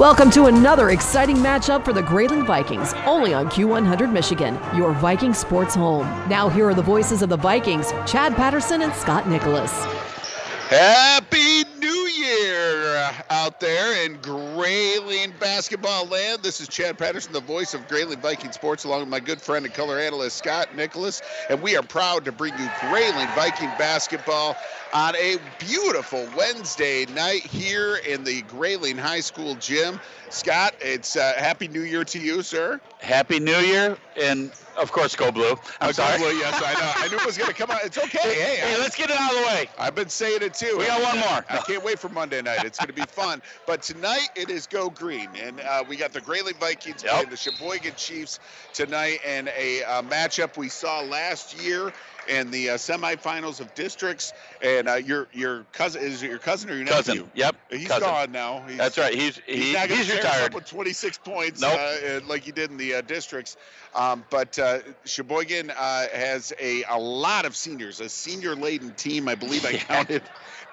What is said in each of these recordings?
Welcome to another exciting matchup for the Grayling Vikings, only on Q100 Michigan, your Viking sports home. Now, here are the voices of the Vikings Chad Patterson and Scott Nicholas. Year out there in Grayling basketball land. This is Chad Patterson, the voice of Grayling Viking Sports, along with my good friend and color analyst Scott Nicholas. And we are proud to bring you Grayling Viking basketball on a beautiful Wednesday night here in the Grayling High School gym. Scott, it's uh, Happy New Year to you, sir. Happy New Year, and of course, go blue. I'm Uh, sorry. Blue, yes, I know. I knew it was going to come out. It's okay. Hey, Hey, I- let's get it out of the way. I've been saying it too. We got one more. I can't wait for Monday night. It's going to be fun. But tonight it is Go Green, and uh, we got the Grayling Vikings Yep. playing the Cheboygan Chiefs tonight, and a uh, matchup we saw last year in the uh, semifinals of districts. And uh, your your cousin is it your cousin or your nephew? Cousin. Yep. He's cousin. gone now. He's, That's right. He's He's, he, not he's retired. With 26 points, Nope. uh, like he did in the uh, districts. Um, but uh, Cheboygan uh, has a, a lot of seniors, a senior-laden team. I believe I counted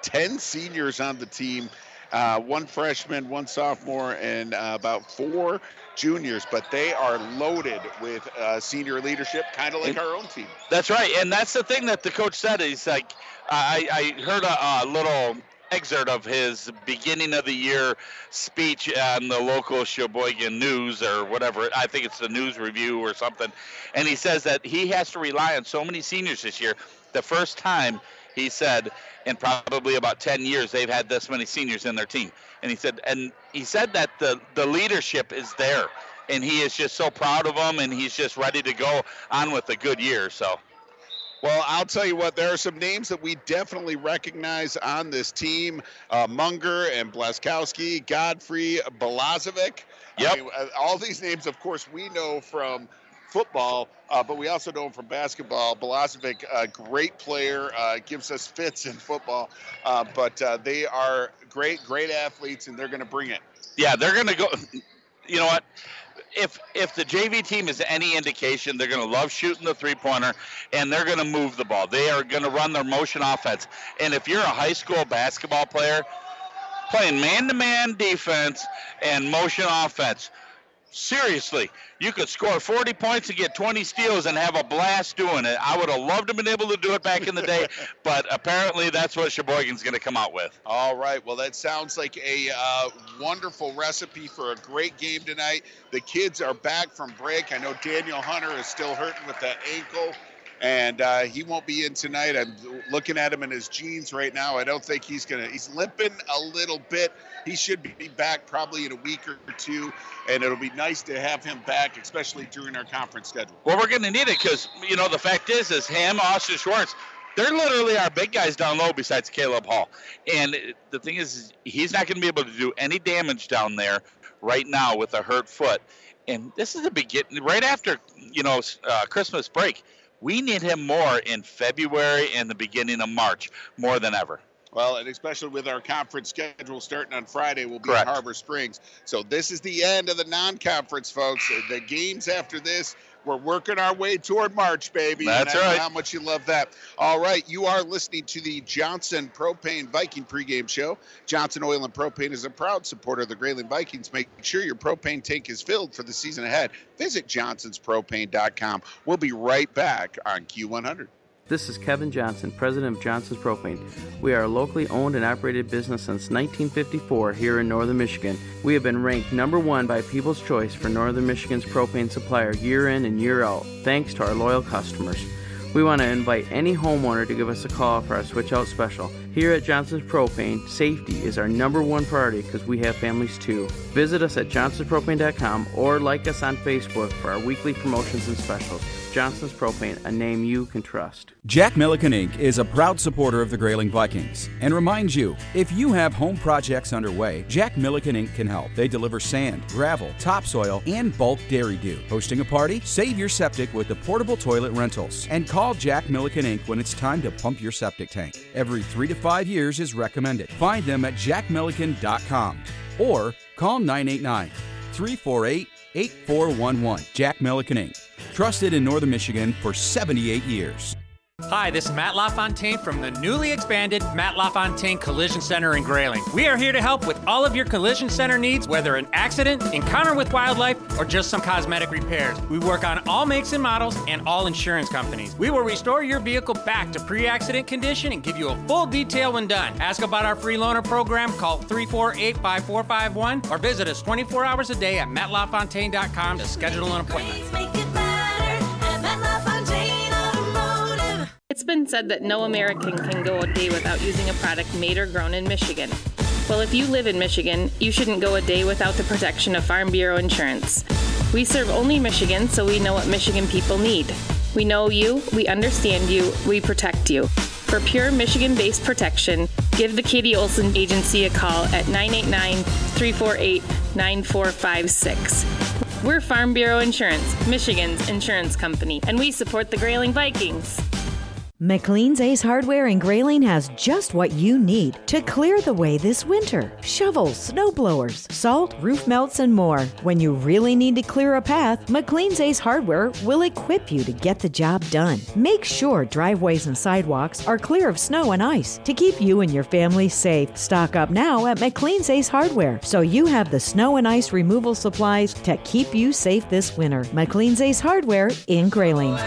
10 seniors on the team. Uh, one freshman, one sophomore, and uh, about four juniors. But they are loaded with uh, senior leadership, kind of like And- our own team. That's right, and that's the thing that the coach said. He's like, I, I heard a, a little excerpt of his beginning of the year speech on the local Cheboygan News or whatever. I think it's the news review or something, and he says that he has to rely on so many seniors this year. The first time he said in probably about 10 years they've had this many seniors in their team, and he said, and he said that the the leadership is there. And he is just so proud of them, and he's just ready to go on with a good year. So, Well, I'll tell you what, there are some names that we definitely recognize on this team uh, Munger and Blaskowski, Godfrey, Balazovic. I mean, uh, all these names, of course, we know from football, uh, but we also know him from basketball. Balazovic, a great player, uh, gives us fits in football, uh, but uh, they are great, great athletes, and they're going to bring it. yeah, they're going to go. You know what? If if the JV team is any indication, they're going to love shooting the three pointer, and they're going to move the ball. They are going to run their motion offense. And if you're a high school basketball player playing man-to-man defense and motion offense, seriously, you could score 40 points and get 20 steals and have a blast doing it. I would have loved to have been able to do it back in the day, but apparently that's what Cheboygan's going to come out with. All right. Well, that sounds like a uh, wonderful recipe for a great game tonight. The kids are back from break. I know Daniel Hunter is still hurting with that ankle, and uh, he won't be in tonight. I'm looking at him in his jeans right now. I don't think he's gonna. He's limping a little bit. He should be back probably in a week or two, and it'll be nice to have him back, especially during our conference schedule. Well, we're to need it because you know the fact is, is him, Austin Schwartz, they're literally our big guys down low besides Caleb Hall. And the thing is, is he's not going to be able to do any damage down there right now with a hurt foot. And this is the beginning, right after you know uh, Christmas break. We need him more in February and the beginning of March more than ever. Well, and especially with our conference schedule starting on Friday, we'll be Correct. at Harbor Springs. So this is the end of the non-conference, folks. The games after this, we're working our way toward March, baby. That's and I know right. How much you love that. All right, you are listening to the Johnson Propane Viking pregame show. Johnson Oil and Propane is a proud supporter of the Grayling Vikings. Make sure your propane tank is filled for the season ahead. Visit johnsonspropane.com. We'll be right back on Q100. This is Kevin Johnson, president of Johnson's Propane. We are a locally owned and operated business since 1954 here in northern Michigan. We have been ranked number one by People's Choice for northern Michigan's propane supplier year in and year out, thanks to our loyal customers. We want to invite any homeowner to give us a call for our switch out special. Here at Johnson's Propane, safety is our number one priority because we have families too. Visit us at johnsonspropane.com or like us on Facebook for our weekly promotions and specials. Johnson's Propane, a name you can trust. Jack Milliken Inc. is a proud supporter of the Grayling Vikings and reminds you if you have home projects underway, Jack Milliken Inc. can help. They deliver sand, gravel, topsoil, and bulk dairy dew. Hosting a party? Save your septic with the portable toilet rentals and call Jack Milliken Inc. when it's time to pump your septic tank. Every three to five years is recommended. Find them at jackmilliken.com or call 989 348 8411. Jack Milliken Inc. Trusted in Northern Michigan for 78 years. Hi, this is Matt LaFontaine from the newly expanded Matt LaFontaine Collision Center in Grayling. We are here to help with all of your collision center needs, whether an accident, encounter with wildlife, or just some cosmetic repairs. We work on all makes and models and all insurance companies. We will restore your vehicle back to pre accident condition and give you a full detail when done. Ask about our free loaner program, call 348 5451, or visit us 24 hours a day at mattlafontaine.com to schedule an appointment. It's been said that no American can go a day without using a product made or grown in Michigan. Well, if you live in Michigan, you shouldn't go a day without the protection of Farm Bureau insurance. We serve only Michigan, so we know what Michigan people need. We know you, we understand you, we protect you. For pure Michigan based protection, give the Katie Olson Agency a call at 989 348 9456. We're Farm Bureau Insurance, Michigan's insurance company, and we support the Grayling Vikings. McLean's Ace Hardware in Grayling has just what you need to clear the way this winter. Shovels, snow blowers, salt, roof melts, and more. When you really need to clear a path, McLean's Ace Hardware will equip you to get the job done. Make sure driveways and sidewalks are clear of snow and ice to keep you and your family safe. Stock up now at McLean's Ace Hardware so you have the snow and ice removal supplies to keep you safe this winter. McLean's Ace Hardware in Grayling.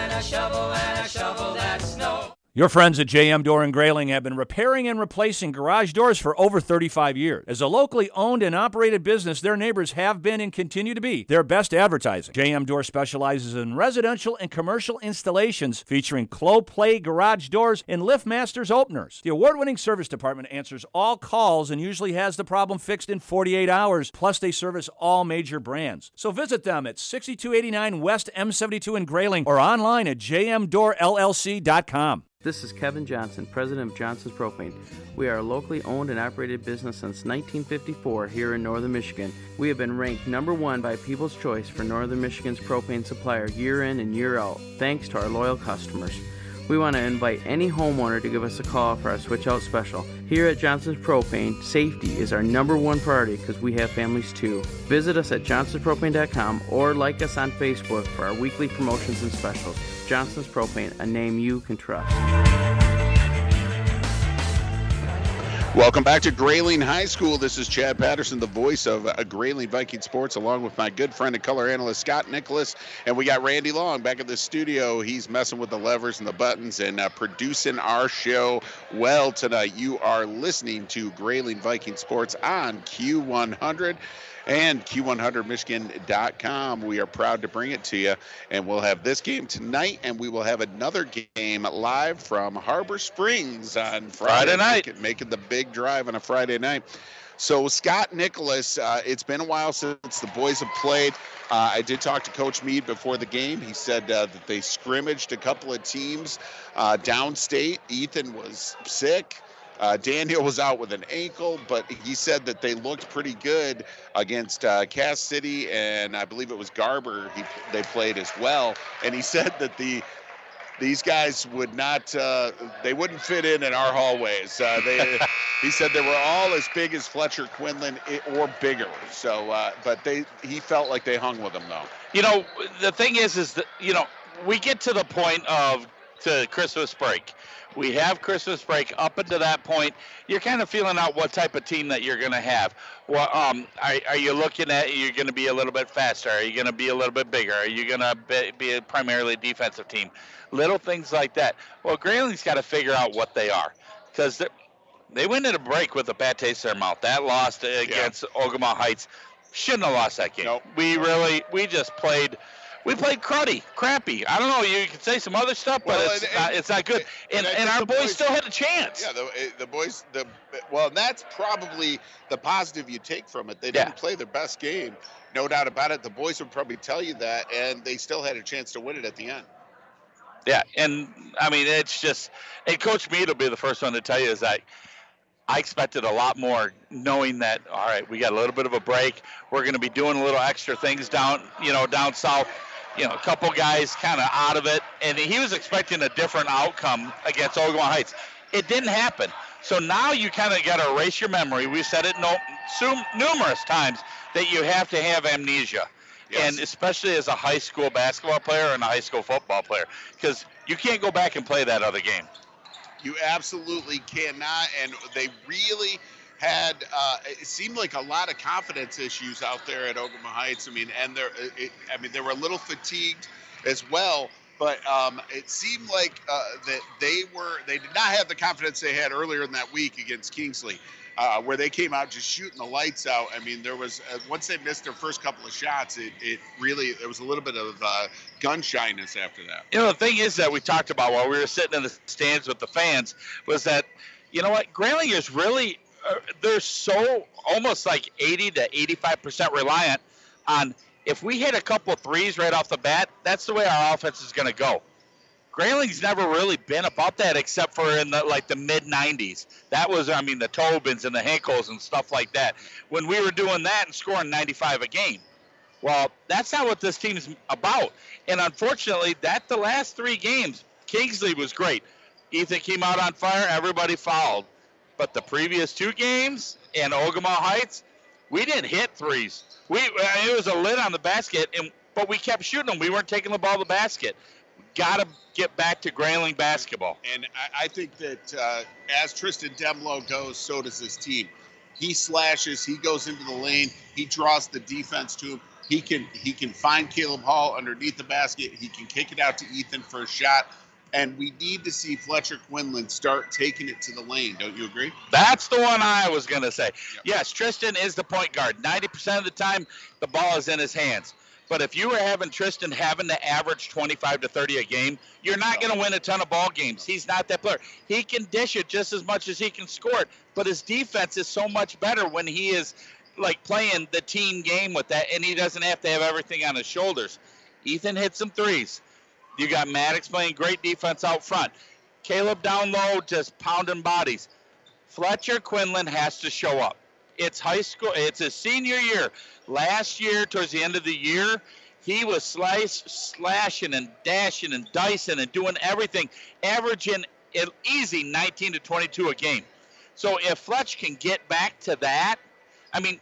Your friends at JM Door and Grayling have been repairing and replacing garage doors for over 35 years. As a locally owned and operated business, their neighbors have been and continue to be their best advertising. JM Door specializes in residential and commercial installations featuring Clopay garage doors and LiftMasters openers. The award-winning service department answers all calls and usually has the problem fixed in 48 hours. Plus, they service all major brands. So visit them at 6289 West M72 in Grayling or online at jmdoorllc.com. This is Kevin Johnson, president of Johnson's Propane. We are a locally owned and operated business since 1954 here in northern Michigan. We have been ranked number one by People's Choice for northern Michigan's propane supplier year in and year out, thanks to our loyal customers. We want to invite any homeowner to give us a call for our switch out special. Here at Johnson's Propane, safety is our number one priority because we have families too. Visit us at johnsonspropane.com or like us on Facebook for our weekly promotions and specials. Johnson's Propane, a name you can trust. Welcome back to Grayling High School. This is Chad Patterson, the voice of uh, Grayling Viking Sports, along with my good friend and color analyst Scott Nicholas. And we got Randy Long back at the studio. He's messing with the levers and the buttons and uh, producing our show well tonight. You are listening to Grayling Viking Sports on Q100 and Q100Michigan.com. We are proud to bring it to you. And we'll have this game tonight, and we will have another game live from Harbor Springs on Friday, Friday night. Making, making the big drive on a Friday night. So, Scott Nicholas, uh, it's been a while since the boys have played. Uh, I did talk to Coach Mead before the game. He said uh, that they scrimmaged a couple of teams uh, downstate. Ethan was sick. Uh, Daniel was out with an ankle, but he said that they looked pretty good against uh, Cass City, and I believe it was Garber. He they played as well, and he said that the these guys would not uh, they wouldn't fit in in our hallways. Uh, they, he said they were all as big as Fletcher Quinlan or bigger. So, uh, but they he felt like they hung with them though. You know, the thing is, is that you know we get to the point of to Christmas break. We have Christmas break. Up until that point, you're kind of feeling out what type of team that you're going to have. Well, um, are, are you looking at you're going to be a little bit faster? Are you going to be a little bit bigger? Are you going to be, be a primarily defensive team? Little things like that. Well, Grayling's got to figure out what they are because they went in a break with a bad taste in their mouth. That lost against Ogemaw Heights. Shouldn't have lost that game. Nope. We really, we just played. We played cruddy, crappy. I don't know. You could say some other stuff, but Well, it's and- not, it's not good. And, and and, our boys, boys- still had a chance. Yeah, the, eh, the boys. The well, that's probably the positive you take from it. They didn't play their best game, no doubt about it. The boys would probably tell you that, and they still had a chance to win it at the end. Yeah, and I mean it's just, and Coach Mead will be the first one to tell you is that I expected a lot more, knowing that all right, we got a little bit of a break. We're going to be doing a little extra things down, you know, down south. You know, a couple guys kind of out of it, and he was expecting a different outcome against Ogemaw Heights. It didn't happen. So now you kind of got to erase your memory. We've said it no, so, numerous times that you have to have amnesia Yes. and especially as a high school basketball player and a high school football player, because You can't go back and play that other game. You absolutely cannot, and they really had. Uh, it seemed like a lot of confidence issues out there at Ogemaw Heights. I mean, and they're. It, I mean, they were a little fatigued as well. But um, it seemed like uh, that they were. They did not have the confidence they had earlier in that week against Kingsley. Uh, where they came out just shooting the lights out. I mean, there was uh, once they missed their first couple of shots, it, it really there was a little bit of uh, gun shyness after that. You know, the thing is that we talked about while we were sitting in the stands with the fans was that, you know what, Grayling is really Uh, they're so almost like 80 to 85 percent reliant on if we hit a couple threes right off the bat, that's the way our offense is going to go. Grayling's never really been about that except for in the like the mid 90s. That was I mean the Tobins and the Hinkles and stuff like that. When we were doing that and scoring 95 a game. Well, that's not what this team's about. And unfortunately, that the last 3 games, Kingsley was great. Ethan came out on fire, everybody fouled. But the previous two games in Ogemaw Heights, we didn't hit threes. We it was a lid on the basket and but we kept shooting them. We weren't taking the ball to the basket got to get back to Grayling basketball. And I, I think that uh, as Tristan Demlow goes, so does his team. He slashes, he goes into the lane, he draws the defense to him. He can he can find Caleb Hall underneath the basket. He can kick it out to Ethan for a shot. And we need to see Fletcher Quinlan start taking it to the lane. Don't you agree? That's the one I was going to say. Yep. Yes, Tristan is the point guard. 90% of the time, the ball is in his hands. But if you were having Tristan having to average 25 to 30 a game, you're not going to win a ton of ball games. He's not that player. He can dish it just as much as he can score it, but his defense is so much better when he is like playing the team game with that, and he doesn't have to have everything on his shoulders. Ethan hit some threes. You got Maddox playing great defense out front. Caleb down low, just pounding bodies. Fletcher Quinlan has to show up. It's high school. It's his senior year. Last year, towards the end of the year, he was slice, slashing and dashing and dicing and doing everything, averaging an easy 19 to 22 a game. So if Fletch can get back to that, I mean,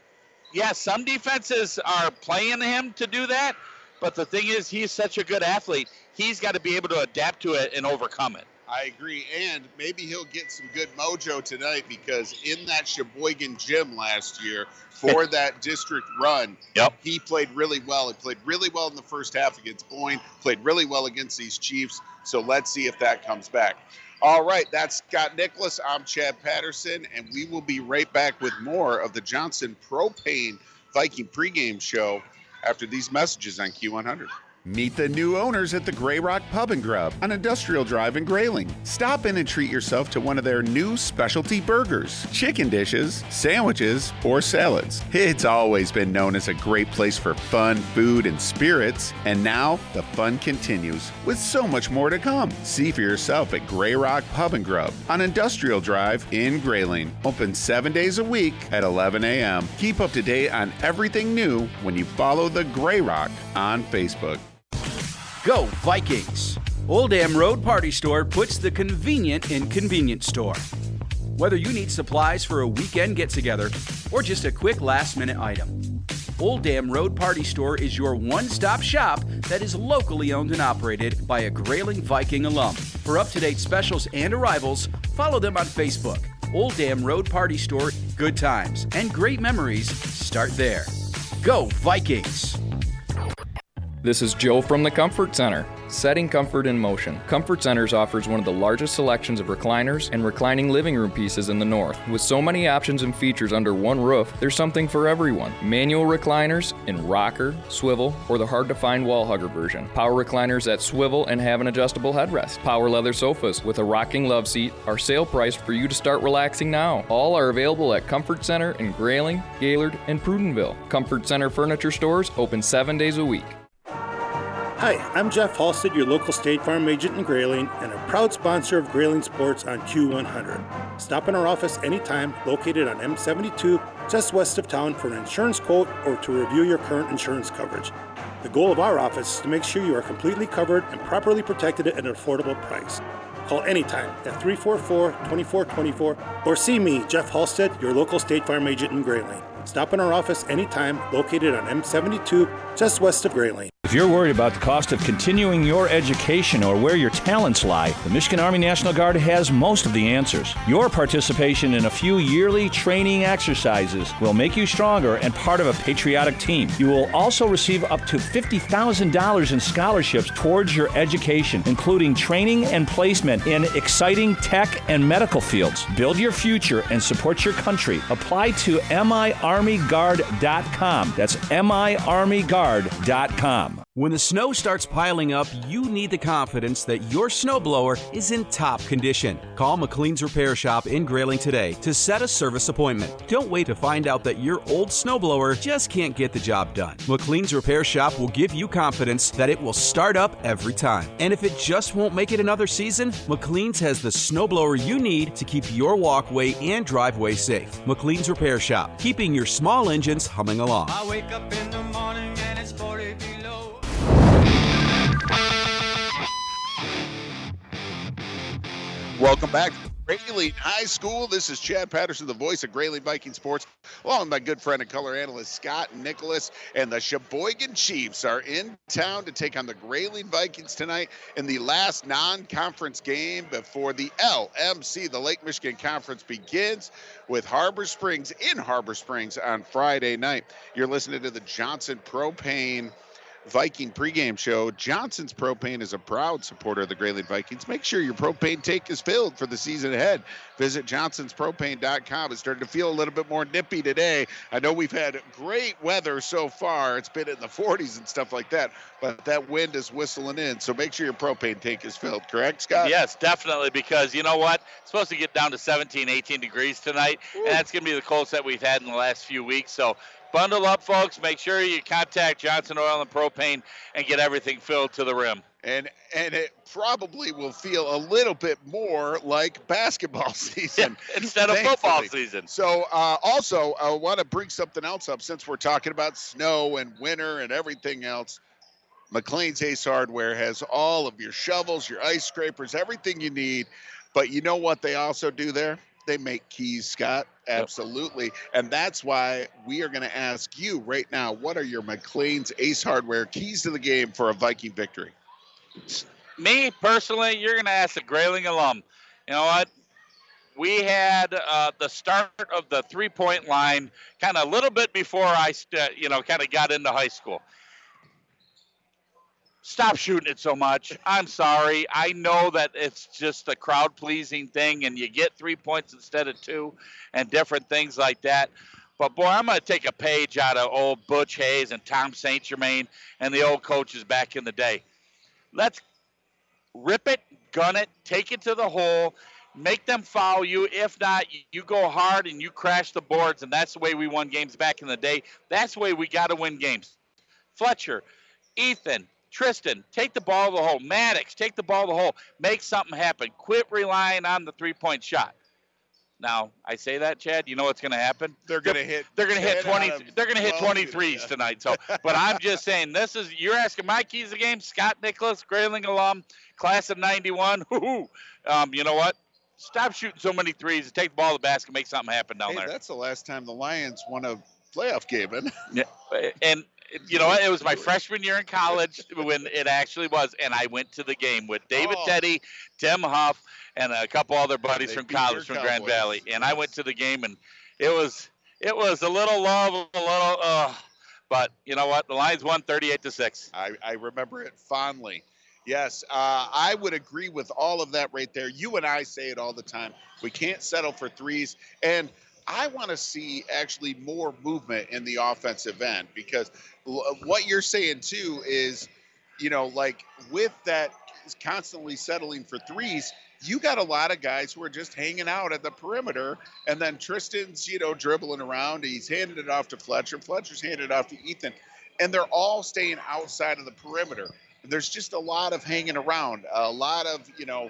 yeah, some defenses are playing him to do that, but the thing is, he's such a good athlete. He's got to be able to adapt to it and overcome it. I agree. And maybe he'll get some good mojo tonight because in that Cheboygan gym last year for that district run, yep. he played really well. He played really well in the first half against Boyne, played really well against these Chiefs. So let's see if that comes back. All right, that's Scott Nicholas. I'm Chad Patterson, and we will be right back with more of the Johnson Propane Viking pregame show after these messages on Q100. Meet the new owners at the Grey Rock Pub and Grub on Industrial Drive in Grayling. Stop in and treat yourself to one of their new specialty burgers, chicken dishes, sandwiches, or salads. It's always been known as a great place for fun, food, and spirits, and now the fun continues with so much more to come. See for yourself at Grey Rock Pub and Grub on Industrial Drive in Grayling. Open seven days a week at 11 a.m. Keep up to date on everything new when you follow the Grey Rock on Facebook. Go Vikings! Old Dam Road Party Store puts the convenient in convenience store. Whether you need supplies for a weekend get together or just a quick last minute item, Old Dam Road Party Store is your one stop shop that is locally owned and operated by a Grayling Viking alum. For up to date specials and arrivals, follow them on Facebook. Old Dam Road Party Store, good times and great memories start there. Go Vikings! This is Joe from the Comfort Center. Setting comfort in motion. Comfort Centers offers one of the largest selections of recliners and reclining living room pieces in the north. With so many options and features under one roof, there's something for everyone. Manual recliners in rocker, swivel, or the hard to find wall hugger version. Power recliners that swivel and have an adjustable headrest. Power leather sofas with a rocking love seat are sale priced for you to start relaxing now. All are available at Comfort Center in Grayling, Gaylord, and Prudenville. Comfort Center furniture stores open seven days a week. Hi, I'm Jeff Halstead, your local State Farm agent in Grayling, and a proud sponsor of Grayling Sports on Q100. Stop in our office anytime, located on M72, just west of town, for an insurance quote or to review your current insurance coverage. The goal of our office is to make sure you are completely covered and properly protected at an affordable price. Call anytime at 344 2424 or see me, Jeff Halstead, your local State Farm agent in Grayling. Stop in our office anytime, located on M72, just west of Grayling. If you're worried about the cost of continuing your education or where your talents lie, the Michigan Army National Guard has most of the answers. Your participation in a few yearly training exercises will make you stronger and part of a patriotic team. You will also receive up to $50,000 in scholarships towards your education, including training and placement in exciting tech and medical fields. Build your future and support your country. Apply to miarmyguard.com. That's miarmyguard.com. When the snow starts piling up, you need the confidence that your snowblower is in top condition. Call McLean's Repair Shop in Grayling today to set a service appointment. Don't wait to find out that your old snowblower just can't get the job done. McLean's Repair Shop will give you confidence that it will start up every time. And if it just won't make it another season, McLean's has the snowblower you need to keep your walkway and driveway safe. McLean's Repair Shop, keeping your small engines humming along. Welcome back to Grayling High School. This is Chad Patterson, the voice of Grayling Viking Sports, along with my good friend and color analyst Scott Nicholas. And the Cheboygan Chiefs are in town to take on the Grayling Vikings tonight in the last non conference game before the LMC, the Lake Michigan Conference, begins with Harbor Springs in Harbor Springs on Friday night. You're listening to the Johnson Propane. Viking pregame show. Johnson's Propane is a proud supporter of the Grayling Vikings. Make sure your propane tank is filled for the season ahead. Visit johnsonspropane.com. It's starting to feel a little bit more nippy today. I know we've had great weather so far. It's been in the 40s and stuff like that, but that wind is whistling in. So make sure your propane tank is filled, correct, Scott? Yes, definitely, because you know what? It's supposed to get down to 17, 18 degrees tonight, and that's going to be the coldest that we've had in the last few weeks. So bundle up, folks. Make sure you contact Johnson Oil and Propane and get everything filled to the rim. And and it probably will feel a little bit more like basketball season instead of football season. So uh, also, I want to bring something else up since we're talking about snow and winter and everything else. McLean's Ace Hardware has all of your shovels, your ice scrapers, everything you need. But you know what they also do there? They make keys, Scott. Absolutely. And that's why we are going to ask you right now what are your McLean's Ace Hardware keys to the game for a Viking victory? Me personally, you're going to ask a Grayling alum. You know what? We had uh, the start of the three-point line kind of a little bit before I, st- you know, kind of got into high school. Stop shooting it so much. I'm sorry. I know that it's just a crowd pleasing thing and you get three points instead of two and different things like that. But boy, I'm going to take a page out of old Butch Hayes and Tom St. Germain and the old coaches back in the day. Let's rip it, gun it, take it to the hole, make them foul you. If not, you go hard and you crash the boards. And that's the way we won games back in the day. That's the way we got to win games. Fletcher, Ethan, Tristan, take the ball to the hole. Maddox, take the ball to the hole. Make something happen. Quit relying on the three point shot. Now, I say that, Chad. You know what's going to happen? They're going to hit. They're going to hit twenty. They're going to hit 23s yeah. tonight. So, but I'm just saying, this is you're asking my keys of the game. Scott Nicholas, Grayling alum, class of '91. Whoo-hoo. Um, you know what? Stop shooting so many threes and take the ball to the basket, make something happen down Hey, there. that's the last time the Lions won a playoff game. And Yeah, and you know? It was my freshman year in college when it actually was, and I went to the game with David Oh. Teddy, Tim Huff, and a couple other buddies They from college from Grand Valley. And I went to the game, and it was it was a little love, a little, uh, but you know what? The Lions won 38 to six. I, I remember it fondly. Yes, uh, I would agree with all of that right there. You and I say it all the time. We can't settle for threes. And I want to see actually more movement in the offensive end because what you're saying too is, you know, like with that constantly settling for threes, you got a lot of guys who are just hanging out at the perimeter, and then Tristan's, you know, dribbling around. He's handed it off to Fletcher. Fletcher's handed it off to Ethan, and they're all staying outside of the perimeter. And there's just a lot of hanging around, a lot of, you know,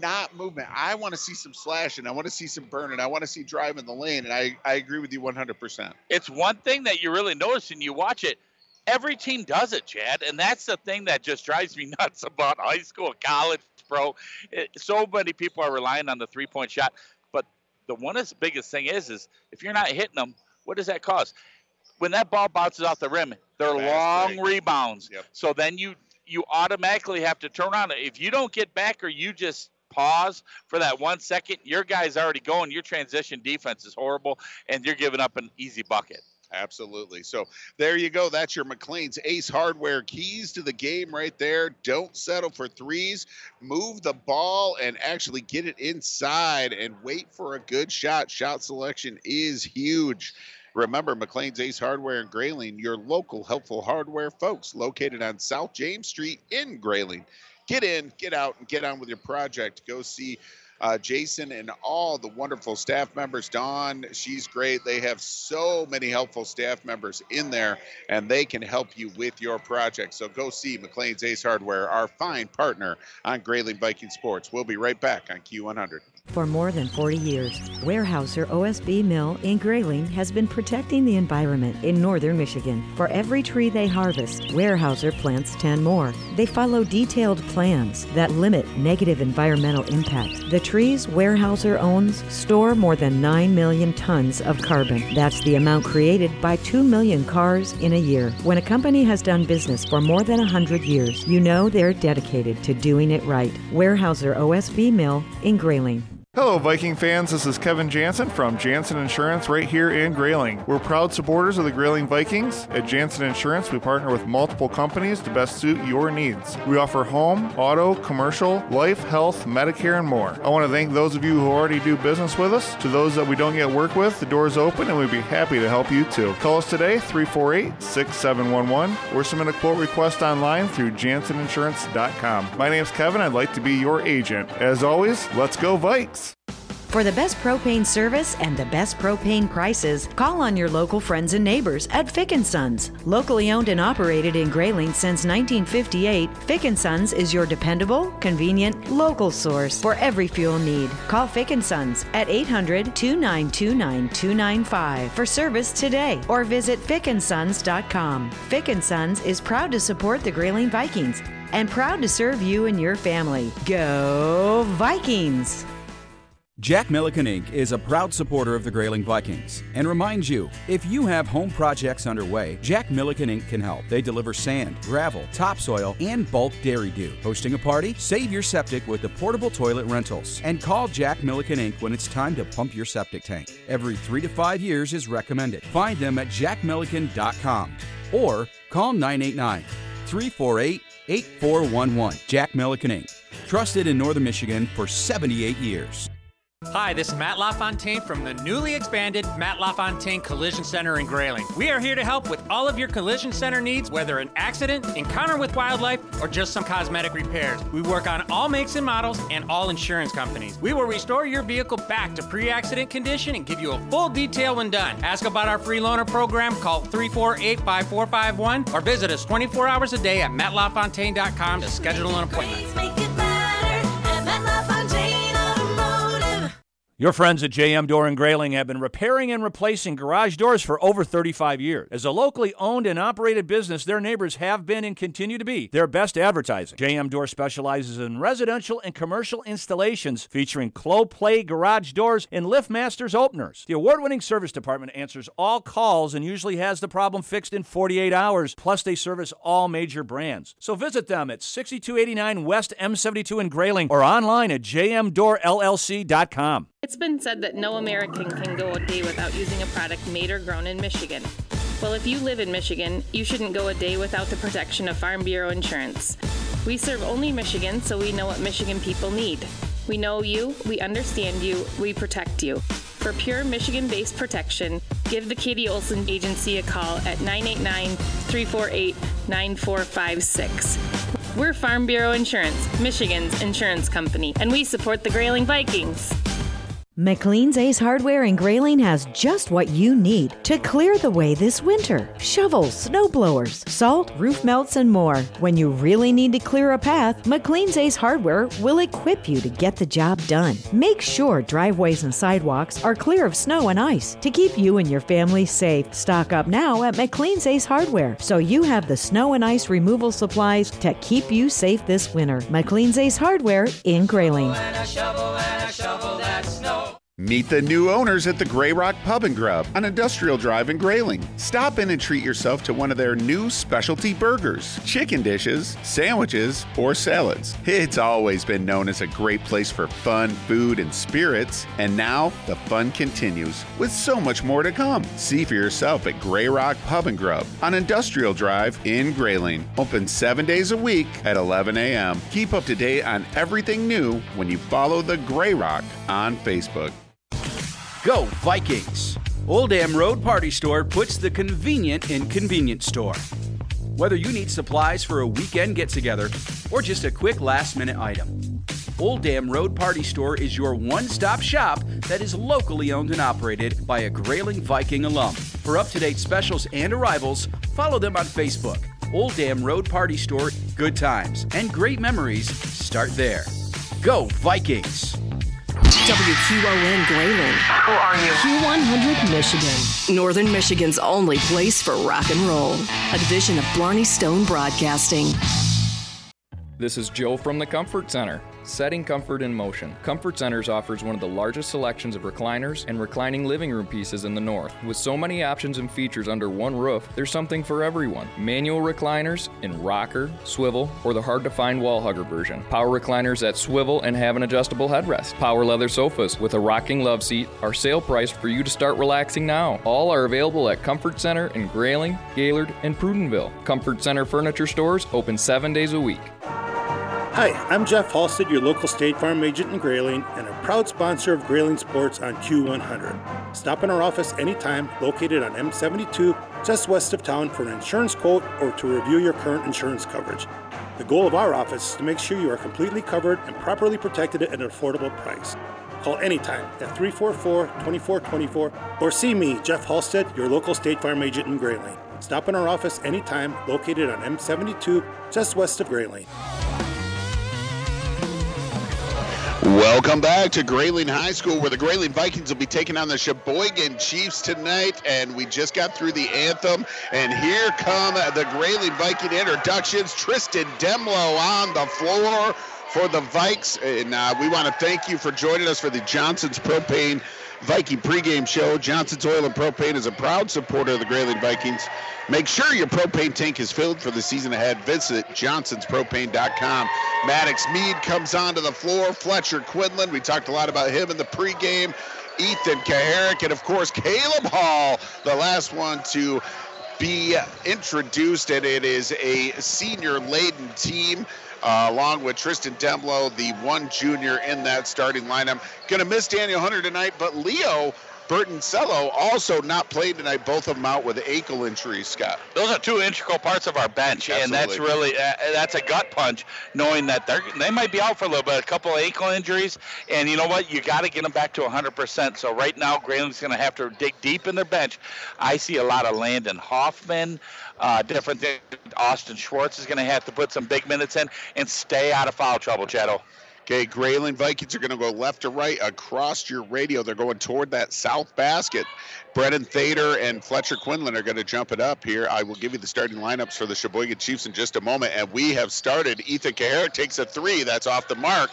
not movement. I want to see some slashing. I want to see some burning. I want to see driving the lane, and I, I agree with you 100%. It's one thing that you really notice and you watch it. Every team does it, Chad, and that's the thing that just drives me nuts about high school, college, pro. It, eh, so many people are relying on the three-point shot, but the one is the biggest thing is is if you're not hitting them, what does that cause? When that ball bounces off the rim, they're long rebounds. Yep. So then you you automatically have to turn on. it. If you don't get back or you just pause for that one second, your guy's already going. Your transition defense is horrible, and you're giving up an easy bucket. Absolutely. So there you go. That's your McLean's Ace Hardware keys to the game right there. Don't settle for threes. Move the ball and actually get it inside and wait for a good shot. Shot selection is huge. Remember, McLean's Ace Hardware in Grayling, your local helpful hardware folks, located on South James Street in Grayling. Get in, get out, and get on with your project. Go see uh, Jason and all the wonderful staff members. Dawn, she's great. They have so many helpful staff members in there, and they can help you with your project. So go see McLean's Ace Hardware, our fine partner on Grayling Viking Sports. We'll be right back on Q100. For more than 40 years, Weyerhaeuser OSB Mill in Grayling has been protecting the environment in northern Michigan. For every tree they harvest, Weyerhaeuser plants 10 more. They follow detailed plans that limit negative environmental impact. The trees Weyerhaeuser owns store more than 9 million tons of carbon. That's the amount created by 2 million cars in a year. When a company has done business for more than 100 years, you know they're dedicated to doing it right. Weyerhaeuser OSB Mill in Grayling. Hello, Viking fans. This is Kevin Jansen from Jansen Insurance right here in Grayling. We're proud supporters of the Grayling Vikings. At Jansen Insurance, we partner with multiple companies to best suit your needs. We offer home, auto, commercial, life, health, Medicare, and more. I want to thank those of you who already do business with us. To those that we don't yet work with, the door is open and we'd be happy to help you too. Call us today, 348 6711, or submit a quote request online through janseninsurance.com. My name's Kevin. I'd like to be your agent. As always, let's go, Vikes! For the best propane service and the best propane prices, call on your local friends and neighbors at Fick & Sons. Locally owned and operated in Grayling since 1958, Fick & Sons is your dependable, convenient, local source for every fuel need. Call Fick & Sons at 800-292-9295 for service today or visit fickandsons.com. Fick & Sons is proud to support the Grayling Vikings and proud to serve you and your family. Go Vikings! Jack Milliken Inc. is a proud supporter of the Grayling Vikings and reminds you if you have home projects underway, Jack Milliken Inc. can help. They deliver sand, gravel, topsoil, and bulk dairy dew. Hosting a party? Save your septic with the portable toilet rentals. And call Jack Milliken Inc. when it's time to pump your septic tank. Every three to five years is recommended. Find them at jackmilliken.com or call 989 348 8411. Jack Milliken Inc. Trusted in Northern Michigan for 78 years. Hi, this is Matt LaFontaine from the newly expanded Matt LaFontaine Collision Center in Grayling. We are here to help with all of your collision center needs, whether an accident, encounter with wildlife, or just some cosmetic repairs. We work on all makes and models and all insurance companies. We will restore your vehicle back to pre accident condition and give you a full detail when done. Ask about our free loaner program, call 348 5451, or visit us 24 hours a day at mattlafontaine.com to schedule an appointment. Your friends at JM Door and Grayling have been repairing and replacing garage doors for over 35 years. As a locally owned and operated business, their neighbors have been and continue to be their best advertising. JM Door specializes in residential and commercial installations featuring Clopay garage doors and LiftMasters openers. The award-winning service department answers all calls and usually has the problem fixed in 48 hours. Plus, they service all major brands. So visit them at 6289 West M72 in Grayling or online at jmdoorllc.com. It's been said that no American can go a day without using a product made or grown in Michigan. Well, if you live in Michigan, you shouldn't go a day without the protection of Farm Bureau insurance. We serve only Michigan, so we know what Michigan people need. We know you, we understand you, we protect you. For pure Michigan based protection, give the Katie Olson Agency a call at 989 348 9456. We're Farm Bureau Insurance, Michigan's insurance company, and we support the Grayling Vikings. McLean's Ace Hardware in Grayling has just what you need to clear the way this winter. Shovels, snow blowers, salt, roof melts, and more. When you really need to clear a path, McLean's Ace Hardware will equip you to get the job done. Make sure driveways and sidewalks are clear of snow and ice to keep you and your family safe. Stock up now at McLean's Ace Hardware so you have the snow and ice removal supplies to keep you safe this winter. McLean's Ace Hardware in Grayling. Meet the new owners at the Grey Rock Pub and Grub on Industrial Drive in Grayling. Stop in and treat yourself to one of their new specialty burgers, chicken dishes, sandwiches, or salads. It's always been known as a great place for fun, food, and spirits, and now the fun continues with so much more to come. See for yourself at Grey Rock Pub and Grub on Industrial Drive in Grayling. Open seven days a week at 11 a.m. Keep up to date on everything new when you follow the Grey Rock on Facebook. Go Vikings! Old Dam Road Party Store puts the convenient in convenience store. Whether you need supplies for a weekend get together or just a quick last minute item, Old Dam Road Party Store is your one stop shop that is locally owned and operated by a Grayling Viking alum. For up to date specials and arrivals, follow them on Facebook. Old Dam Road Party Store, good times and great memories start there. Go Vikings! WQON Grayling. Who are you? Q100 Michigan. Northern Michigan's only place for rock and roll. A division of Blarney Stone Broadcasting. This is Joe from the Comfort Center. Setting comfort in motion. Comfort Centers offers one of the largest selections of recliners and reclining living room pieces in the north. With so many options and features under one roof, there's something for everyone. Manual recliners in rocker, swivel, or the hard to find wall hugger version. Power recliners that swivel and have an adjustable headrest. Power leather sofas with a rocking love seat are sale priced for you to start relaxing now. All are available at Comfort Center in Grayling, Gaylord, and Prudenville. Comfort Center furniture stores open seven days a week. Hi, I'm Jeff Halstead, your local State Farm agent in Grayling, and a proud sponsor of Grayling Sports on Q100. Stop in our office anytime, located on M72, just west of town, for an insurance quote or to review your current insurance coverage. The goal of our office is to make sure you are completely covered and properly protected at an affordable price. Call anytime at 344 2424 or see me, Jeff Halstead, your local State Farm agent in Grayling. Stop in our office anytime, located on M72, just west of Grayling. Welcome back to Grayling High School, where the Grayling Vikings will be taking on the Cheboygan Chiefs tonight. And we just got through the anthem, and here come the Grayling Viking introductions. Tristan Demlow on the floor for the Vikes, and uh, we want to thank you for joining us for the Johnson's Propane Viking pregame show. Johnson's Oil and Propane is a proud supporter of the Grayling Vikings. Make sure your propane tank is filled for the season ahead. Visit johnsonspropane.com. Maddox Mead comes onto the floor. Fletcher Quinlan, we talked a lot about him in the pregame. Ethan Kaharick, and of course, Caleb Hall, the last one to be introduced, and it is a senior laden team. Uh, along with Tristan Demlow, the one junior in that starting lineup. Going to miss Daniel Hunter tonight, but Leo Burtoncello also not played tonight. Both of them out with ankle injuries, Scott. Those are two integral parts of our bench, and that's really uh, that's a gut punch, knowing that they they might be out for a little bit, a couple of ankle injuries, and you know what? You got to get them back to 100%. So right now, Grayling's going to have to dig deep in their bench. I see a lot of Landon Hoffman. Uh, different thing. Austin Schwartz is going to have to put some big minutes in and stay out of foul trouble, Chetto. Okay, Grayling Vikings are going to go left to right across your radio. They're going toward that south basket. Brennan Thader and Fletcher Quinlan are going to jump it up here. I will give you the starting lineups for the Cheboygan Chiefs in just a moment. And we have started. Ethan Kaharick takes a three. That's off the mark.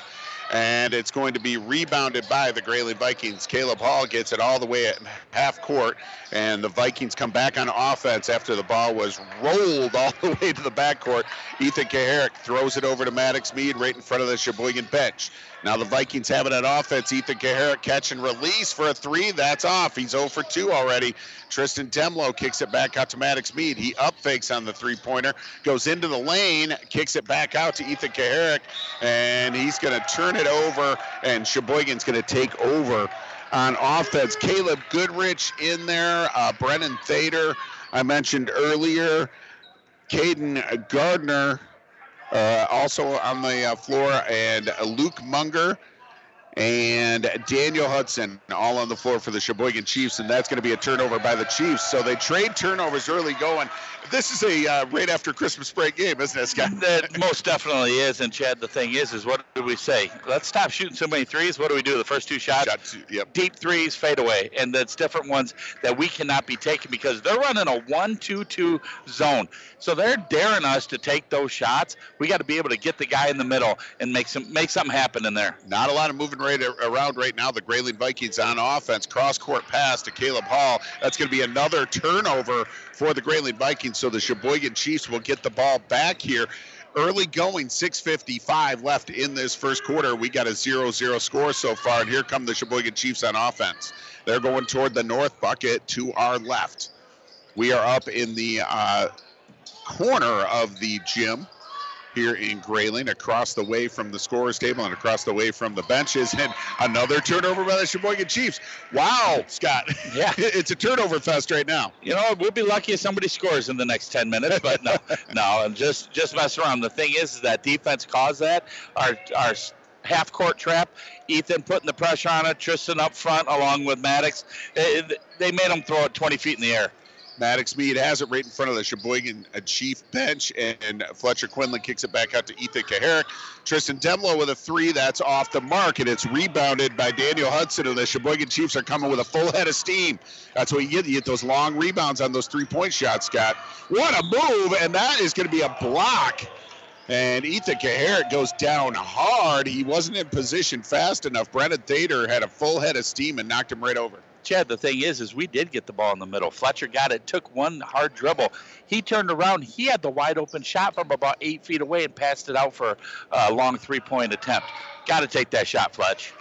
And it's going to be rebounded by the Grayling Vikings. Caleb Hall gets it all the way at half court. And the Vikings come back on offense after the ball was rolled all the way to the backcourt. Ethan Kaharick throws it over to Maddox Mead right in front of the Cheboygan bench. Now the Vikings have it on offense. Ethan Kaharick catch and release for a three. That's off. He's 0 for 2 already. Tristan Demlow kicks it back out to Maddox Mead. He up fakes on the three pointer, goes into the lane, kicks it back out to Ethan Kaharick, and he's going to turn it over, and Cheboygan's going to take over on offense. Caleb Goodrich in there, uh, Brennan Thader, I mentioned earlier, Caden Gardner uh, also on the uh, floor, and Luke Munger and Daniel Hudson all on the floor for the Cheboygan Chiefs, and that's going to be a turnover by the Chiefs. So they trade turnovers early going. This is a uh, right after Christmas break game, isn't it, Scott? That most definitely is. And Chad, the thing is, is what do we say? Let's stop shooting so many threes. What do we do? The first two shots, yep. deep threes, fade away, and that's different ones that we cannot be taking because they're running a one-two-two zone. So they're daring us to take those shots. We got to be able to get the guy in the middle and make some make something happen in there. Not a lot of moving right around right now. The Grayling Vikings on offense. Cross court pass to Caleb Hall. That's going to be another turnover for the Grayling Vikings. So the Cheboygan Chiefs will get the ball back here. Early going, 6.55 left in this first quarter. We got a 0 0 score so far. And here come the Cheboygan Chiefs on offense. They're going toward the north bucket to our left. We are up in the uh, corner of the gym here in Grayling, across the way from the scorer's table and across the way from the benches. And another turnover by the Cheboygan Chiefs. Wow, Scott. Yeah. it's a turnover fest right now. You know, we'll be lucky if somebody scores in the next 10 minutes, but no, no, just just mess around. The thing is, is that defense caused that. Our our half court trap. Ethan putting the pressure on it. Tristan up front along with Maddox. They, they made him throw it 20 feet in the air. Maddox Mead has it right in front of the Cheboygan uh, Chief bench, and Fletcher Quinlan kicks it back out to Ethan Kaharick. Tristan Demlo with a three, that's off the mark, and it's rebounded by Daniel Hudson, and the Cheboygan Chiefs are coming with a full head of steam. That's what you get. You get those long rebounds on those three-point shots, Scott. What a move, and that is going to be a block. And Ethan Kaharick goes down hard. He wasn't in position fast enough. Brennan Thader had a full head of steam and knocked him right over. Chad, the thing is, is we did get the ball in the middle. Fletcher got it, took one hard dribble. He turned around. He had the wide open shot from about eight feet away and passed it out for a long three point attempt. Got to take that shot, Fletch.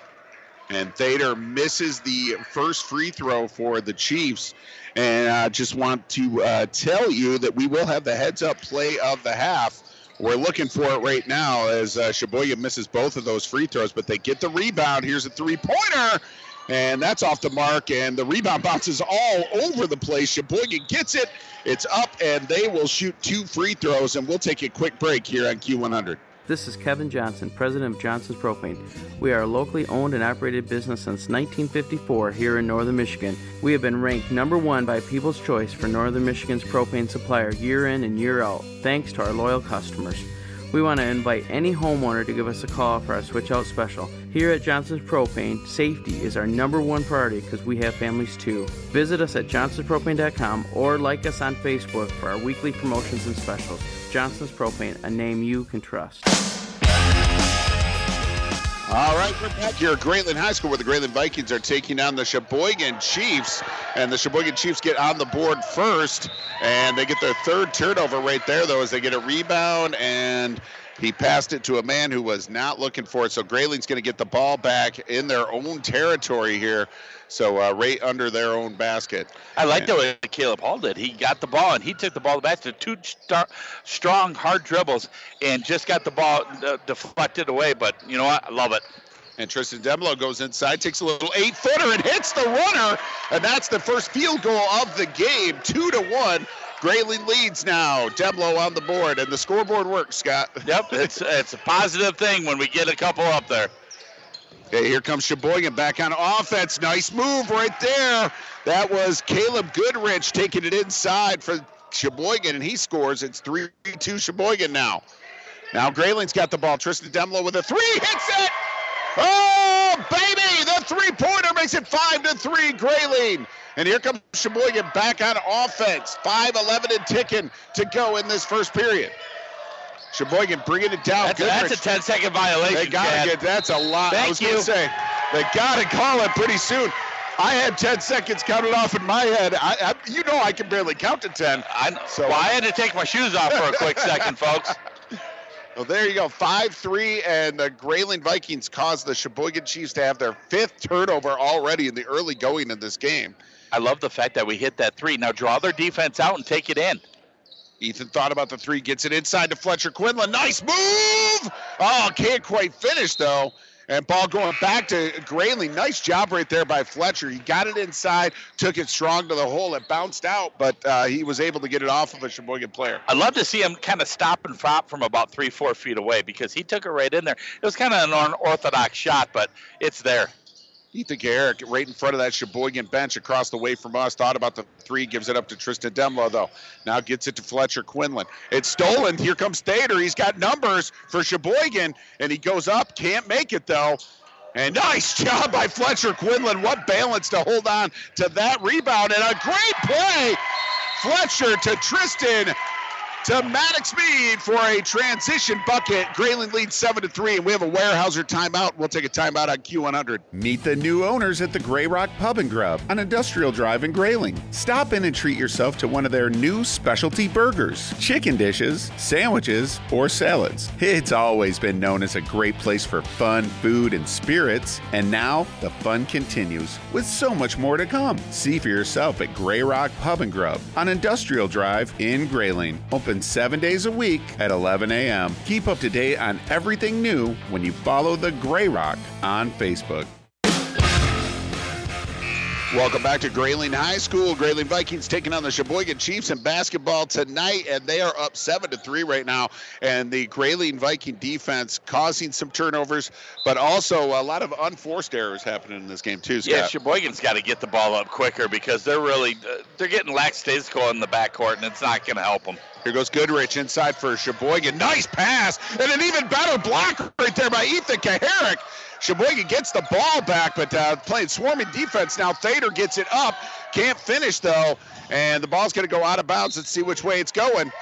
And Thader misses the first free throw for the Chiefs. And I just want to uh, tell you that we will have the heads up play of the half. We're looking for it right now as uh, Cheboygan misses both of those free throws, but they get the rebound. Here's a three pointer and that's off the mark. And the rebound bounces all over the place. Cheboygan gets it. It's up, and they will shoot two free throws. And we'll take a quick break here on Q100. This is Kevin Johnson, president of Johnson's Propane. We are a locally owned and operated business since 1954 here in northern Michigan. We have been ranked number one by People's Choice for northern Michigan's propane supplier year in and year out, thanks to our loyal customers. We want to invite any homeowner to give us a call for our switch out special. Here at Johnson's Propane, safety is our number one priority because we have families too. Visit us at johnsonspropane.com or like us on Facebook for our weekly promotions and specials. Johnson's Propane, a name you can trust. All right, we're back here at Grayling High School where the Grayling Vikings are taking on the Cheboygan Chiefs. And the Cheboygan Chiefs get on the board first, and they get their third turnover right there, though, as they get a rebound, and he passed it to a man who was not looking for it. So Grayling's going to get the ball back in their own territory here. So uh, right under their own basket. I like the way Caleb Hall did. He got the ball and he took the ball back to two star, strong, hard dribbles and just got the ball uh, deflected away. But you know what? I love it. And Tristan Demlo goes inside, takes a little eight footer, and hits the runner. And that's the first field goal of the game, two to one. Grayling leads now. Demlo on the board, and the scoreboard works, Scott. Yep, it's it's a positive thing when we get a couple up there. Okay, here comes Cheboygan back on offense. Nice move right there. That was Caleb Goodrich taking it inside for Cheboygan, and he scores. It's 3 2 Cheboygan now. Now Grayling's got the ball. Tristan Demlo with a three, hits it! Oh, baby! The three pointer makes it 5 to 3, Grayling. And here comes Cheboygan back on offense. 5 11 and ticking to go in this first period. Cheboygan bringing it down. That's, a, that's a 10 second violation. They got to get that's a lot. Thank I was you. going to say they got to call it pretty soon. I had 10 seconds counted off in my head. I, I, you know I can barely count to 10. I, so well, I had to take my shoes off for a quick second, folks. Well, there you go. 5 3, and the Grayling Vikings caused the Cheboygan Chiefs to have their fifth turnover already in the early going of this game. I love the fact that we hit that three. Now draw their defense out and take it in. Ethan thought about the three, gets it inside to Fletcher Quinlan. Nice move! Oh, can't quite finish though. And ball going back to Grayling. Nice job right there by Fletcher. He got it inside, took it strong to the hole. It bounced out, but uh, he was able to get it off of a Cheboygan player. I'd love to see him kind of stop and flop from about three, four feet away because he took it right in there. It was kind of an unorthodox shot, but it's there. Ethan Kaharick right in front of that Cheboygan bench across the way from us. Thought about the three, gives it up to Tristan Demlo, though. Now gets it to Fletcher Quinlan. It's stolen. Here comes Thader. He's got numbers for Cheboygan, and he goes up. Can't make it, though. And nice job by Fletcher Quinlan. What balance to hold on to that rebound. And a great play. Fletcher to Tristan to Maddox Mead for a transition bucket. Grayling leads 7 to 3, and we have a Weyerhaeuser timeout. We'll take a timeout on Q100. Meet the new owners at the Grey Rock Pub and Grub on Industrial Drive in Grayling. Stop in and treat yourself to one of their new specialty burgers, chicken dishes, sandwiches, or salads. It's always been known as a great place for fun, food, and spirits, and now the fun continues with so much more to come. See for yourself at Grey Rock Pub and Grub on Industrial Drive in Grayling. Open seven days a week at 11 a.m. Keep up to date on everything new when you follow the Grey Rock on Facebook. Welcome back to Grayling High School. Grayling Vikings taking on the Cheboygan Chiefs in basketball tonight, and they are up seven to three right now. And the Grayling Viking defense causing some turnovers, but also a lot of unforced errors happening in this game too. Scott. Yeah, Cheboygan's got to get the ball up quicker because they're really uh, they're getting lackadaisical in the backcourt, and it's not going to help them. Here goes Goodrich inside for Cheboygan. Nice pass, and an even better block right there by Ethan Kaharick. Cheboygan gets the ball back, but uh, playing swarming defense now. Thader gets it up, can't finish though, and the ball's going to go out of bounds. Let's see which way it's going.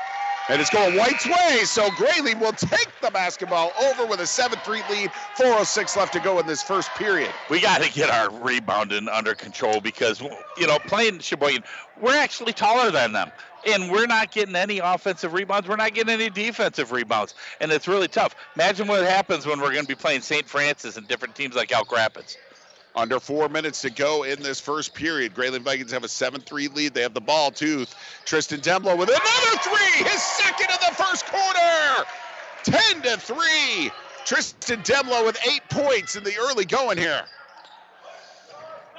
And it's going White's way, so Grayling will take the basketball over with a 7-3 lead. 4:06 left to go in this first period. We got to get our rebounding under control because you know playing Cheboygan, we're actually taller than them and we're not getting any offensive rebounds. We're not getting any defensive rebounds, and it's really tough. Imagine what happens when we're going to be playing St. Francis and different teams like Elk Rapids. Under four minutes to go in this first period. Grayling Vikings have a 7 3 lead. They have the ball, too. Tristan Demlo with another three, his second of the first quarter. 10 to 3. Tristan Demlo with eight points in the early going here.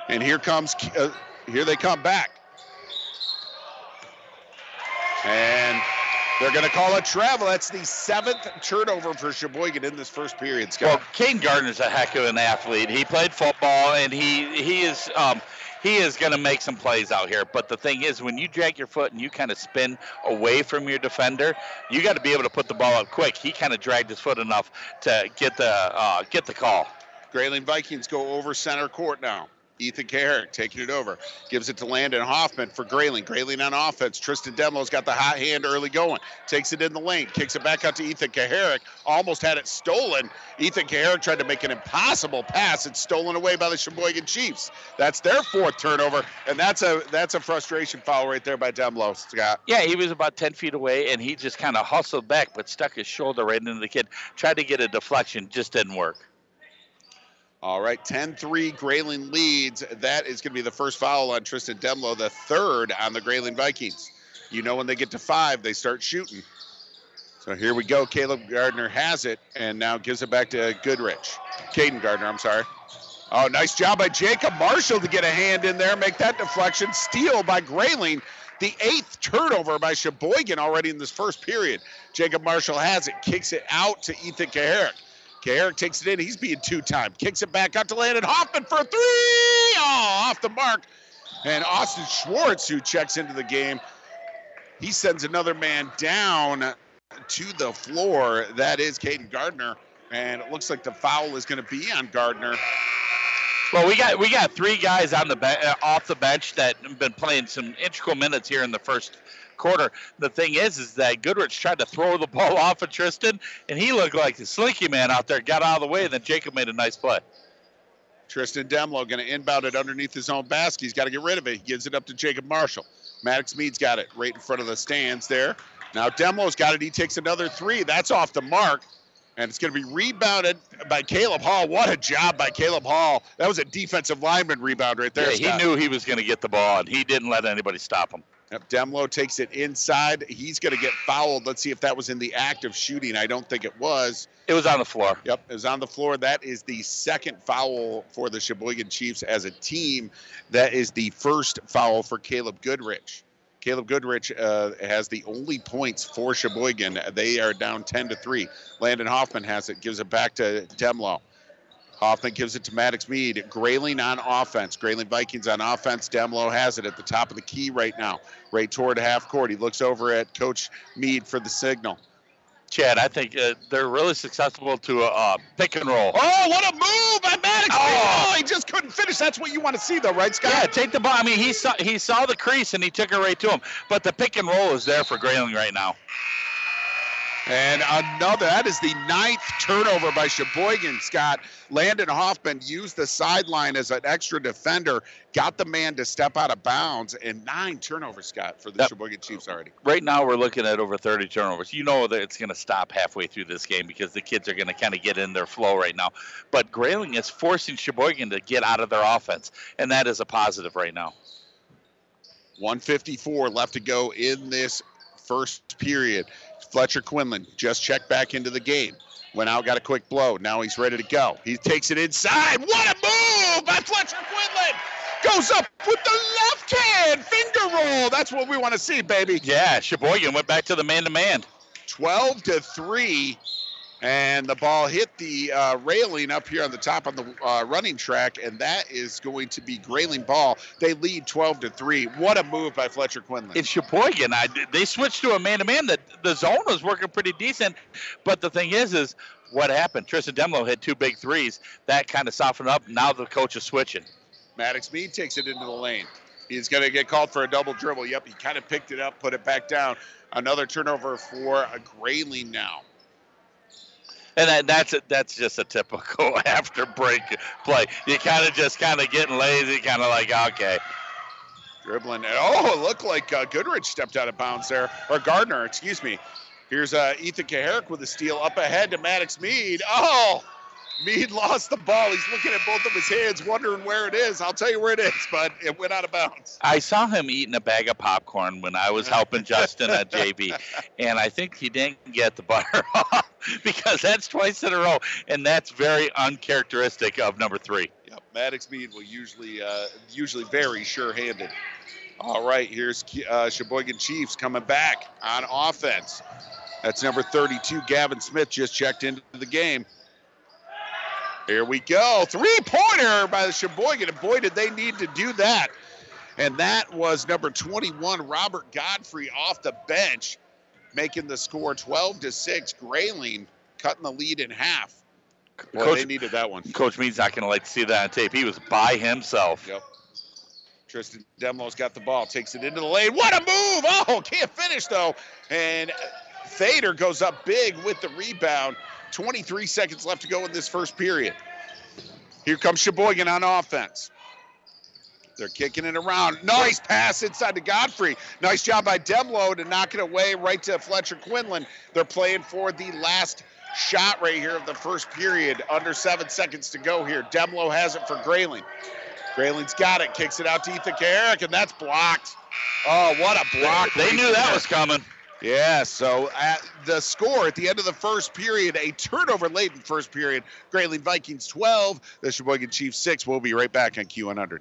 And here comes, uh, here they come back. And they're going to call it travel. That's the seventh turnover for Cheboygan in this first period. Scott. Well, Caden Gardner's a heck of an athlete. He played football, and he he is um, he is going to make some plays out here. But the thing is, when you drag your foot and you kind of spin away from your defender, you got to be able to put the ball up quick. He kind of dragged his foot enough to get the uh, get the call. Grayling Vikings go over center court now. Ethan Kaharick taking it over. Gives it to Landon Hoffman for Grayling. Grayling on offense. Tristan Demlo's got the hot hand early going. Takes it in the lane. Kicks it back out to Ethan Kaharick. Almost had it stolen. Ethan Kaharick tried to make an impossible pass. It's stolen away by the Cheboygan Chiefs. That's their fourth turnover, and that's a that's a frustration foul right there by Demlo, Scott. Yeah, he was about 10 feet away, and he just kind of hustled back, but stuck his shoulder right into the kid. Tried to get a deflection, just didn't work. All right, 10 3 Grayling leads. That is going to be the first foul on Tristan Demlo, the third on the Grayling Vikings. You know, when they get to five, they start shooting. So here we go. Caleb Gardner has it and now gives it back to Goodrich. Caden Gardner, I'm sorry. Oh, nice job by Jacob Marshall to get a hand in there, make that deflection. Steal by Grayling. The eighth turnover by Cheboygan already in this first period. Jacob Marshall has it, kicks it out to Ethan Kaharick. Kaharick takes it in. He's being two time. Kicks it back out to Landon Hoffman for three. Oh, off the mark. And Austin Schwartz, who checks into the game, he sends another man down to the floor. That is Caden Gardner. And it looks like the foul is going to be on Gardner. Well, we got we got three guys on the be- uh, off the bench that have been playing some integral minutes here in the first quarter. The thing is, is that Goodrich tried to throw the ball off of Tristan, and he looked like the slinky man out there. Got out of the way, and then Jacob made a nice play. Tristan Demlo going to inbound it underneath his own basket. He's got to get rid of it. He gives it up to Jacob Marshall. Maddox Mead's got it right in front of the stands there. Now Demlo's got it. He takes another three. That's off the mark. And it's going to be rebounded by Caleb Hall. What a job by Caleb Hall. That was a defensive lineman rebound right there. Yeah, he knew he was going to get the ball, and he didn't let anybody stop him. Yep, Demlo takes it inside. He's going to get fouled. Let's see if that was in the act of shooting. I don't think it was. It was on the floor. Yep, it was on the floor. That is the second foul for the Cheboygan Chiefs as a team. That is the first foul for Caleb Goodrich. Caleb Goodrich uh, has the only points for Cheboygan. They are down 10 to 3. Landon Hoffman has it, gives it back to Demlo. Hoffman gives it to Maddox Mead. Grayling on offense. Grayling Vikings on offense. Demlo has it at the top of the key right now, right toward half court. He looks over at Coach Mead for the signal. Chad, I think uh, they're really successful to a uh, pick and roll. Oh, what a move by Maddox! Oh. oh. he just couldn't finish. That's what you want to see, though, right, Scott? Yeah, take the ball. I mean, he saw he saw the crease and he took it right to him. But the pick and roll is there for Grayling right now. And another, that is the ninth turnover by Cheboygan, Scott. Landon Hoffman used the sideline as an extra defender, got the man to step out of bounds, and nine turnovers, Scott, for the yep. Cheboygan Chiefs already. Right now, we're looking at over 30 turnovers. You know that it's going to stop halfway through this game because the kids are going to kind of get in their flow right now. But Grayling is forcing Cheboygan to get out of their offense, and that is a positive right now. 154 left to go in this first period. Fletcher Quinlan just checked back into the game. Went out, got a quick blow. Now he's ready to go. He takes it inside. What a move by Fletcher Quinlan! Goes up with the left hand finger roll. That's what we want to see, baby. Yeah, Cheboygan went back to the man to man. 12 to 3 and the ball hit the uh, railing up here on the top of the uh, running track, and that is going to be Grayling ball. They lead 12 to three. What a move by Fletcher Quinlan! It's Cheboygan. I, they switched to a man-to-man. That the zone was working pretty decent, but the thing is, is what happened? Tristan Demlo hit two big threes. That kind of softened up. Now the coach is switching. Maddox Mead takes it into the lane. He's going to get called for a double dribble. Yep, he kind of picked it up, put it back down. Another turnover for a Grayling now and that, that's a, that's just a typical after break play. You kind of just kind of getting lazy, kind of like okay. Dribbling. Oh, it looked like uh, Goodrich stepped out of bounds there, or Gardner, excuse me. Here's uh, Ethan Kaharick with a steal up ahead to Maddox Mead. Oh, Mead lost the ball. He's looking at both of his hands, wondering where it is. I'll tell you where it is, but it went out of bounds. I saw him eating a bag of popcorn when I was helping Justin at JB, and I think he didn't get the butter off because that's twice in a row, and that's very uncharacteristic of number three. Yep, Maddox Mead will usually uh, usually very sure-handed. All right, here's uh, Cheboygan Chiefs coming back on offense. That's number 32, Gavin Smith, just checked into the game. Here we go. Three pointer by the Cheboygan. And boy, did they need to do that. And that was number 21, Robert Godfrey, off the bench, making the score 12 to 6. Grayling cutting the lead in half. Boy, Coach, they needed that one. Coach Mead's not going to like to see that on tape. He was by himself. Yep. Tristan Demlo's got the ball, takes it into the lane. What a move! Oh, can't finish though. And Thader goes up big with the rebound. 23 seconds left to go in this first period. Here comes Cheboygan on offense. They're kicking it around. Nice pass inside to Godfrey. Nice job by Demlo to knock it away right to Fletcher Quinlan. They're playing for the last shot right here of the first period. Under seven seconds to go here. Demlo has it for Grayling. Grayling's got it. Kicks it out to Ethan Kaharick, and that's blocked. Oh, what a block. They knew that was coming. Yeah, so at the score at the end of the first period, a turnover late in first period. Grayling Vikings 12, the Cheboygan Chiefs 6. We'll be right back on Q100.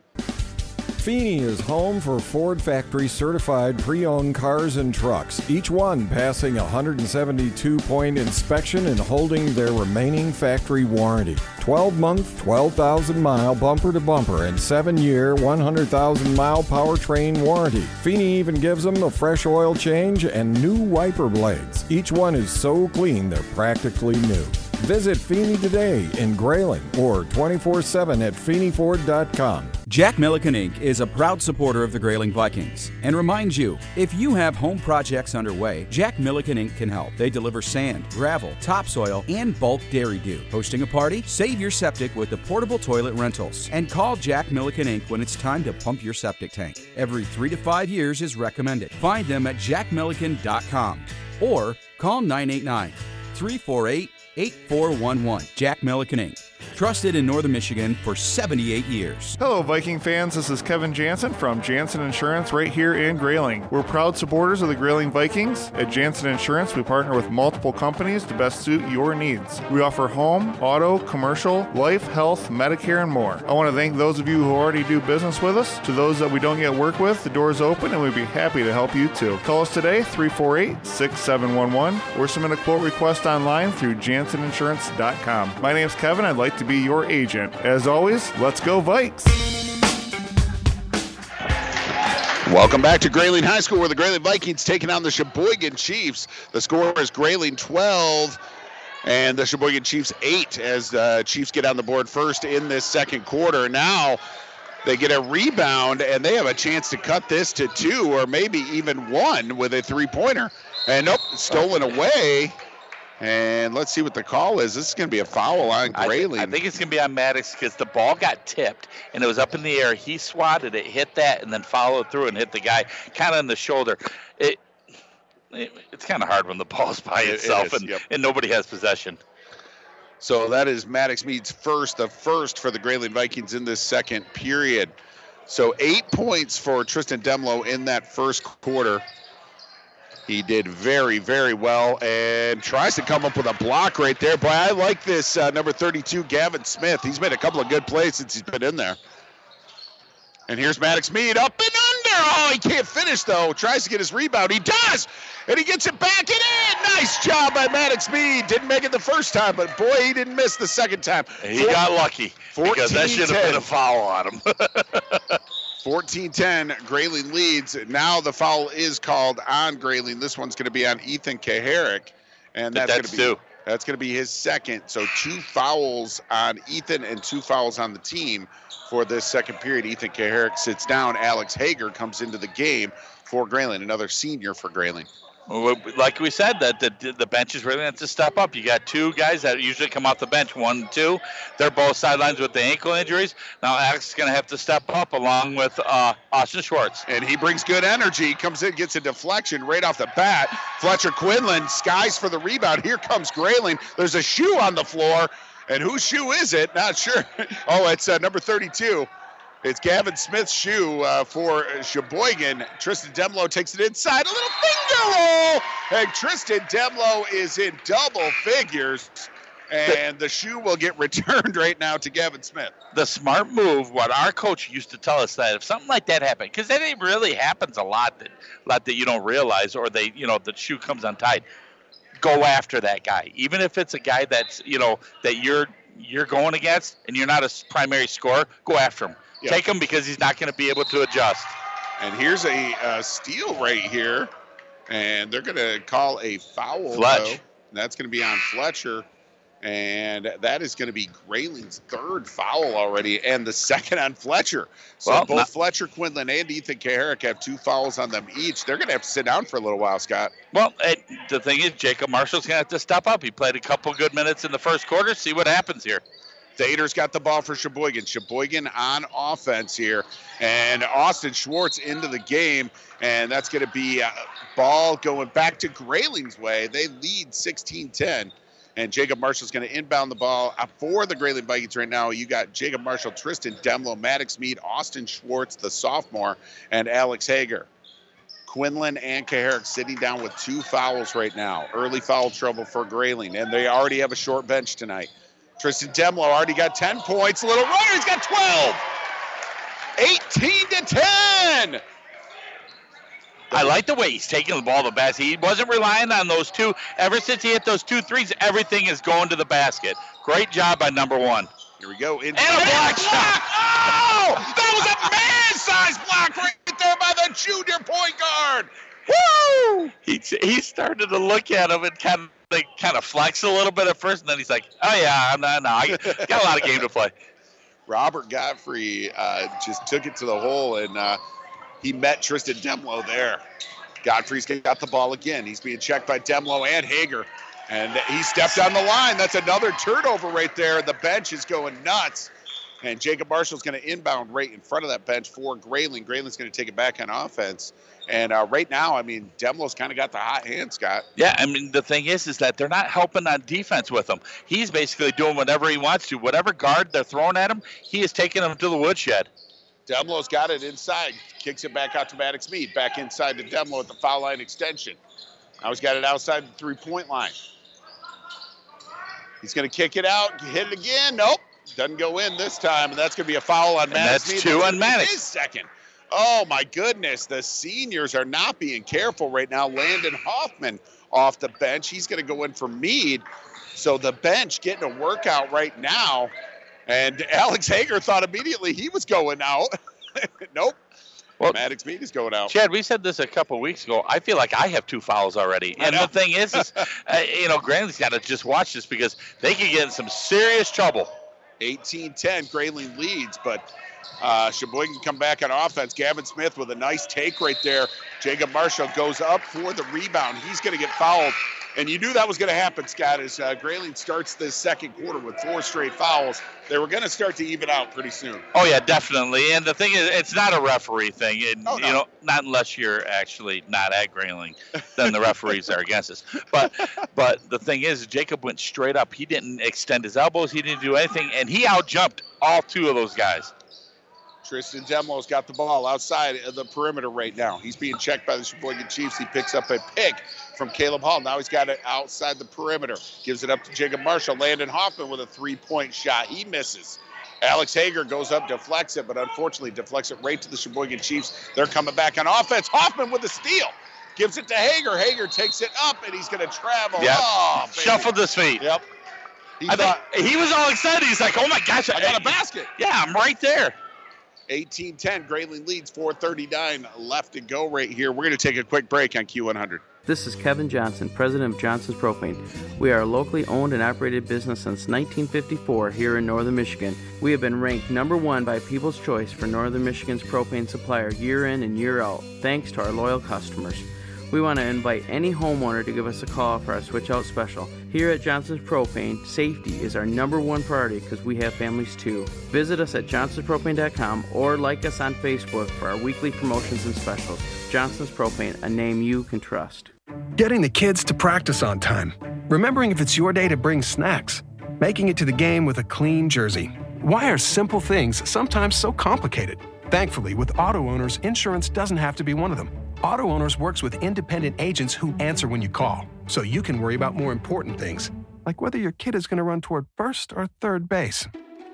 Feeney is home for Ford factory certified pre owned cars and trucks, each one passing a 172 point inspection and holding their remaining factory warranty. 12 month, 12,000 mile bumper to bumper and 7 year, 100,000 mile powertrain warranty. Feeney even gives them a fresh oil change and new wiper blades. Each one is so clean they're practically new. Visit Feeney today in Grayling or 24 7 at FeeneyFord.com. Jack Milliken Inc. is a proud supporter of the Grayling Vikings and reminds you if you have home projects underway, Jack Milliken Inc. can help. They deliver sand, gravel, topsoil, and bulk dairy dew. Hosting a party? Save your septic with the portable toilet rentals and call Jack Milliken Inc. when it's time to pump your septic tank. Every three to five years is recommended. Find them at jackmilliken.com or call 989 348 8411. Jack Milliken Inc. Trusted in Northern Michigan for 78 years. Hello, Viking fans. This is Kevin Jansen from Jansen Insurance right here in Grayling. We're proud supporters of the Grayling Vikings. At Jansen Insurance, we partner with multiple companies to best suit your needs. We offer home, auto, commercial, life, health, Medicare, and more. I want to thank those of you who already do business with us. To those that we don't yet work with, the door is open and we'd be happy to help you too. Call us today, 348 6711, or submit a quote request online through janseninsurance.com. My name's Kevin. I'd like to be your agent. As always, let's go Vikes! Welcome back to Grayling High School, where the Grayling Vikings taking on the Cheboygan Chiefs. The score is Grayling 12 and the Cheboygan Chiefs 8 as the Chiefs get on the board first in this second quarter. Now they get a rebound and they have a chance to cut this to two or maybe even one with a three pointer. And nope, stolen away. And let's see what the call is. This is going to be a foul on I, thi- Grayling. I think it's going to be on Maddox because the ball got tipped and it was up in the air. He swatted it, hit that, and then followed through and hit the guy kind of in the shoulder. It, it it's kind of hard when the ball's by It- it itself is, and, yep. and nobody has possession. So that is Maddox Mead's first, the first for the Grayling Vikings in this second period. So eight points for Tristan Demlo in that first quarter. He did very, very well and tries to come up with a block right there. Boy, I like this uh, number 32, Gavin Smith. He's made a couple of good plays since he's been in there. And here's Maddox Mead up and under. Oh, he can't finish though. Tries to get his rebound. He does, and he gets it back and in. Nice job by Maddox Mead. Didn't make it the first time, but boy, he didn't miss the second time. He got lucky because that should have been a foul on him. 14-10, Grayling leads. Now the foul is called on Grayling. This one's going to be on Ethan Kaharick, and that's, that's going to be two. that's going to be his second. So two fouls on Ethan and two fouls on the team for this second period. Ethan Kaharick sits down. Alex Hager comes into the game for Grayling, another senior for Grayling. Like we said, that the, the bench is really have to step up. You got two guys that usually come off the bench, one two. They're both sidelines with the ankle injuries. Now Alex is going to have to step up along with uh, Austin Schwartz. And he brings good energy. Comes in, gets a deflection right off the bat. Fletcher Quinlan skies for the rebound. Here comes Grayling. There's a shoe on the floor. And whose shoe is it? Not sure. Oh, it's uh, number 32. It's Gavin Smith's shoe uh, for Cheboygan. Tristan Demlo takes it inside. A little finger roll. And Tristan Demlo is in double figures. And the shoe will get returned right now to Gavin Smith. the smart move, what our coach used to tell us that if something like that happened, because that really happens a lot that a lot that you don't realize, or they, you know, the shoe comes untied. Go after that guy, even if it's a guy that's, you know, that you're you're going against and you're not a primary scorer. Go after him. Yeah. Take him because he's not going to be able to adjust. And here's a uh, steal right here. And they're going to call a foul. Fletch. though. That's going to be on Fletcher. And that is going to be Grayling's third foul already, and the second on Fletcher. So Well, both not- Fletcher Quinlan and Ethan Kaharick have two fouls on them each. They're going to have to sit down for a little while, Scott. Well, the thing is, Jacob Marshall's going to have to step up. He played a couple good minutes in the first quarter. See what happens here. Thader's got the ball for Cheboygan. Cheboygan on offense here. And Austin Schwartz into the game. And that's going to be a ball going back to Grayling's way. They lead 16 10. And Jacob Marshall's going to inbound the ball Uh, for the Grayling Vikings right now. You got Jacob Marshall, Tristan Demlo, Maddox Mead, Austin Schwartz, the sophomore, and Alex Hager. Quinlan and Kaharick sitting down with two fouls right now. Early foul trouble for Grayling, and they already have a short bench tonight. Tristan Demlo already got 10 points. Little runner, he's got 12. 18 to 10. I like the way he's taking the ball to the basket. He wasn't relying on those two. Ever since he hit those two threes, everything is going to the basket. Great job by number one. Here we go. In- And a block shot. Oh, that was a man-sized block right there by the junior point guard. Woo! He, he started to look at him and kind of like, kind of flex a little bit at first, and then he's like, "Oh yeah, I no, no, I got a lot of game to play." Robert Godfrey uh, just took it to the hole, and uh, he met Tristan Demlo there. Godfrey's got the ball again. He's being checked by Demlo and Hager. And he stepped on the line. That's another turnover right there. The bench is going nuts. And Jacob Marshall's going to inbound right in front of that bench for Grayling. Grayling's going to take it back on offense. And uh, right now, I mean, Demlo's kind of got the hot hand, Scott. Yeah, I mean the thing is, is that they're not helping on defense with him. He's basically doing whatever he wants to. Whatever guard they're throwing at him, he is taking them to the woodshed. Demlo's got it inside, kicks it back out to Maddox Mead, back inside to Demlo at the foul line extension. Now he's got it outside the three point line. He's going to kick it out, hit it again. Nope, doesn't go in this time, and that's going to be a foul on And Maddox that's Mead. two on Maddox. His second. Oh my goodness, the seniors are not being careful right now. Landon Hoffman off the bench. He's going to go in for Mead. So the bench getting a workout right now. And Alex Hager thought immediately he was going out. nope. Well, Maddox Mead is going out. Chad, we said this a couple weeks ago. I feel like I have two fouls already. And the thing is, is uh, you know, Granley's got to just watch this because they could get in some serious trouble. 18-10, Grayling leads, but uh, Cheboygan come back on offense. Gavin Smith with a nice take right there. Jacob Marshall goes up for the rebound. He's going to get fouled. And you knew that was going to happen, Scott, as uh, Grayling starts this second quarter with four straight fouls. They were going to start to even out pretty soon. Oh yeah, definitely. And the thing is, it's not a referee thing. And, Oh, no. You know, not unless you're actually not at Grayling, then the referees are against us. But but the thing is, Jacob went straight up. He didn't extend his elbows. He didn't do anything, and he outjumped all two of those guys. Tristan Demlo's got the ball outside of the perimeter right now. He's being checked by the Cheboygan Chiefs. He picks up a pick from Caleb Hall. Now he's got it outside the perimeter. Gives it up to Jacob Marshall. Landon Hoffman with a three-point shot. He misses. Alex Hager goes up, deflects it, but unfortunately deflects it right to the Cheboygan Chiefs. They're coming back on offense. Hoffman with a steal. Gives it to Hager. Hager takes it up, and he's going to travel. Yep. Oh. Shuffled his feet. Yep. He I thought, think he was all excited. He's like, "Oh my gosh, I got a basket. Yeah, I'm right there." 18-10. Grayling leads 439 left to go right here. We're going to take a quick break on Q100. This is Kevin Johnson, president of Johnson's Propane. We are a locally owned and operated business since 1954 here in northern Michigan. We have been ranked number one by People's Choice for northern Michigan's propane supplier year in and year out, thanks to our loyal customers. We want to invite any homeowner to give us a call for our switch out special. Here at Johnson's Propane, safety is our number one priority because we have families too. Visit us at johnsonspropane.com or like us on Facebook for our weekly promotions and specials. Johnson's Propane, a name you can trust. Getting the kids to practice on time. Remembering if it's your day to bring snacks. Making it to the game with a clean jersey. Why are simple things sometimes so complicated? Thankfully, with auto owners, insurance doesn't have to be one of them. Auto Owners works with independent agents who answer when you call, so you can worry about more important things, like whether your kid is going to run toward first or third base.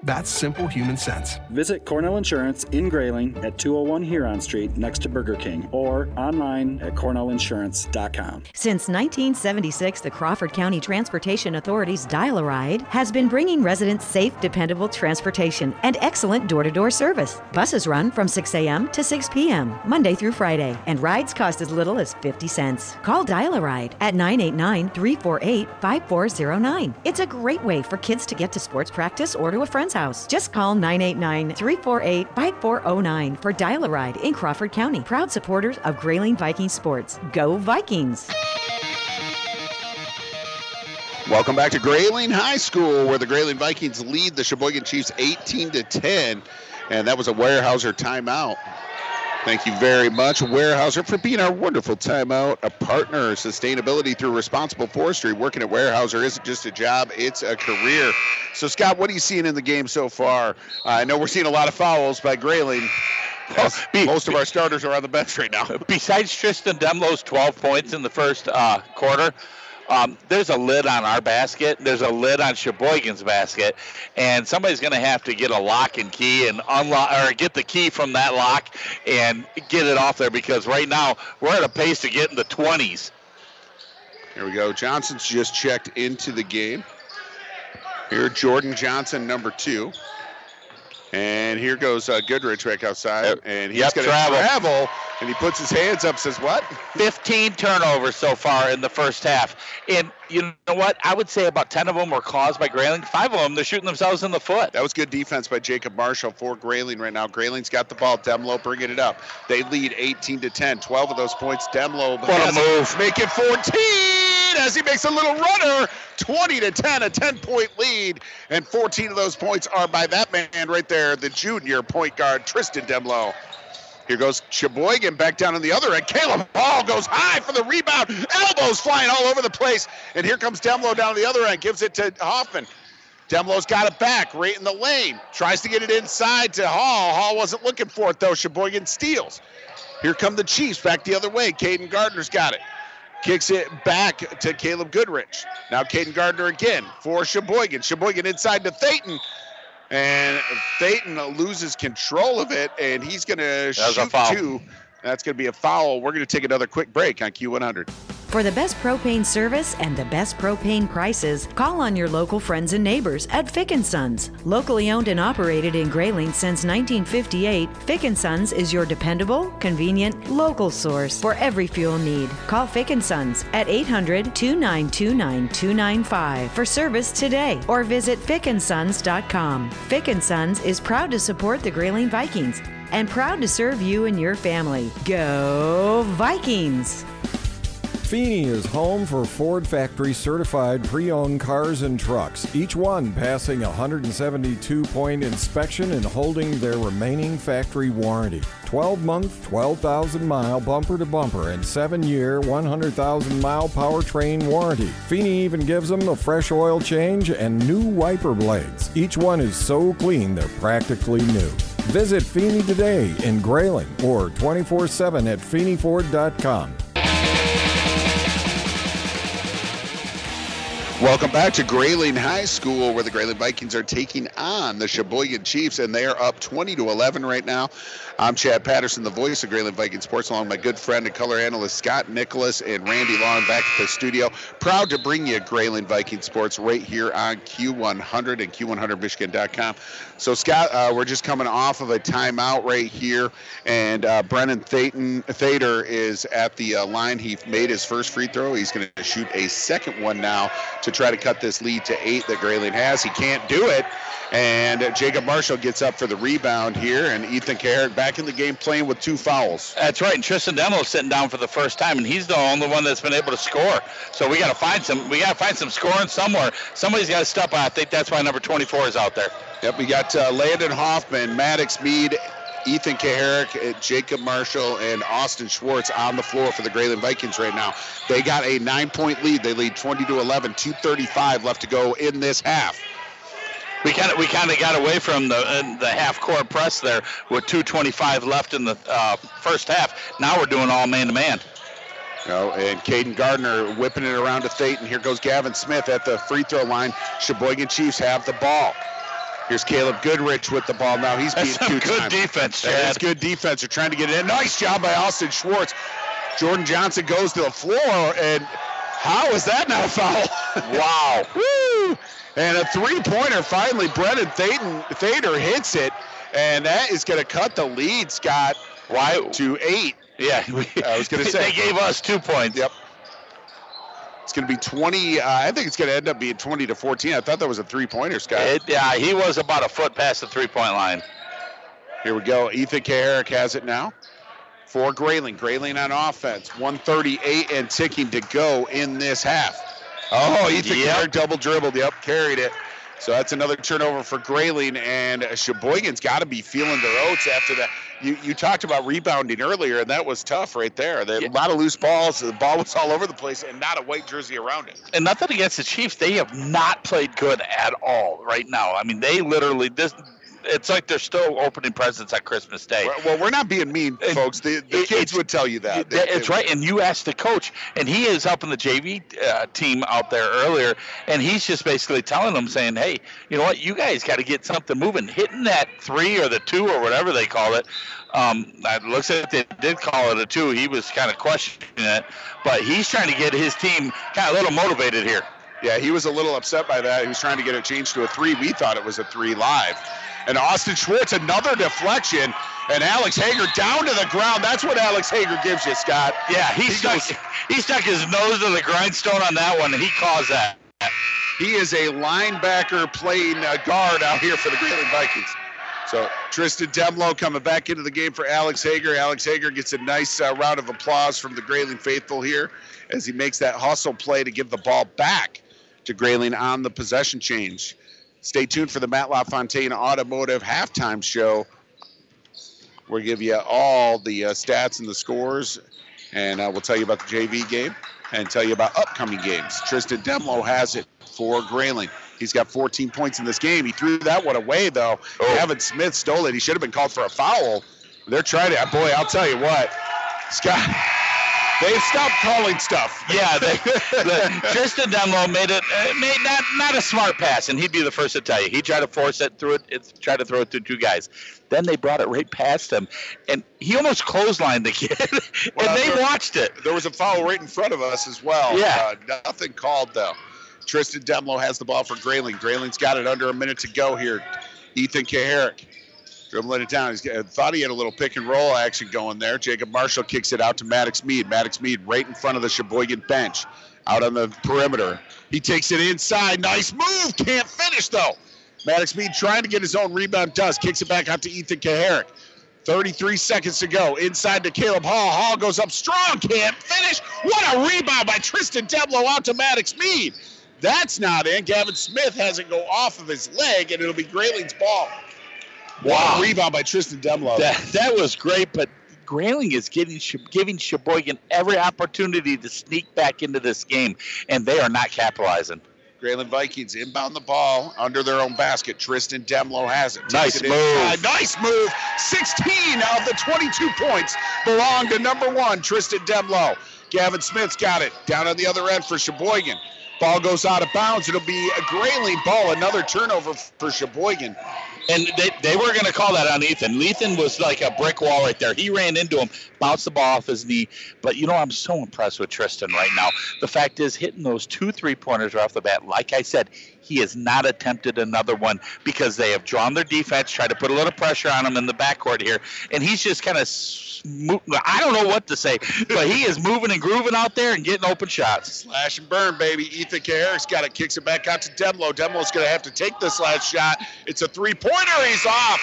That's simple human sense. Visit Cornell Insurance in Grayling at 201 Huron Street next to Burger King or online at cornellinsurance.com. Since 1976, the Crawford County Transportation Authority's Dial a Ride has been bringing residents safe, dependable transportation and excellent door to door service. Buses run from 6 a.m. to 6 p.m., Monday through Friday, and rides cost as little as 50 cents. Call Dial a Ride at 989 348 5409. It's a great way for kids to get to sports practice or to a friend's house. Just call 989 348 5409 for Dial a Ride in Crawford County. Proud supporters of Grayling Viking Sports. Go Vikings! Welcome back to Grayling High School, where the Grayling Vikings lead the Cheboygan Chiefs 18 to 10, and that was a Weyerhaeuser timeout. Thank you very much, Weyerhaeuser, for being our wonderful timeout, a partner, sustainability through responsible forestry. Working at Weyerhaeuser isn't just a job; it's a career. So, Scott, what are you seeing in the game so far? Uh, I know we're seeing a lot of fouls by Grayling. as most of our starters are on the bench right now. Besides Tristan Demlo's 12 points in the first uh, quarter, um, there's a lid on our basket. There's a lid on Cheboygan's basket, and somebody's going to have to get a lock and key and unlock or get the key from that lock and get it off there because right now we're at a pace to get in the 20s. Here we go. Johnson's just checked into the game. Here, Jordan Johnson, number two. And here goes uh, Goodrich back outside. And he's Yep, going to travel. travel. And he puts his hands up, says, What? 15 turnovers so far in the first half. And you know what? I would say about 10 of them were caused by Grayling. Five of them, they're shooting themselves in the foot. That was good defense by Jacob Marshall for Grayling right now. Grayling's got the ball. Demlo bringing it up. They lead 18 to 10. 12 of those points. Demlo What a move. Make it 14 as he makes a little runner. 20 to 10, a 10 point lead. And 14 of those points are by that man right there, the junior point guard, Tristan Demlo. Here goes Cheboygan back down on the other end. Caleb Hall goes high for the rebound. Elbows flying all over the place. And here comes Demlo down on the other end. Gives it to Hoffman. Demlo's got it back right in the lane. Tries to get it inside to Hall. Hall wasn't looking for it though. Cheboygan steals. Here come the Chiefs back the other way. Caden Gardner's got it. Kicks it back to Caleb Goodrich. Now Caden Gardner again for Cheboygan. Cheboygan inside to Thayton. And Thayton loses control of it, and he's going to shoot two. That's going to be a foul. We're going to take another quick break on Q100. For the best propane service and the best propane prices, call on your local friends and neighbors at Fick & Sons. Locally owned and operated in Grayling since 1958, Fick & Sons is your dependable, convenient, local source for every fuel need. Call Fick & Sons at 800-292-9295 for service today or visit fickandsons.com. Fick & Sons is proud to support the Grayling Vikings and proud to serve you and your family. Go Vikings! Feeney is home for Ford factory certified pre owned cars and trucks, each one passing a 172 point inspection and holding their remaining factory warranty. 12 month, 12,000 mile bumper to bumper and 7 year, 100,000 mile powertrain warranty. Feeney even gives them a fresh oil change and new wiper blades. Each one is so clean they're practically new. Visit Feeney today in Grayling or 24 7 at FeeneyFord.com. Welcome back to Grayling High School, where the Grayling Vikings are taking on the Cheboygan Chiefs, and they are up 20 to 11 right now. I'm Chad Patterson, the voice of Grayling Viking Sports, along with my good friend and color analyst Scott Nicholas and Randy Long back at the studio. Proud to bring you Grayling Viking Sports right here on Q100 and Q100Michigan.com. So, Scott, uh, we're just coming off of a timeout right here, and uh, Brennan Thaden, Thader is at the uh, line. He made his first free throw. He's going to shoot a second one now to try to cut this lead to eight that Grayling has. He can't do it. And Jacob Marshall gets up for the rebound here, and Ethan Kaharick back in the game playing with two fouls. That's right. And Tristan Demlo sitting down for the first time, and he's the only one that's been able to score. So we got to find some. We got to find some scoring somewhere. Somebody's got to step up. I think that's why number 24 is out there. Yep, we got uh, Landon Hoffman, Maddox Mead, Ethan Kaharick, Jacob Marshall, and Austin Schwartz on the floor for the Grayling Vikings right now. They got a nine-point lead. They lead 20 to 11. 2:35 left to go in this half. We kind of we kind of got away from the uh, the half court press there with 2:25 left in the uh, first half. Now we're doing all man to man. Oh, and Caden Gardner whipping it around to Thayton. Here goes Gavin Smith at the free throw line. Cheboygan Chiefs have the ball. Here's Caleb Goodrich with the ball. Now he's being That's two good defense, That Chad. is good defense. They're trying to get it in. Nice job by Austin Schwartz. Jordan Johnson goes to the floor, and how is that not a foul? wow. Woo! And a three-pointer finally. Brennan Thayton, Thader hits it, and that is going to cut the lead, Scott. Why to eight? Yeah, I was going to say they gave us two points. Yep. It's going to be 20. Uh, I think it's going to end up being 20 to 14. I thought that was a three-pointer, Scott. It, yeah, he was about a foot past the three-point line. Here we go. Ethan Kaharick has it now for Grayling. Grayling on offense. 138 and ticking to go in this half. Oh, Ethan Yep. Kaharick double dribbled. Yep, carried it. So that's another turnover for Grayling, and Cheboygan's got to be feeling their oats after that. You you talked about rebounding earlier, and that was tough right there. There a lot of loose balls. The ball was all over the place, and not a white jersey around it. And nothing against the Chiefs, they have not played good at all right now. I mean, they literally this. It's like they're still opening presents on Christmas Day. Well, we're not being mean, folks. The, the it- kids would tell you that. They- It's they- right, and you asked the coach, and he is helping the JV uh, team out there earlier, and he's just basically telling them, saying, "Hey, you know what? You guys got to get something moving. Hitting that three or the two or whatever they call it. Um, it looks like they did call it a two. He was kind of questioning it, but he's trying to get his team kind of a little motivated here. Yeah, he was a little upset by that. He was trying to get it changed to a three. We thought it was a three live. And Austin Schwartz, another deflection. And Alex Hager down to the ground. That's what Alex Hager gives you, Scott. Yeah, he, stuck he stuck his nose to the grindstone on that one, and he caused that. He is a linebacker playing uh, guard out here for the Grayling Vikings. So Tristan Demlo coming back into the game for Alex Hager. Alex Hager gets a nice uh, round of applause from the Grayling faithful here as he makes that hustle play to give the ball back to Grayling on the possession change. Stay tuned for the Matt LaFontaine Automotive halftime show. We'll give you all the uh, stats and the scores, and uh, we'll tell you about the JV game and tell you about upcoming games. Tristan Demlo has it for Grayling. He's got 14 points in this game. He threw that one away, though. Evan Smith stole it. He should have been called for a foul. They're trying to, boy, I'll tell you what, Scott. They've stopped calling stuff. Yeah, they, the, Tristan Demlo made it uh, made not not a smart pass, and he'd be the first to tell you. He tried to force it through it, it tried to throw it to two guys. Then they brought it right past him, and he almost clotheslined the kid, Well, and they there- watched it. There was a foul right in front of us as well. Yeah. Uh, nothing called though. Tristan Demlo has the ball for Grayling. Grayling's got it under a minute to go here. Ethan Kaharick dribbling it down. He's got, thought he had a little pick and roll action going there. Jacob Marshall kicks it out to Maddox Mead. Maddox Mead right in front of the Cheboygan bench, out on the perimeter. He takes it inside. Nice move. Can't finish though. Maddox Mead trying to get his own rebound. Does kicks it back out to Ethan Kaharick. 33 seconds to go. Inside to Caleb Hall. Hall goes up strong. Can't finish. What a rebound by Tristan Demlo out to Maddox Mead. That's not in. Gavin Smith has it go off of his leg, and it'll be Grayling's ball. Wow. rebound by Tristan Demlo. That that was great, but Grayling is getting giving Cheboygan every opportunity to sneak back into this game, and they are not capitalizing. Grayling Vikings inbound the ball under their own basket. Tristan Demlo has it. Nice it move. inside. Nice move. 16 of the 22 points belong to number one, Tristan Demlo. Gavin Smith's got it down on the other end for Cheboygan. Ball goes out of bounds. It'll be a Grayling ball. Another turnover for Cheboygan. And they, they were going to call that on Ethan. Ethan was like a brick wall right there. He ran into him, bounced the ball off his knee. But you know, I'm so impressed with Tristan right now. The fact is, hitting those two three pointers right off the bat, like I said, he has not attempted another one because they have drawn their defense, tried to put a little pressure on him in the backcourt here, and he's just kind of. I don't know what to say, but he is moving and grooving out there and getting open shots. Slash and burn, baby. Ethan Kaharick's got it. Kicks it back out to Demlo. Demlo's going to have to take this last shot. It's a three pointer. He's off.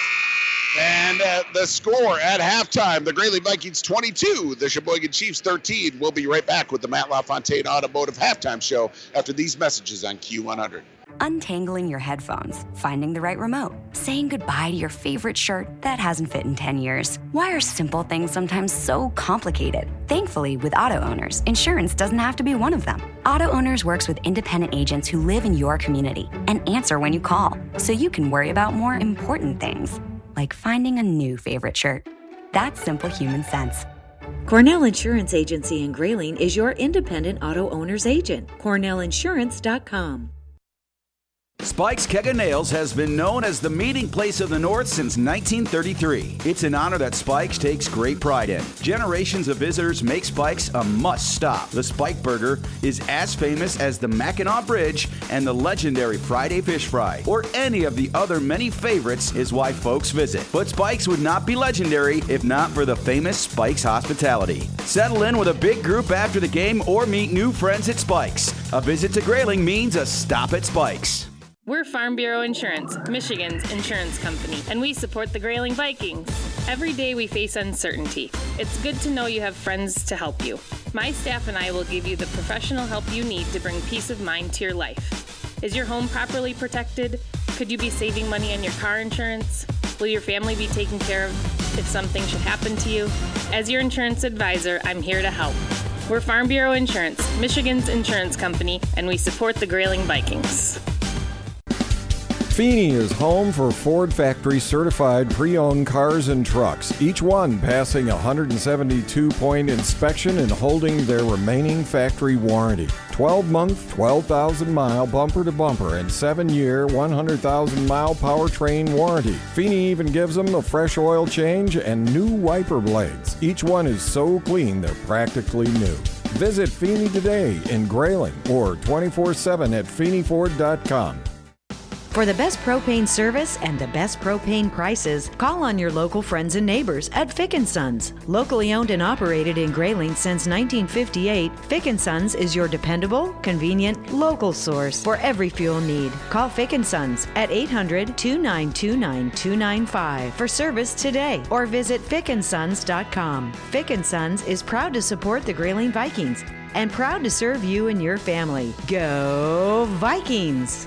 And uh, the score at halftime the Grayling Vikings 22, the Cheboygan Chiefs 13. We'll be right back with the Matt LaFontaine Automotive halftime show after these messages on Q100. Untangling your headphones, finding the right remote, saying goodbye to your favorite shirt that hasn't fit in 10 years. Why are simple things sometimes so complicated? Thankfully, with auto owners, insurance doesn't have to be one of them. Auto Owners works with independent agents who live in your community and answer when you call, so you can worry about more important things, like finding a new favorite shirt. That's simple human sense. Cornell Insurance Agency in Grayling is your independent auto owner's agent. CornellInsurance.com. Spike's Keg of Nails has been known as the meeting place of the North since 1933. It's an honor that Spike's takes great pride in. Generations of visitors make Spike's a must stop. The Spike Burger is as famous as the Mackinac Bridge and the legendary Friday Fish Fry, or any of the other many favorites, is why folks visit. But Spike's would not be legendary if not for the famous Spike's hospitality. Settle in with a big group after the game or meet new friends at Spike's. A visit to Grayling means a stop at Spike's. We're Farm Bureau Insurance, Michigan's insurance company, and we support the Grayling Vikings. Every day we face uncertainty. It's good to know you have friends to help you. My staff and I will give you the professional help you need to bring peace of mind to your life. Is your home properly protected? Could you be saving money on your car insurance? Will your family be taken care of if something should happen to you? As your insurance advisor, I'm here to help. We're Farm Bureau Insurance, Michigan's insurance company, and we support the Grayling Vikings. Feeney is home for Ford factory certified pre owned cars and trucks, each one passing a 172 point inspection and holding their remaining factory warranty. 12 month, 12,000 mile bumper to bumper, and 7 year, 100,000 mile powertrain warranty. Feeney even gives them a fresh oil change and new wiper blades. Each one is so clean they're practically new. Visit Feeney today in Grayling or 24 7 at FeeneyFord.com. For the best propane service and the best propane prices, call on your local friends and neighbors at Fick & Sons. Locally owned and operated in Grayling since 1958, Fick & Sons is your dependable, convenient, local source for every fuel need. Call Fick & Sons at 800-292-9295 for service today or visit fickandsons.com. Fick & Sons is proud to support the Grayling Vikings and proud to serve you and your family. Go Vikings!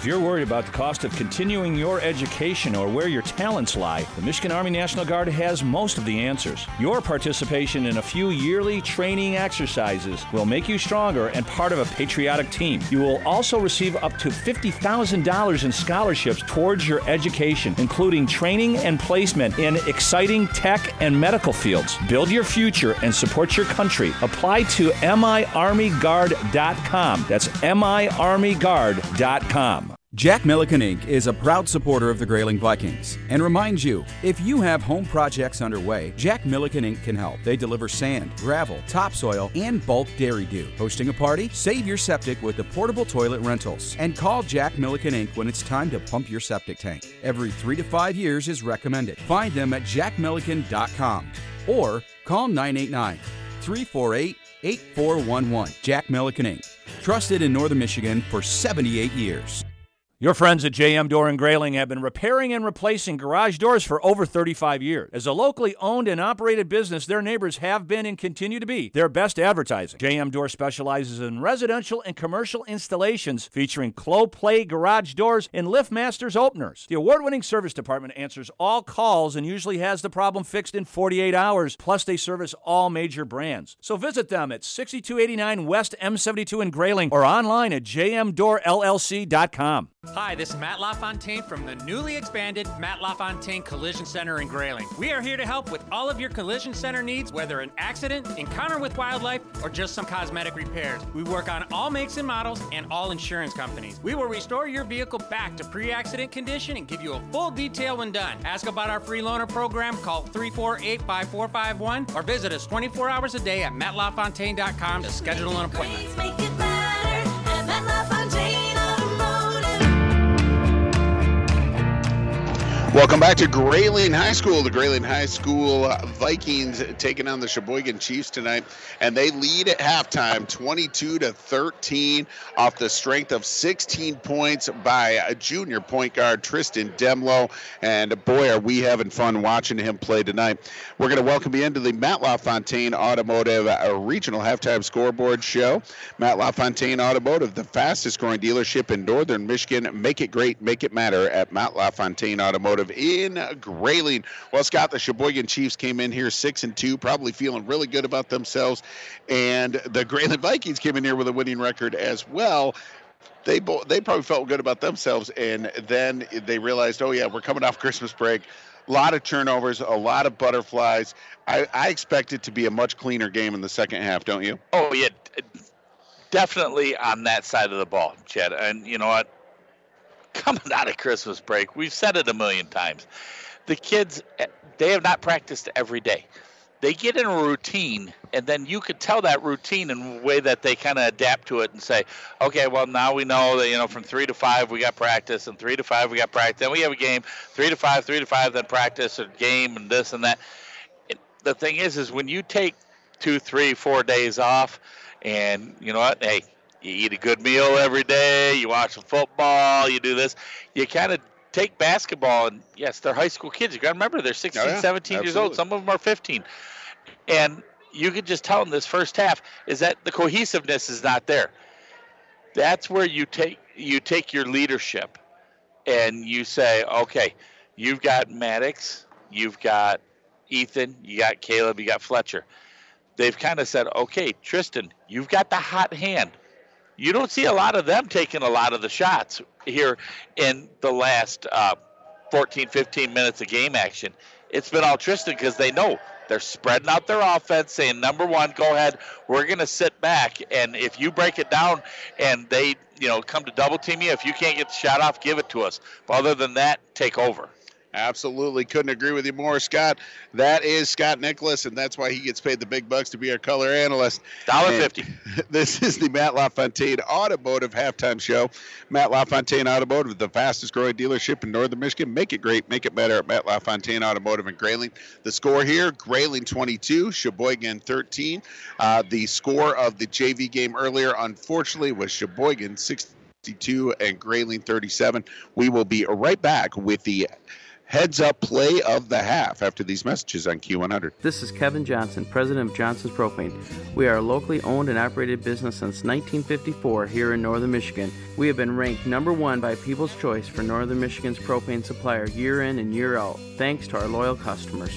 If you're worried about the cost of continuing your education or where your talents lie, the Michigan Army National Guard has most of the answers. Your participation in a few yearly training exercises will make you stronger and part of a patriotic team. You will also receive up to $50,000 in scholarships towards your education, including training and placement in exciting tech and medical fields. Build your future and support your country. Apply to miarmyguard.com. That's miarmyguard.com. Jack Milliken Inc. is a proud supporter of the Grayling Vikings and reminds you if you have home projects underway, Jack Milliken Inc. can help. They deliver sand, gravel, topsoil, and bulk dairy dew. Hosting a party? Save your septic with the portable toilet rentals. And call Jack Milliken Inc. when it's time to pump your septic tank. Every three to five years is recommended. Find them at jackmilliken.com or call 989 348 8411. Jack Milliken Inc. Trusted in Northern Michigan for 78 years. Your friends at JM Door and Grayling have been repairing and replacing garage doors for over 35 years. As a locally owned and operated business, their neighbors have been and continue to be their best advertising. JM Door specializes in residential and commercial installations featuring Clopay garage doors and LiftMasters openers. The award-winning service department answers all calls and usually has the problem fixed in 48 hours. Plus, they service all major brands. So visit them at 6289 West M72 in Grayling or online at jmdoorllc.com. Hi, this is Matt LaFontaine from the newly expanded Matt LaFontaine Collision Center in Grayling. We are here to help with all of your collision center needs, whether an accident, encounter with wildlife, or just some cosmetic repairs. We work on all makes and models and all insurance companies. We will restore your vehicle back to pre accident condition and give you a full detail when done. Ask about our free loaner program, call 348 5451, or visit us 24 hours a day at mattlafontaine.com to schedule an appointment. Welcome back to Grayling High School. The Grayling High School Vikings taking on the Cheboygan Chiefs tonight, and they lead at halftime, 22 to 13, off the strength of 16 points by a junior point guard Tristan Demlo. And boy, are we having fun watching him play tonight. We're going to welcome you into the Matt LaFontaine Automotive uh, Regional Halftime Scoreboard Show. Matt LaFontaine Automotive, the fastest growing dealership in Northern Michigan. Make it great, make it matter at Matt LaFontaine Automotive in Grayling. Well, Scott, the Cheboygan Chiefs came in here six and two, probably feeling really good about themselves, and the Grayling Vikings came in here with a winning record as well. They bo- they probably felt good about themselves, and then they realized, oh yeah, we're coming off Christmas break. A lot of turnovers, a lot of butterflies. I, I expect it to be a much cleaner game in the second half, don't you? Oh yeah, definitely on that side of the ball, Chad. And you know what? coming out of Christmas break, we've said it a million times. The kids, they have not practiced every day. They get in a routine, and then you could tell that routine in a way that they kind of adapt to it and say, okay, well, now we know that, you know, from three to five we got practice, and three to five we got practice, then we have a game, three to five, three to five, then practice, or game, and this and that. The thing is, is when you take two, three, four days off, and you know what? Hey, you eat a good meal every day, you watch some football, you do this. You kind of take basketball, and yes, they're high school kids. You got to remember, they're 16, Oh, yeah, 17 years old. Some of them are 15. And you could just tell in this first half is that the cohesiveness is not there. That's where you take you take your leadership and you say, okay, you've got Maddox, you've got Ethan, you got Caleb, you got Fletcher. They've kind of said, okay, Tristan, you've got the hot hand. You don't see a lot of them taking a lot of the shots here in the last uh, 14, 15 minutes of game action. It's been all Tristan because they know they're spreading out their offense, saying, number one, go ahead. We're going to sit back. And if you break it down and they, you know, come to double team you, if you can't get the shot off, give it to us. But other than that, take over. Absolutely. Couldn't agree with you more, Scott. That is Scott Nicholas, and that's why he gets paid the big bucks to be our color analyst. Dollar fifty. This is the Matt LaFontaine Automotive halftime show. Matt LaFontaine Automotive, the fastest growing dealership in northern Michigan. Make it great, make it better at Matt LaFontaine Automotive in Grayling. The score here Grayling 22, Cheboygan 13. Uh, the score of the JV game earlier, unfortunately, was Cheboygan 62 and Grayling 37. We will be right back with the heads up play of the half after these messages on Q100. This is Kevin Johnson, president of Johnson's Propane. We are a locally owned and operated business since 1954 here in northern Michigan. We have been ranked number one by People's Choice for northern Michigan's propane supplier year in and year out, thanks to our loyal customers.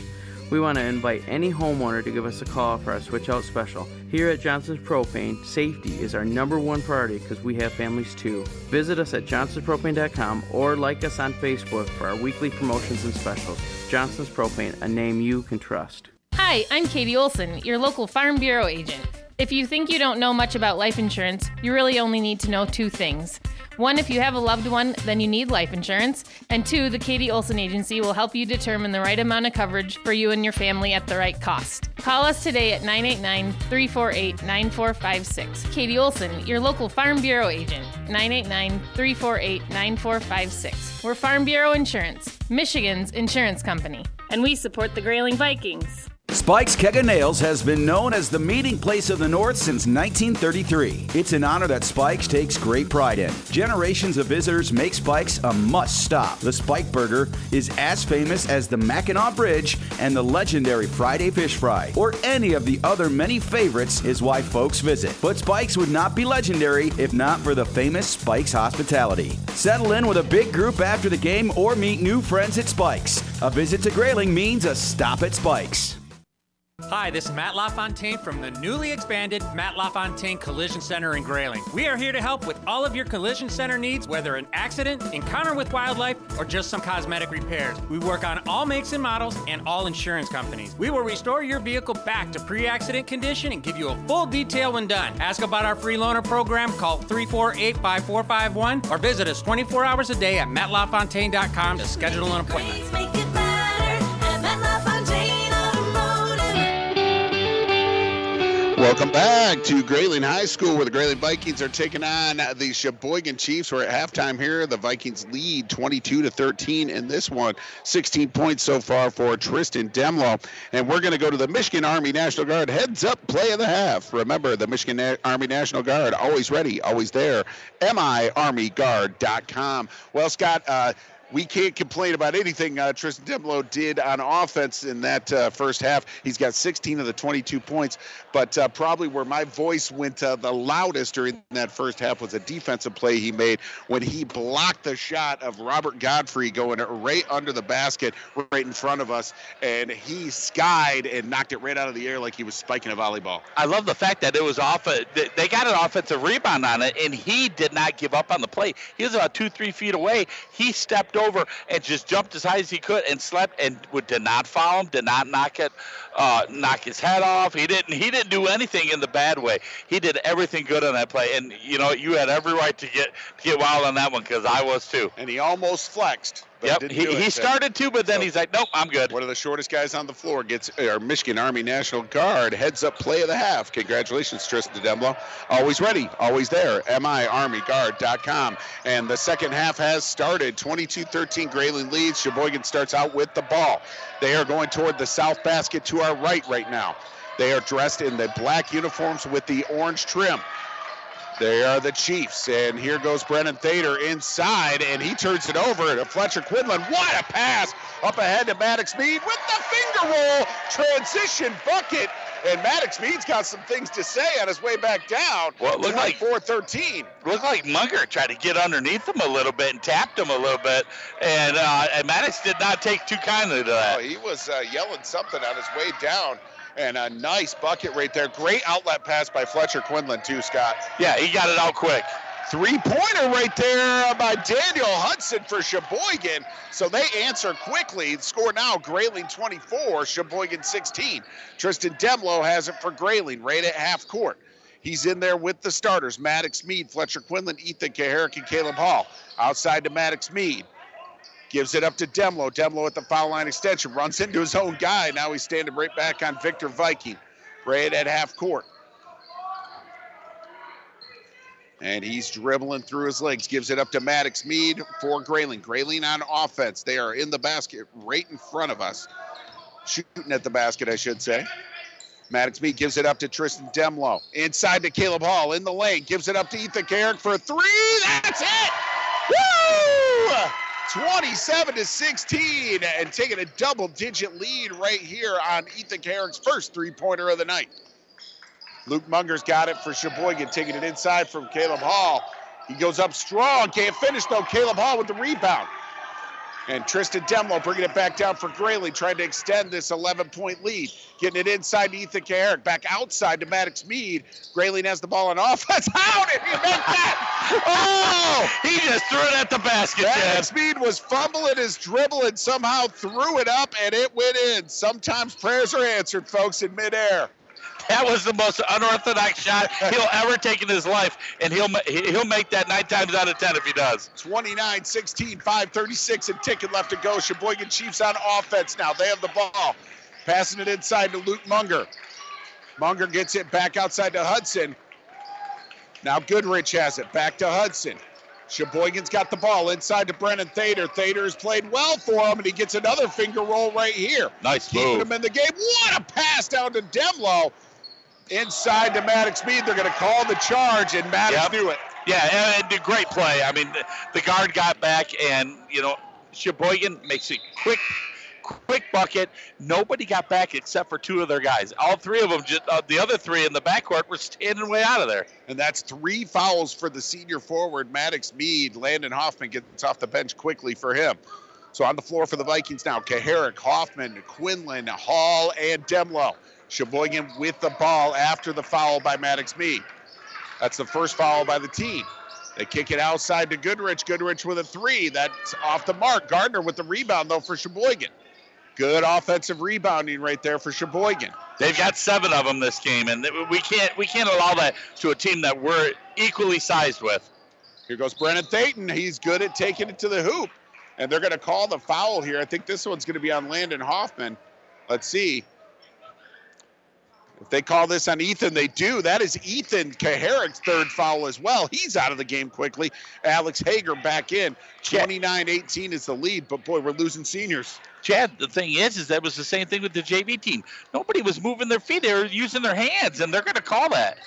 We want to invite any homeowner to give us a call for our switch out special. Here at Johnson's Propane, safety is our number one priority because we have families too. Visit us at johnsonspropane.com or like us on Facebook for our weekly promotions and specials. Johnson's Propane, a name you can trust. Hi, I'm Katie Olson, your local Farm Bureau agent. If you think you don't know much about life insurance, you really only need to know two things. One, if you have a loved one, then you need life insurance. And two, the Katie Olson Agency will help you determine the right amount of coverage for you and your family at the right cost. Call us today at 989 348 9456. Katie Olson, your local Farm Bureau agent. 989 348 9456. We're Farm Bureau Insurance, Michigan's insurance company. And we support the Grayling Vikings. Spike's Keg of Nails has been known as the meeting place of the North since 1933. It's an honor that Spike's takes great pride in. Generations of visitors make Spike's a must stop. The Spike Burger is as famous as the Mackinac Bridge and the legendary Friday Fish Fry, or any of the other many favorites, is why folks visit. But Spike's would not be legendary if not for the famous Spike's hospitality. Settle in with a big group after the game or meet new friends at Spike's. A visit to Grayling means a stop at Spike's. Hi, this is Matt LaFontaine from the newly expanded Matt LaFontaine Collision Center in Grayling. We are here to help with all of your collision center needs, whether an accident, encounter with wildlife, or just some cosmetic repairs. We work on all makes and models and all insurance companies. We will restore your vehicle back to pre accident condition and give you a full detail when done. Ask about our free loaner program, call 348 5451, or visit us 24 hours a day at mattlafontaine.com to schedule an appointment. Welcome back to Grayling High School, where the Grayling Vikings are taking on the Cheboygan Chiefs. We're at halftime here. The Vikings lead 22 to 13 in this one. 16 points so far for Tristan Demlo. And we're going to go to the Michigan Army National Guard heads up play of the half. Remember, the Michigan Na- Army National Guard, always ready, always there. MIArmyGuard.com. Well, Scott, uh, we can't complain about anything uh, Tristan Demlo did on offense in that uh, first half. He's got 16 of the 22 points, but uh, probably where my voice went uh, the loudest during that first half was a defensive play he made when he blocked the shot of Robert Godfrey going right under the basket right in front of us, and he skied and knocked it right out of the air like he was spiking a volleyball. I love the fact that it was off. A, they got an offensive rebound on it, and he did not give up on the play. He was about two, three feet away. He stepped and just jumped as high as he could and slept and would, did not foul him, did not knock it, uh, knock his head off. He didn't. He didn't do anything in the bad way. He did everything good on that play, and you know you had every right to get to get wild on that one because I was too. And he almost flexed. But Yep, he, he started to, but then so he's like, nope, I'm good. One of the shortest guys on the floor gets our Michigan Army National Guard heads up play of the half. Congratulations, Tristan Demlo. Always ready, always there. MIArmyGuard.com. And the second half has started. 22-13 Grayling leads. Cheboygan starts out with the ball. They are going toward the south basket to our right right now. They are dressed in the black uniforms with the orange trim. They are the Chiefs, and here goes Brennan Thader inside, and he turns it over to Fletcher Quinlan. What a pass up ahead to Maddox Mead with the finger roll transition bucket. And Maddox Mead's got some things to say on his way back down. Well, it looked like 4-13. Looked like Munger tried to get underneath him a little bit and tapped him a little bit, and uh, and Maddox did not take too kindly to that. Oh, he was uh, yelling something on his way down. And a nice bucket right there. Great outlet pass by Fletcher Quinlan, too, Scott. Yeah, he got it out quick. Three pointer right there by Daniel Hudson for Cheboygan. So they answer quickly. Score now Grayling 24, Cheboygan 16. Tristan Demlo has it for Grayling right at half court. He's in there with the starters Maddox Mead, Fletcher Quinlan, Ethan Kaharick, and Caleb Hall. Outside to Maddox Mead. Gives it up to Demlo. Demlo at the foul line extension. Runs into his own guy. Now he's standing right back on Victor Viking. Right at half court. And he's dribbling through his legs. Gives it up to Maddox Mead for Grayling. Grayling on offense. They are in the basket right in front of us. Shooting at the basket, I should say. Maddox Mead gives it up to Tristan Demlo. Inside to Caleb Hall in the lane. Gives it up to Ethan Kaharick for three. That's it! Woo! 27 to 16, and taking a double digit lead right here on Ethan Kaharick's first three pointer of the night. Luke Munger's got it for Cheboygan, taking it inside from Caleb Hall. He goes up strong, can't finish though. Caleb Hall with the rebound. And Tristan Demlo bringing it back down for Grayling, trying to extend this 11 point lead. Getting it inside to Ethan Kaharick, back outside to Maddox Mead. Grayling has the ball on offense. How did he make that? Oh! He just threw it at the basket, Maddox. Mead was fumbling his dribble and somehow threw it up and it went in. Sometimes prayers are answered, folks, in midair. That was the most unorthodox shot he'll ever take in his life, and he'll he- he'll make that nine times out of ten if he does. 29 16, 536 and ticket left to go. Cheboygan Chiefs on offense now. They have the ball. Passing it inside to Luke Munger. Munger gets it back outside to Hudson. Now Goodrich has it back to Hudson. Cheboygan's got the ball inside to Brennan Thader. Thader has played well for him, and he gets another finger roll right here. Nice Keeping move. him in the game. What a pass down to Demlo. Inside to Maddox Mead. They're going to call the charge, and Maddox Yep. knew it. Yeah, and a great play. I mean, the, the guard got back, and you know, Cheboygan makes a quick, quick bucket. Nobody got back except for two of their guys. All three of them, just uh, the other three in the backcourt, were standing way out of there. And that's three fouls for the senior forward, Maddox Mead. Landon Hoffman gets off the bench quickly for him. So on the floor for the Vikings now, Kaharick, Hoffman, Quinlan, Hall, and Demlo. Cheboygan with the ball after the foul by Maddox Mead. That's the first foul by the team. They kick it outside to Goodrich. Goodrich with a three. That's off the mark. Gardner with the rebound, though, for Cheboygan. Good offensive rebounding right there for Cheboygan. They've got seven of them this game, and we can't we can't allow that to a team that we're equally sized with. Here goes Brennan Thayton. He's good at taking it to the hoop. And they're going to call the foul here. I think this one's going to be on Landon Hoffman. Let's see. If they call this on Ethan, they do. That is Ethan Kaharick's third foul as well. He's out of the game quickly. Alex Hager back in. 29 18 is the lead, but boy, we're losing seniors. Chad, the thing is, is that was the same thing with the JV team. Nobody was moving their feet; they were using their hands, and they're going to call that.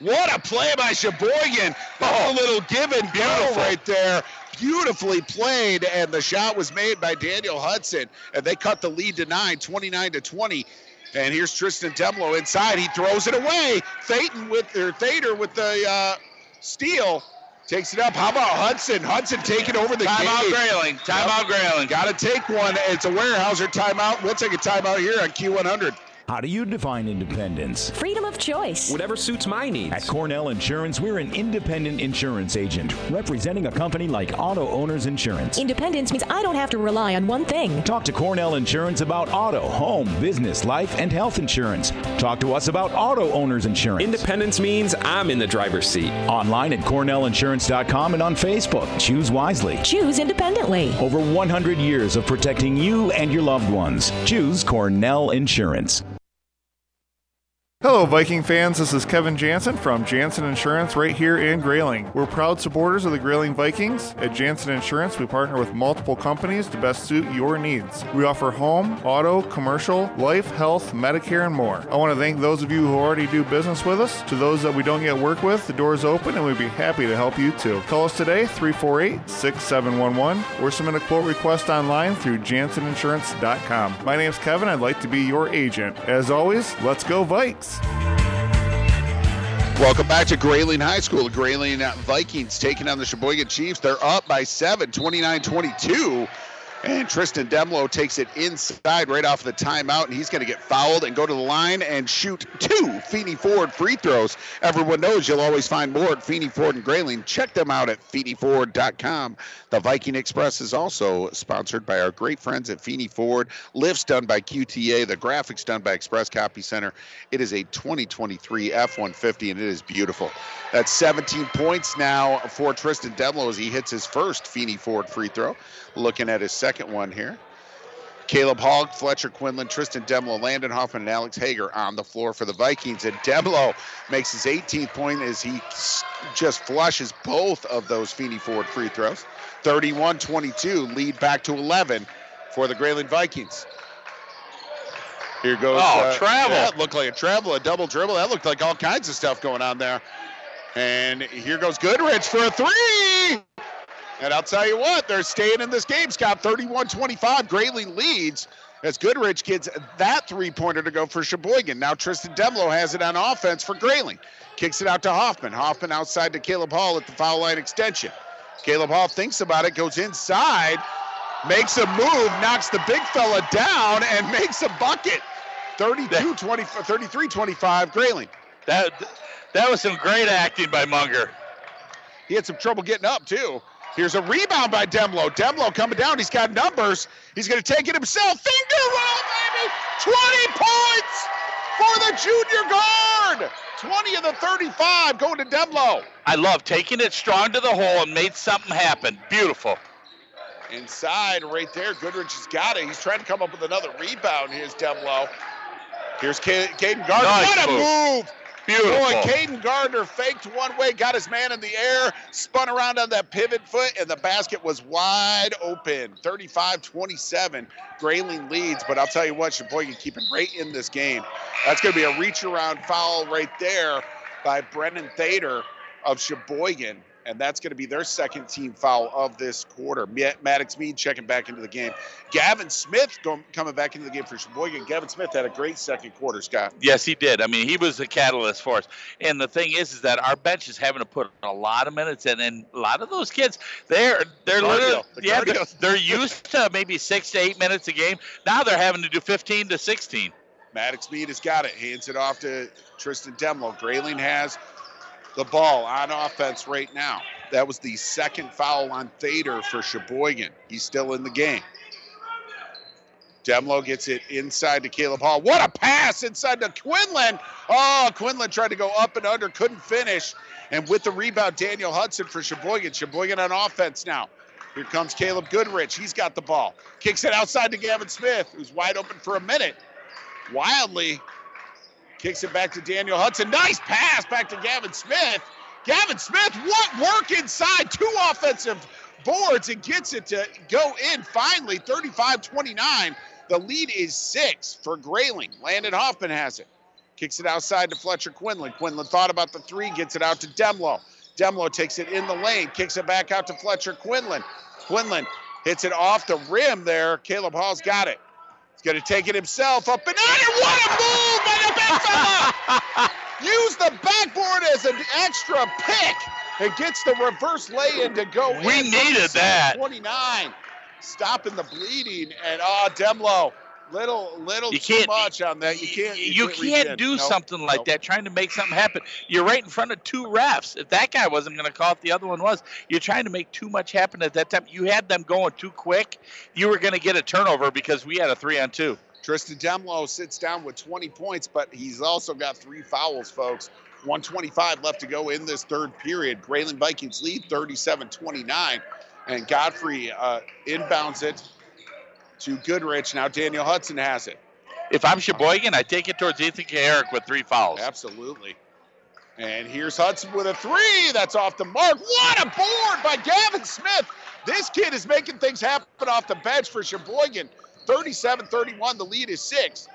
What a play by Cheboygan. That's a oh. little give and go Beautiful. right there. Beautifully played, and the shot was made by Daniel Hudson, and they cut the lead to nine, 29 to 20. And here's Tristan Demlo inside. He throws it away. Thayton with or Thader with the uh, steal. Takes it up. How about Hudson? Hudson taking over the Timeout game. Grayling. Timeout Grayling. Got to take one. It's a Weyerhaeuser timeout. We'll take a timeout here on Q100. How do you define independence? Freedom of choice. Whatever suits my needs. At Cornell Insurance, we're an independent insurance agent representing a company like Auto Owners Insurance. Independence means I don't have to rely on one thing. Talk to Cornell Insurance about auto, home, business, life, and health insurance. Talk to us about Auto Owners Insurance. Independence means I'm in the driver's seat. Online at cornellinsurance.com and on Facebook. Choose wisely. Choose independently. Over 100 years of protecting you and your loved ones. Choose Cornell Insurance. Hello, Viking fans. This is Kevin Jansen from Jansen Insurance right here in Grayling. We're proud supporters of the Grayling Vikings. At Jansen Insurance, we partner with multiple companies to best suit your needs. We offer home, auto, commercial, life, health, Medicare, and more. I want to thank those of you who already do business with us. To those that we don't yet work with, the door is open and we'd be happy to help you too. Call us today, 348 6711, or submit a quote request online through janseninsurance.com. My name's Kevin. I'd like to be your agent. As always, let's go, Vikes! Welcome back to Grayling High School. The Grayling Vikings taking on the Cheboygan Chiefs. They're up by seven, 29 22. And Tristan Demlo takes it inside right off the timeout, and he's going to get fouled and go to the line and shoot two Feeney Ford free throws. Everyone knows you'll always find more at Feeney Ford and Grayling. Check them out at FeeneyFord.com. The Viking Express is also sponsored by our great friends at Feeney Ford. Lifts done by QTA, the graphics done by Express Copy Center. It is a 2023 F 150, and it is beautiful. That's 17 points now for Tristan Demlo as he hits his first Feeney Ford free throw. Looking at his second one here. Caleb Hogg, Fletcher Quinlan, Tristan Demlo, Landon Hoffman, and Alex Hager on the floor for the Vikings. And Demlo makes his 18th point as he just flushes both of those Feeney Ford free throws. 31 22, lead back to 11 for the Grayling Vikings. Here goes. Oh, uh, travel. That looked like a travel, a double dribble. That looked like all kinds of stuff going on there. And here goes Goodrich for a three. And I'll tell you what, they're staying in this game, Scott. 31 25. Grayling leads as Goodrich gets that three pointer to go for Cheboygan. Now Tristan Demlo has it on offense for Grayling. Kicks it out to Hoffman. Hoffman outside to Caleb Hall at the foul line extension. Caleb Hall thinks about it, goes inside, makes a move, knocks the big fella down, and makes a bucket. 32 20, 33 25, Grayling. That, that was some great acting by Munger. He had some trouble getting up, too. Here's a rebound by Demlo. Demlo coming down. He's got numbers. He's going to take it himself. Finger roll, baby. 20 points for the junior guard. 20 of the 35 going to Demlo. I love taking it strong to the hole and made something happen. Beautiful. Inside, right there. Goodrich has got it. He's trying to come up with another rebound. Here's Demlo. Here's Caden Gardner. Nice what a move. move. Beautiful. Boy, Caden Gardner faked one way, got his man in the air, spun around on that pivot foot, and the basket was wide open. 35 27. Grayling leads, but I'll tell you what, Cheboygan keeping right in this game. That's going to be a reach around foul right there by Brennan Thader of Cheboygan and that's going to be their second team foul of this quarter. Maddox Mead checking back into the game. Gavin Smith going, coming back into the game for Cheboygan. Gavin Smith had a great second quarter, Scott. Yes, he did. I mean, he was the catalyst for us. And the thing is, is that our bench is having to put a lot of minutes in, and a lot of those kids, they're they're literally The yeah, they're, they're used to maybe six to eight minutes a game. Now they're having to do 15 to 16. Maddox Mead has got it. Hands it off to Tristan Demlo. Grayling has the ball on offense right now. That was the second foul on Thader for Cheboygan. He's still in the game. Demlo gets it inside to Caleb Hall. What a pass inside to Quinlan. Oh, Quinlan tried to go up and under, couldn't finish. And with the rebound, Daniel Hudson for Cheboygan. Cheboygan on offense now. Here comes Caleb Goodrich. He's got the ball. Kicks it outside to Gavin Smith, who's wide open for a minute. Wildly kicks it back to Daniel Hudson. Nice pass back to Gavin Smith. Gavin Smith, what work inside? Two offensive boards and gets it to go in finally. 35 29. The lead is six for Grayling. Landon Hoffman has it. Kicks it outside to Fletcher Quinlan. Quinlan thought about the three, gets it out to Demlo. Demlo takes it in the lane, kicks it back out to Fletcher Quinlan. Quinlan hits it off the rim there. Caleb Hall's got it. He's going to take it himself up and under. What a move by the big fella! Use the backboard as an extra pick. It gets the reverse lay-in to go We in. needed that. 29. Stopping the bleeding. And, oh, Demlo. Little, little You too can't- much on that. You can't. You reach can't in. do Nope. something like Nope. that, trying to make something happen. You're right in front of two refs. If that guy wasn't going to call it, the other one was. You're trying to make too much happen at that time. You had them going too quick. You were going to get a turnover because we had a three on two. Tristan Demlo sits down with 20 points, but he's also got three fouls, folks. 125 left to go in this third period. Grayling Vikings lead 37 29. And Godfrey uh, inbounds it to Goodrich. Now Daniel Hudson has it. If I'm Cheboygan, I take it towards Ethan Kaharick with three fouls. Absolutely. And here's Hudson with a three. That's off the mark. What a board by Gavin Smith. This kid is making things happen off the bench for Cheboygan. 37 31. The lead is six.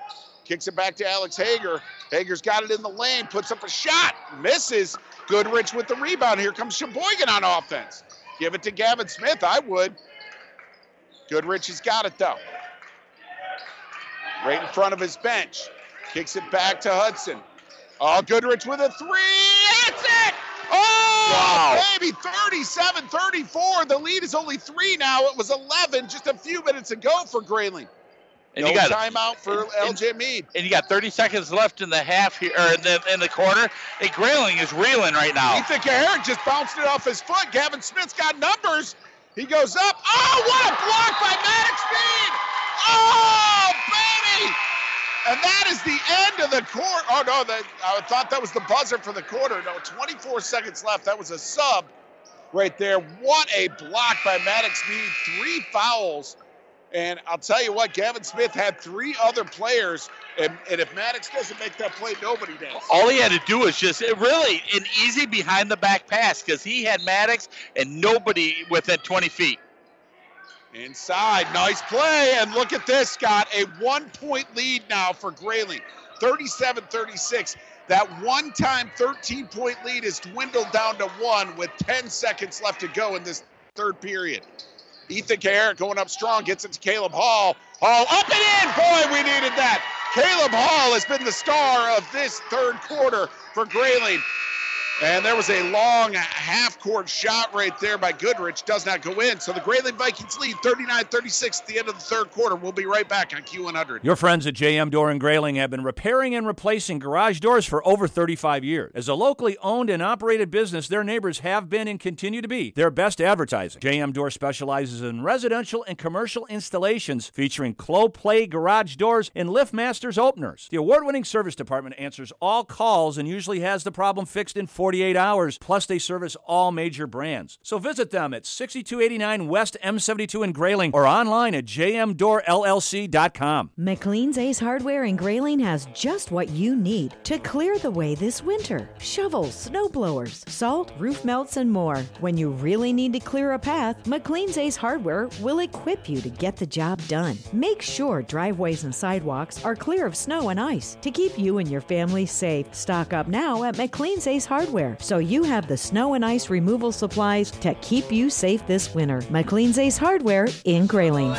Kicks it back to Alex Hager. Hager's got it in the lane, puts up a shot, misses. Goodrich with the rebound. Here comes Cheboygan on offense. Give it to Gavin Smith. I would. Goodrich has got it though. Right in front of his bench. Kicks it back to Hudson. Oh, Goodrich with a three. That's it. Oh, Wow. baby, 37 34. The lead is only three now. It was 11 just a few minutes ago for Grayling. And no you got timeout for and- LJ Mead. and you got 30 seconds left in the half here, or in the, in the quarter. Grayling is reeling right now. Ethan Kaharick just bounced it off his foot. Gavin Smith's got numbers. He goes up. Oh, what a block by Maddox Mead! Oh, baby! And that is the end of the quarter. Oh, no, that, I thought that was the buzzer for the quarter. No, 24 seconds left. That was a sub right there. What a block by Maddox Mead. Three fouls. And I'll tell you what, Gavin Smith had three other players. And, and if Maddox doesn't make that play, nobody does. All he had to do was just really an easy behind the back pass because he had Maddox and nobody within 20 feet. Inside, nice play. And look at this, Scott. A one point lead now for Grayling. 37 36. That one time 13 point lead is dwindled down to one with 10 seconds left to go in this third period. Ethan Kaharick going up strong, gets it to Caleb Hall. Hall up and in. Boy, we needed that. Caleb Hall has been the star of this third quarter for Grayling. And there was a long half court shot right there by Goodrich. Does not go in. So the Grayling Vikings lead 39 36 at the end of the third quarter. We'll be right back on Q100. Your friends at JM Door and Grayling have been repairing and replacing garage doors for over 35 years. As a locally owned and operated business, their neighbors have been and continue to be their best advertising. JM Door specializes in residential and commercial installations featuring Clopay garage doors and LiftMasters openers. The award winning service department answers all calls and usually has the problem fixed in 48 hours. Plus, they service all major brands. So visit them at 6289 West M72 in Grayling or online at jmdoorllc.com. McLean's Ace Hardware in Grayling has just what you need to clear the way this winter. Shovels, snow blowers, salt, roof melts, and more. When you really need to clear a path, McLean's Ace Hardware will equip you to get the job done. Make sure driveways and sidewalks are clear of snow and ice to keep you and your family safe. Stock up now at McLean's Ace Hardware so you have the snow and ice removal supplies to keep you safe this winter. McLean's Ace Hardware in Grayling.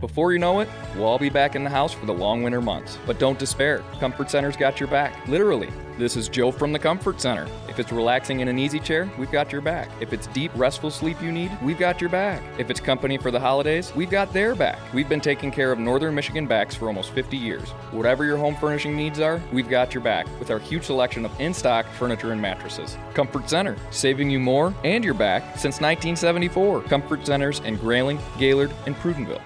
Before you know it, we'll all be back in the house for the long winter months. But don't despair. Comfort Center's got your back. Literally. This is Joe from the Comfort Center. If it's relaxing in an easy chair, we've got your back. If it's deep, restful sleep you need, we've got your back. If it's company for the holidays, we've got their back. We've been taking care of Northern Michigan backs for almost 50 years. Whatever your home furnishing needs are, we've got your back with our huge selection of in stock furniture and mattresses. Comfort Center, saving you more and your back since 1974. Comfort Centers in Grayling, Gaylord, and Prudenville.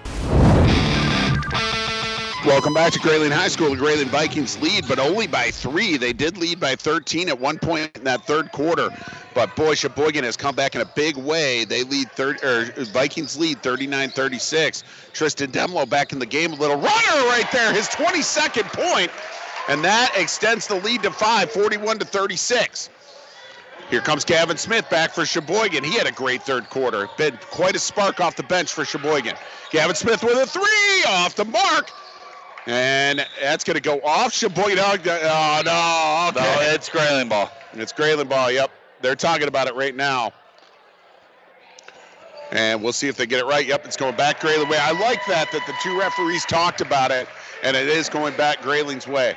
Welcome back to Grayling High School. The Grayling Vikings lead, but only by three. They did lead by 13 at one point in that third quarter, but boy, Cheboygan has come back in a big way. They lead third, or er, Vikings lead 39-36. Tristan Demlo back in the game, a little runner right there, his 22nd point, and that extends the lead to five, 41 to 36. Here comes Gavin Smith back for Cheboygan. He had a great third quarter. Been quite a spark off the bench for Cheboygan. Gavin Smith with a three off the mark. And that's going to go off Cheboygan. Oh, oh no. Okay. No, it's Grayling ball. It's Grayling ball, yep. They're talking about it right now. And we'll see if they get it right. Yep, it's going back Grayling way. I like that, that the two referees talked about it, and it is going back Grayling's way.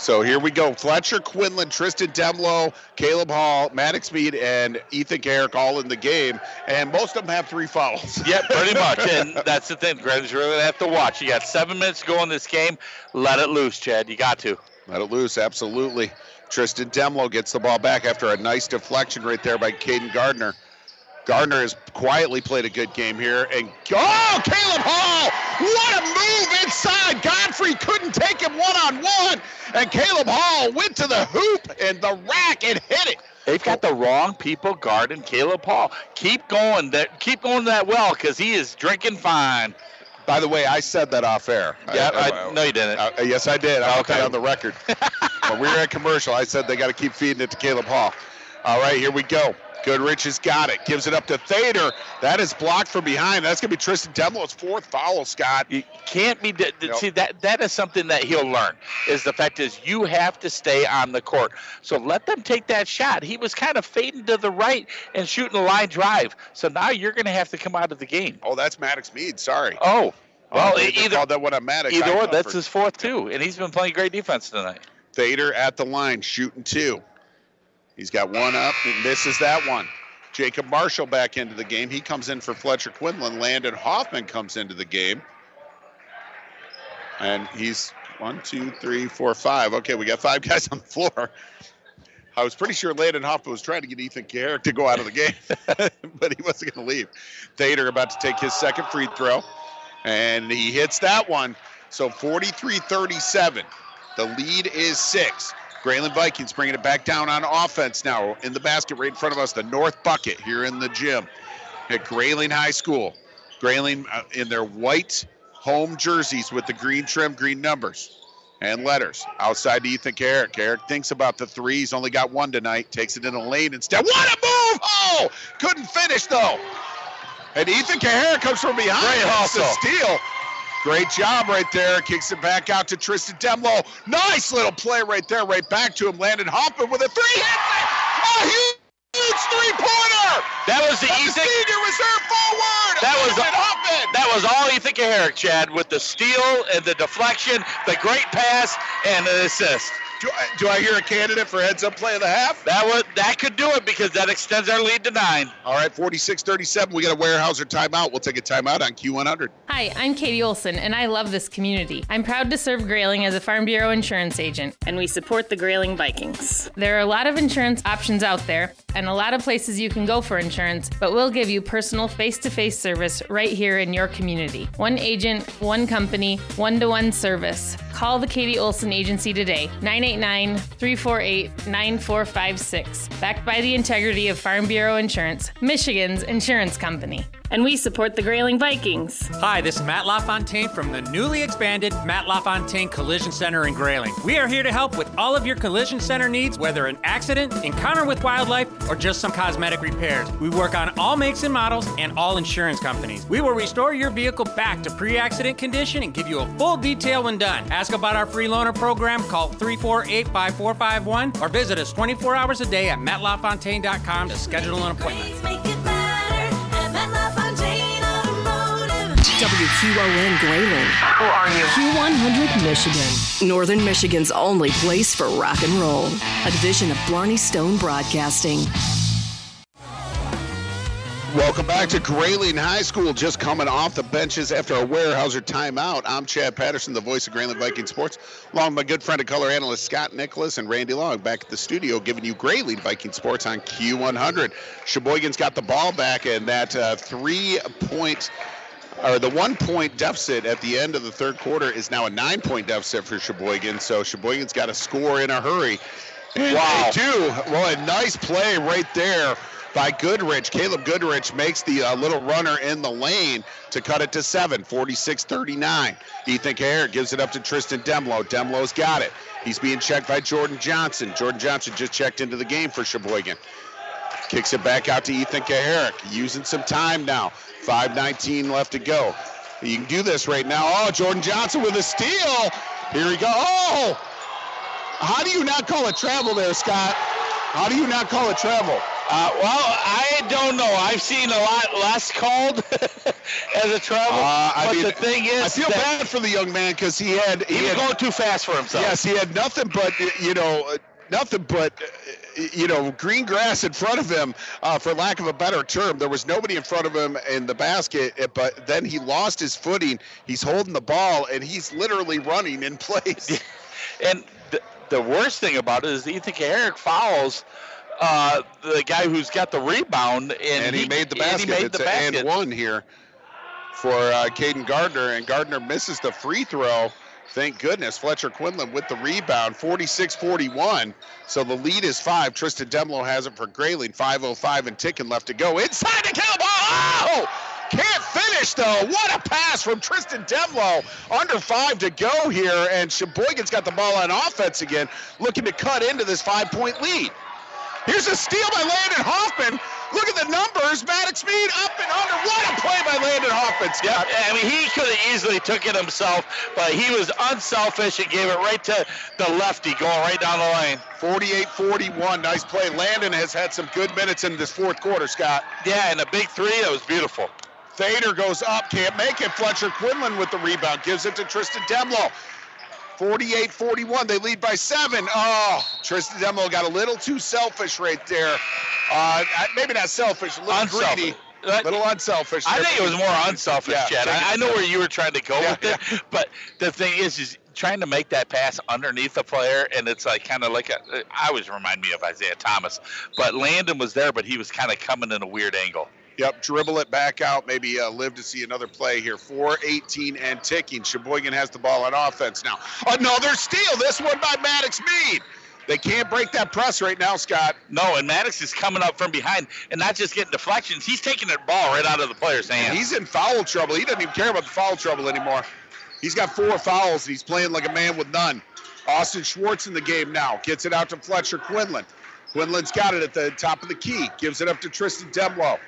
So here we go. Fletcher Quinlan, Tristan Demlo, Caleb Hall, Maddox Mead, and Ethan Kaharick all in the game. And most of them have three fouls. Yeah, pretty much. and that's the thing, Greg. You're going to have to watch. You got seven minutes to go in this game. Let it loose, Chad. You got to. Let it loose, absolutely. Tristan Demlo gets the ball back after a nice deflection right there by Caden Gardner. Gardner has quietly played a good game here. And oh, Caleb Hall! What a move inside. Godfrey couldn't take him one on one. And Caleb Hall went to the hoop and the rack and hit it. They've got the wrong people guarding Caleb Hall. Keep going that keep going that well because he is drinking fine. By the way, I said that off air. Yeah, I, I, no, you didn't. Uh, yes, I did. I okay. on the record. when we were at commercial, I said they got to keep feeding it to Caleb Hall. All right, here we go. Goodrich has got it. Gives it up to Thader. That is blocked from behind. That's going to be Tristan Demlo's fourth foul, Scott. You can't be. D- nope. See, that that is something that he'll learn. Is the fact is you have to stay on the court. So let them take that shot. He was kind of fading to the right and shooting a line drive. So now you're going to have to come out of the game. Oh, that's Maddox Mead. Sorry. Oh. Well, oh, either that one on Maddox. Either that's his fourth too, and he's been playing great defense tonight. Thader at the line, shooting two. He's got one up and misses that one. Jacob Marshall back into the game. He comes in for Fletcher Quinlan. Landon Hoffman comes into the game. And he's one, two, three, four, five. Okay, we got five guys on the floor. I was pretty sure Landon Hoffman was trying to get Ethan Kaharick to go out of the game, but he wasn't going to leave. Thader about to take his second free throw, and he hits that one. So 43 37. The lead is six. Grayling Vikings bringing it back down on offense now in the basket right in front of us, the North Bucket here in the gym at Grayling High School. Grayling uh, in their white home jerseys with the green trim, green numbers and letters. Outside to Ethan Kaharick. Kaharick thinks about the three. He's only got one tonight. Takes it in the lane instead. What a move! Oh, couldn't finish though. And Ethan Kaharick comes from behind. Great hustle. Steal. Great job right there. Kicks it back out to Tristan Demlo. Nice little play right there, right back to him. Landon Hoffman with a three. Oh, That was the That's Ethan. senior reserve forward. That was Landon Hoffman. that was all Ethan Kaharick, Chad, with the steal and the deflection, the great pass, and the assist. Do I, do I hear a candidate for heads up play of the half? That would that could do it because that extends our lead to nine. All right, 46-37. We got a Weyerhaeuser timeout. We'll take a timeout on Q100. Hi, I'm Katie Olson, and I love this community. I'm proud to serve Grayling as a Farm Bureau insurance agent, and we support the Grayling Vikings. There are a lot of insurance options out there, and a lot of places you can go for insurance, but we'll give you personal face to face service right here in your community. One agent, one company, one to one service. Call the Katie Olson Agency today, 989 348 9456. Backed by the integrity of Farm Bureau Insurance, Michigan's insurance company. And we support the Grayling Vikings. Hi, this is Matt LaFontaine from the newly expanded Matt LaFontaine Collision Center in Grayling. We are here to help with all of your collision center needs, whether an accident, encounter with wildlife, or just some cosmetic repairs. We work on all makes and models and all insurance companies. We will restore your vehicle back to pre accident condition and give you a full detail when done. Ask about our free loaner program, call 348 5451, or visit us 24 hours a day at mattlafontaine.com to schedule an appointment. WQON Grayling. Who are you? Q100 Michigan. Northern Michigan's only place for rock and roll. A division of Blarney Stone Broadcasting. Welcome back to Grayling High School. Just coming off the benches after a Weyerhaeuser timeout. I'm Chad Patterson, the voice of Grayling Viking Sports, along with my good friend and color analyst Scott Nicholas and Randy Long back at the studio giving you Grayling Viking Sports on Q100. Cheboygan's got the ball back, and that uh, three point or the one point deficit at the end of the third quarter is now a nine point deficit for Cheboygan. So Cheboygan's got to score in a hurry. And Wow. They do. Well, a nice play right there by Goodrich. Caleb Goodrich makes the uh, little runner in the lane to cut it to seven, 46 39. Ethan Care gives it up to Tristan Demlo. Demlo's got it. He's being checked by Jordan Johnson. Jordan Johnson just checked into the game for Cheboygan. Kicks it back out to Ethan Kaharick, using some time now. 5.19 left to go. You can do this right now. Oh, Jordan Johnson with a steal. Here we go. Oh! How do you not call it travel there, Scott? How do you not call it travel? Uh, well, I don't know. I've seen a lot less called as a travel. Uh, I but mean, the thing is, I feel bad for the young man because he had he, was had, going too fast for himself. Yes, he had nothing but you know nothing but uh, you know green grass in front of him, uh, for lack of a better term. There was nobody in front of him in the basket, uh, but then he lost his footing. He's holding the ball and he's literally running in place. And the, the worst thing about it is Ethan Kaharick fouls uh, the guy who's got the rebound, and, and he, made the and basket. he made it's the basket. and one here for uh, Caden Gardner, and Gardner misses the free throw. Thank goodness. Fletcher Quinlan with the rebound, 46-41. So the lead is five. Tristan Demlo has it for Grayling, 5.05 and ticking left to go. Inside the ball. Oh! Can't finish though. What a pass from Tristan Demlo. Under five to go here, and Cheboygan's got the ball on offense again, looking to cut into this five-point lead. Here's a steal by Landon Hoffman. Look at the numbers. Maddox Mead up and under. What a play by Landon Hoffman, Scott. Yep. I mean, he could have easily took it himself, but he was unselfish and gave it right to the lefty, going right down the lane. 48-41. Nice play. Landon has had some good minutes in this fourth quarter, Scott. Yeah, and a big three. That was beautiful. Thader goes up, can't make it. Fletcher Quinlan with the rebound, gives it to Tristan Demlo. 48-41, they lead by seven. Oh, Tristan Demlo got a little too selfish right there. Uh, maybe not selfish, a little Unselfish. greedy, a little unselfish. I think it was more unselfish, Yeah, Chad. I, I know where you were trying to go Yeah, with it, but the thing is, is trying to make that pass underneath the player, and it's like kind of like a. I always remind me of Isaiah Thomas, but Landon was there, but he was kind of coming in a weird angle. Yep, dribble it back out. Maybe uh, live to see another play here. 4-18 and ticking. Cheboygan has the ball on offense now. Another steal. This one by Maddox Mead. They can't break that press right now, Scott. No, and Maddox is coming up from behind and not just getting deflections. He's taking the ball right out of the player's hand. And he's in foul trouble. He doesn't even care about the foul trouble anymore. He's got four fouls, and he's playing like a man with none. Austin Schwartz in the game now. Gets it out to Fletcher Quinlan. Quinlan's got it at the top of the key. Gives it up to Tristan Demlo.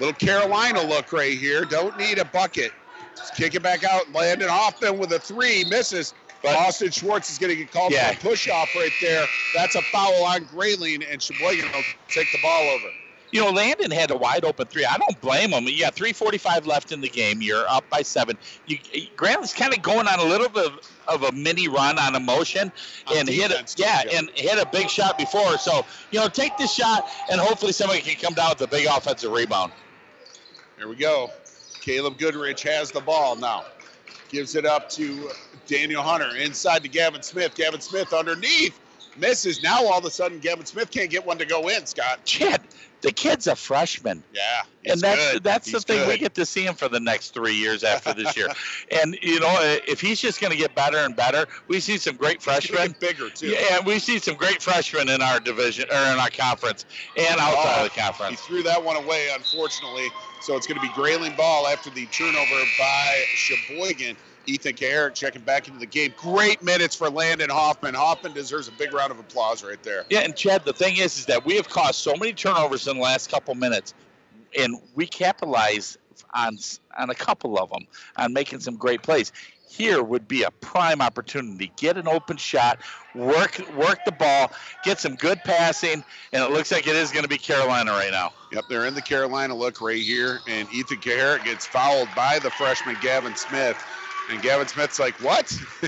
Little Carolina look right here. Don't need a bucket. Just kick it back out. Landon Hoffman with a three. Misses. But Austin Schwartz is going to get called Yeah. for a push off right there. That's a foul on Grayling, and Cheboygan will take the ball over. you know, Landon had a wide open three. I don't blame him. You got 3:45 left in the game. You're up by seven. You Grant's kind of going on a little bit of, of a mini run on emotion, On and hit a, yeah, yeah. and hit a big shot before. So you know, take this shot, and hopefully somebody can come down with a big offensive rebound. Here we go. Caleb Goodrich has the ball now. Gives it up to Daniel Hunter inside to Gavin Smith. Gavin Smith underneath misses. Now all of a sudden Gavin Smith can't get one to go in. Scott. The kid's a freshman. Yeah, and that's good. that's the He's thing we get to see him for the next three years after this year. and you know, if he's just going to get better and better, we see some great freshmen. bigger too. Yeah, and we see some great freshmen in our division or in our conference and outside Oh, of the oh, conference. He threw that one away, unfortunately. So it's going to be Grayling ball after the turnover by Cheboygan. Ethan Kaharick checking back into the game. Great minutes for Landon Hoffman. Hoffman deserves a big round of applause right there. Yeah, and Chad, the thing is, is that we have caused so many turnovers in the last couple minutes, and we capitalize on on a couple of them on making some great plays. Here would be a prime opportunity. Get an open shot, work work the ball, get some good passing, and it looks like it is going to be Carolina right now. Yep, they're in the Carolina look right here, and Ethan Kaharick gets fouled by the freshman Gavin Smith. And Gavin Smith's like, "What?"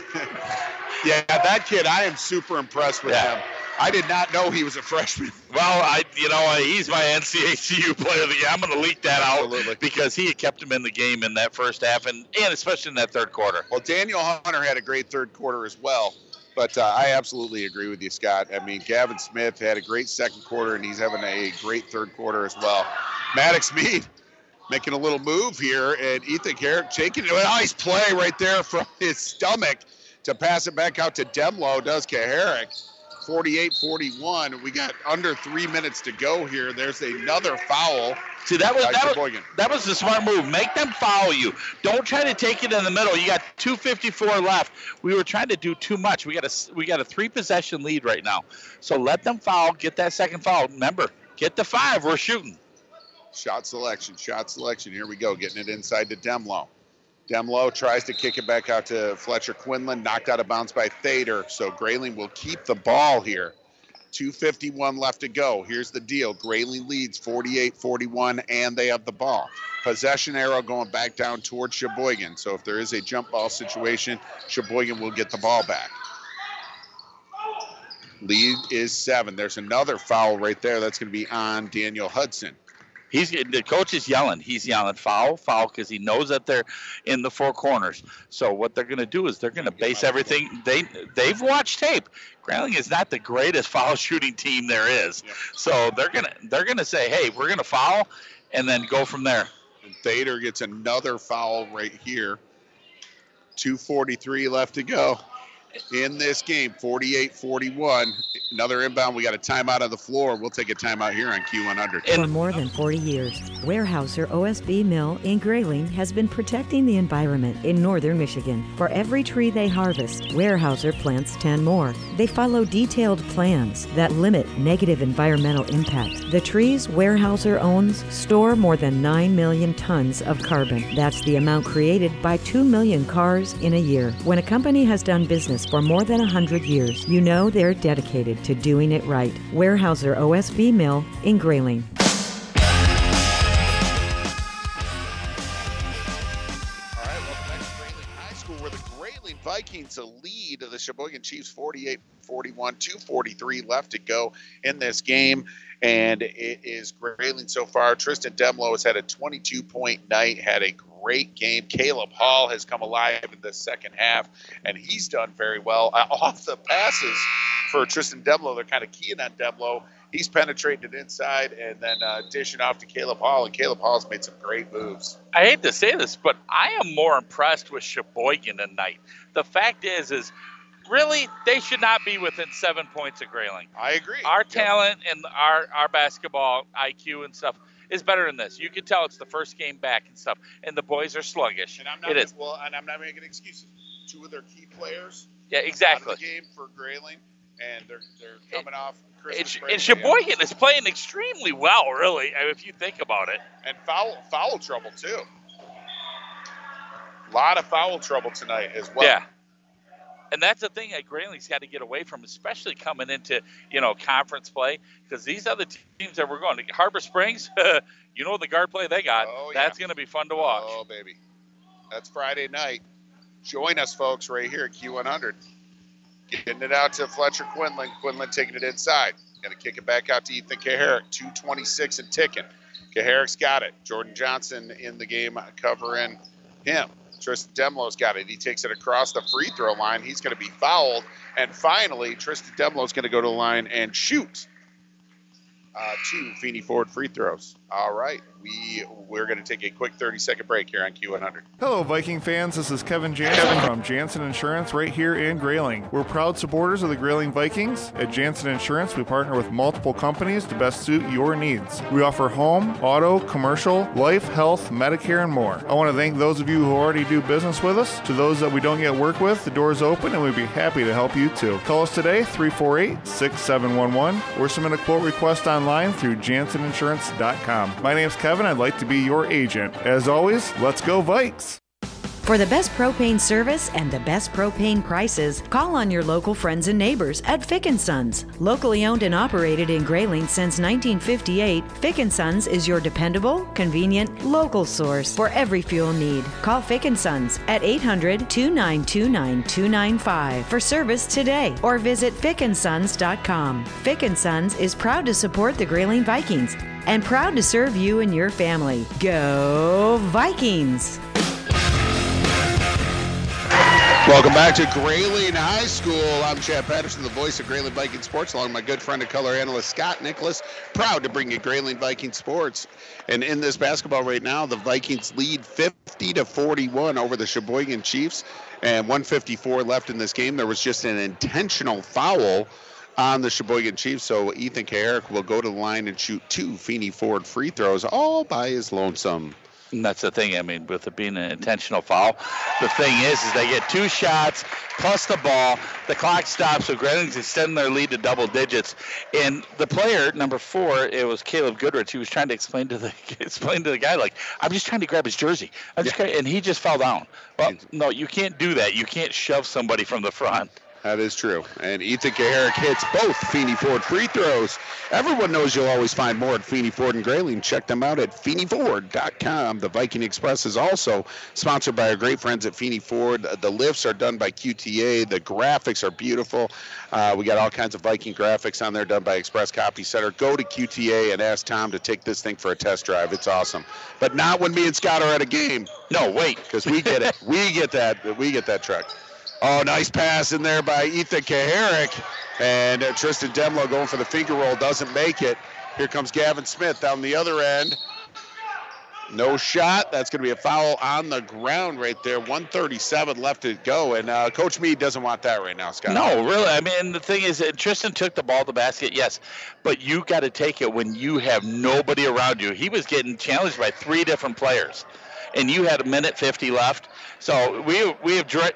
yeah, that kid, I am super impressed with Yeah. him. I did not know he was a freshman. Well, I you know he's my NCACU player of the year. I'm going to leak that out because he had kept him in the game in that first half and and especially in that third quarter. Well, Daniel Hunter had a great third quarter as well. But uh, I absolutely agree with you, Scott. I mean, Gavin Smith had a great second quarter, and he's having a great third quarter as well. Maddox Mead making a little move here, and Ethan Kaharick taking a nice play right there from his stomach to pass it back out to Demlo. Does Kaharick. 48 41. We got under three minutes to go here. There's another foul. See that was that was, that was the smart move. Make them foul you. Don't try to take it in the middle. You got 2:54 left. We were trying to do too much. We got a we got a three possession lead right now. So let them foul. Get that second foul. Remember, get the five. We're shooting. Shot selection, shot selection. Here we go, getting it inside to Demlo. Demlo tries to kick it back out to Fletcher Quinlan, knocked out of bounds by Thader. So Grayling will keep the ball here. 251 left to go. Here's the deal. Grayling leads 48-41 and they have the ball. Possession arrow going back down towards Cheboygan. So if there is a jump ball situation, Cheboygan will get the ball back. Lead is seven. There's another foul right there. That's going to be on Daniel Hudson. He's the coach is yelling. He's yelling foul, foul because he knows that they're in the four corners. So what they're going to do is they're going to base everything. They they've watched tape. Grayling is not the greatest foul shooting team there is. So they're gonna they're gonna say, hey, we're gonna foul, and then go from there. And Thader gets another foul right here. 243 left to go in this game. 48-41. Another inbound. We got a timeout on the floor. We'll take a timeout here on Q100. For more than 40 years, Weyerhaeuser OSB Mill in Grayling has been protecting the environment in northern Michigan. For every tree they harvest, Weyerhaeuser plants 10 more. They follow detailed plans that limit negative environmental impact. The trees Weyerhaeuser owns store more than 9 million tons of carbon. That's the amount created by 2 million cars in a year. When a company has done business for more than 100 years, you know they're dedicated to doing it right. Weyerhaeuser OSB Mill in Grayling. All right, welcome back to Grayling High School, where the Grayling Vikings lead the Cheboygan Chiefs 48 41, 243 left to go in this game. And it is Grayling so far. Tristan Demlo has had a 22 point night, had a great game. Caleb Hall has come alive in the second half, and he's done very well. Uh, off the passes for Tristan Demlo, they're kind of keying on Demlo. He's penetrating it inside and then uh, dishing off to Caleb Hall, and Caleb Hall's made some great moves. I hate to say this, but I am more impressed with Cheboygan tonight. The fact is, is really they should not be within seven points of Grayling. I agree. Our talent and our our basketball IQ and stuff is better than this. You can tell it's the first game back and stuff, and the boys are sluggish. And I'm not it is. well, and I'm not making excuses. Two of their key players Yeah, exactly. out of the game for Grayling, and they're they're coming off And, Christmas break. and Cheboygan is playing extremely well, really, if you think about it. and foul foul trouble too. A lot of foul trouble tonight as well. Yeah. And that's the thing that Grayling's got to get away from, especially coming into you know conference play, because these other teams that we're going to Harbor Springs, you know the guard play they got. Oh, yeah. That's going to be fun to watch. Oh, baby. That's Friday night. Join us, folks, right here at Q100. Getting it out to Fletcher Quinlan. Quinlan taking it inside. Going to kick it back out to Ethan Kaharick. 226 and ticking. Kaharick's got it. Jordan Johnson in the game covering him. Tristan Demlo's got it. He takes it across the free throw line. He's going to be fouled. And finally, Tristan Demlo's going to go to the line and shoot uh, two Feeney Ford free throws. All right, we we're going to take a quick 30 second break here on Q100. Hello, Viking fans. This is Kevin Jansen from Jansen Insurance right here in Grayling. We're proud supporters of the Grayling Vikings. At Jansen Insurance, we partner with multiple companies to best suit your needs. We offer home, auto, commercial, life, health, Medicare, and more. I want to thank those of you who already do business with us. To those that we don't yet work with, the door is open and we'd be happy to help you too. Call us today, 348 6711, or submit a quote request online through janseninsurance.com. My name's Kevin. I'd like to be your agent. As always, let's go Vikes! For the best propane service and the best propane prices, call on your local friends and neighbors at Fick & Sons. Locally owned and operated in Grayling since 1958, Fick & Sons is your dependable, convenient, local source for every fuel need. Call Fick & Sons at 800-2929-295 for service today or visit fickandsons.com. Fick & Sons is proud to support the Grayling Vikings and proud to serve you and your family. Go Vikings! Welcome back to Grayling High School. I'm Chad Patterson, the voice of Grayling Viking Sports, along with my good friend and color analyst Scott Nicholas. Proud to bring you Grayling Viking Sports. And in this basketball right now, the Vikings lead 50 to 41 over the Cheboygan Chiefs, and 154 left in this game. There was just an intentional foul on the Cheboygan Chiefs, so Ethan Kaharick will go to the line and shoot two Feeney Ford free throws all by his lonesome. And that's the thing. I mean, with it being an intentional foul, the thing is, is they get two shots plus the ball. The clock stops, so Grayling's extending their lead to double digits. And the player number four, it was Caleb Goodrich. He was trying to explain to the explain to the guy like, "I'm just trying to grab his jersey," I'm just and he just fell down. Well, no, you can't do that. You can't shove somebody from the front. That is true. And Ethan Kaharick hits both Feeney Ford free throws. Everyone knows you'll always find more at Feeney Ford and Grayling. Check them out at FeeneyFord.com. The Viking Express is also sponsored by our great friends at Feeney Ford. The lifts are done by QTA. The graphics are beautiful. Uh, we got all kinds of Viking graphics on there done by Express Copy Center. Go to QTA and ask Tom to take this thing for a test drive. It's awesome. But not when me and Scott are at a game. No, wait. Because we get it. we get that. We get that truck. Oh, nice pass in there by Ethan Kaharick. And uh, Tristan Demlo going for the finger roll doesn't make it. Here comes Gavin Smith down the other end. No shot. That's going to be a foul on the ground right there. 137 left to go. And uh, Coach Mead doesn't want that right now, Scott. No, really. I mean, the thing is, uh, Tristan took the ball to the basket, yes, but you got to take it when you have nobody around you. He was getting challenged by three different players, and you had a minute 50 left. So we we have dra-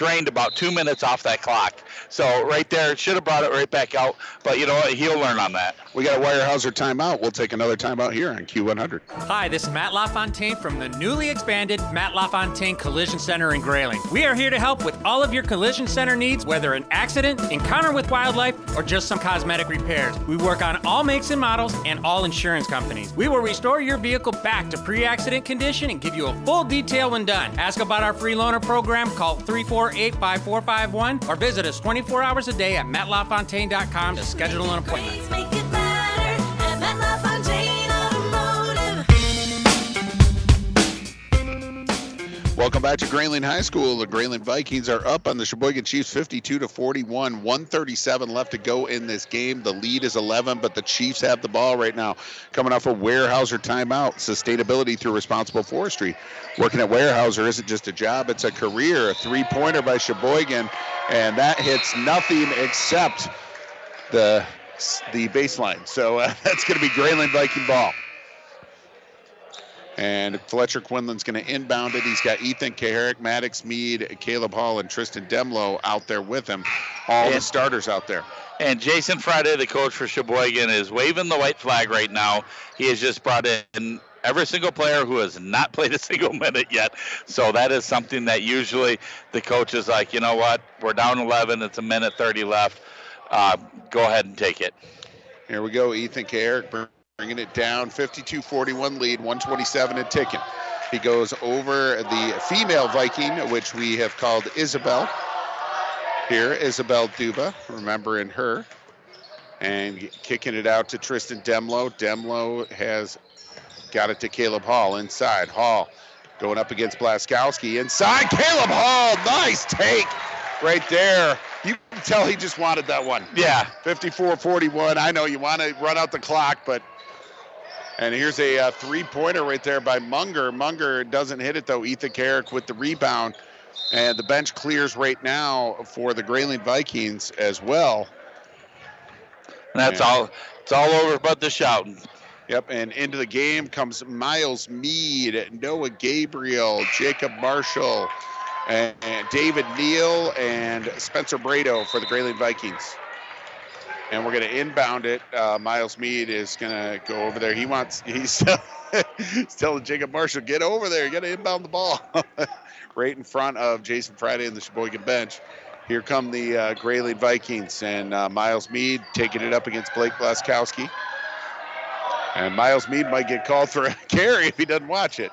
drained about two minutes off that clock. So right there, should have brought it right back out. But you know what? He'll learn on that. We got a Weyerhaeuser timeout. We'll take another timeout here on Q100. Hi, this is Matt LaFontaine from the newly expanded Matt LaFontaine Collision Center in Grayling. We are here to help with all of your collision center needs, whether an accident, encounter with wildlife, or just some cosmetic repairs. We work on all makes and models and all insurance companies. We will restore your vehicle back to pre-accident condition and give you a full detail when done. Ask about our free loaner program, call 348-5451, or visit us 24 hours a day at mattlafontaine.com to schedule an appointment. Welcome back to Grayling High School. The Grayling Vikings are up on the Cheboygan Chiefs 52 to 41. 137 left to go in this game. The lead is 11, but the Chiefs have the ball right now. Coming off a Weyerhaeuser timeout. Sustainability through responsible forestry. Working at Weyerhaeuser isn't just a job, it's a career. A three pointer by Cheboygan, and that hits nothing except the, the baseline. So uh, that's going to be Grayling Viking ball. And Fletcher Quinlan's going to inbound it. He's got Ethan Kaharick, Maddox Mead, Caleb Hall, and Tristan Demlo out there with him. All the starters out there. And Jason Friday, the coach for Cheboygan, is waving the white flag right now. He has just brought in every single player who has not played a single minute yet. So that is something that usually the coach is like, you know what, we're down 11, it's a minute 30 left. Uh, go ahead and take it. Here we go. Ethan Kaharick bringing it down, 52-41 lead, 127 and ticking. He goes over the female Viking, which we have called Isabel. Here, Isabel Duba, remembering her. And kicking it out to Tristan Demlo. Demlo has got it to Caleb Hall inside. Hall going up against Blaskowski. Inside, Caleb Hall. Nice take right there. You can tell he just wanted that one. Yeah. 54 41. I know you want to run out the clock, but. And here's a uh, three pointer right there by Munger. Munger doesn't hit it, though. Ethan Kaharick with the rebound. And the bench clears right now for the Grayling Vikings as well. And that's And- all. It's all over but the shouting. Yep, and into the game comes Miles Mead, Noah Gabriel, Jacob Marshall, and, and David Neal, and Spencer Brado for the Grayling Vikings. And we're going to inbound it. Uh, Miles Mead is going to go over there. He wants, he's, he's telling Jacob Marshall, get over there. You got to inbound the ball. right in front of Jason Friday and the Cheboygan bench. Here come the uh, Grayling Vikings, and uh, Miles Mead taking it up against Blake Blaskowski. And Miles Mead might get called for a carry if he doesn't watch it.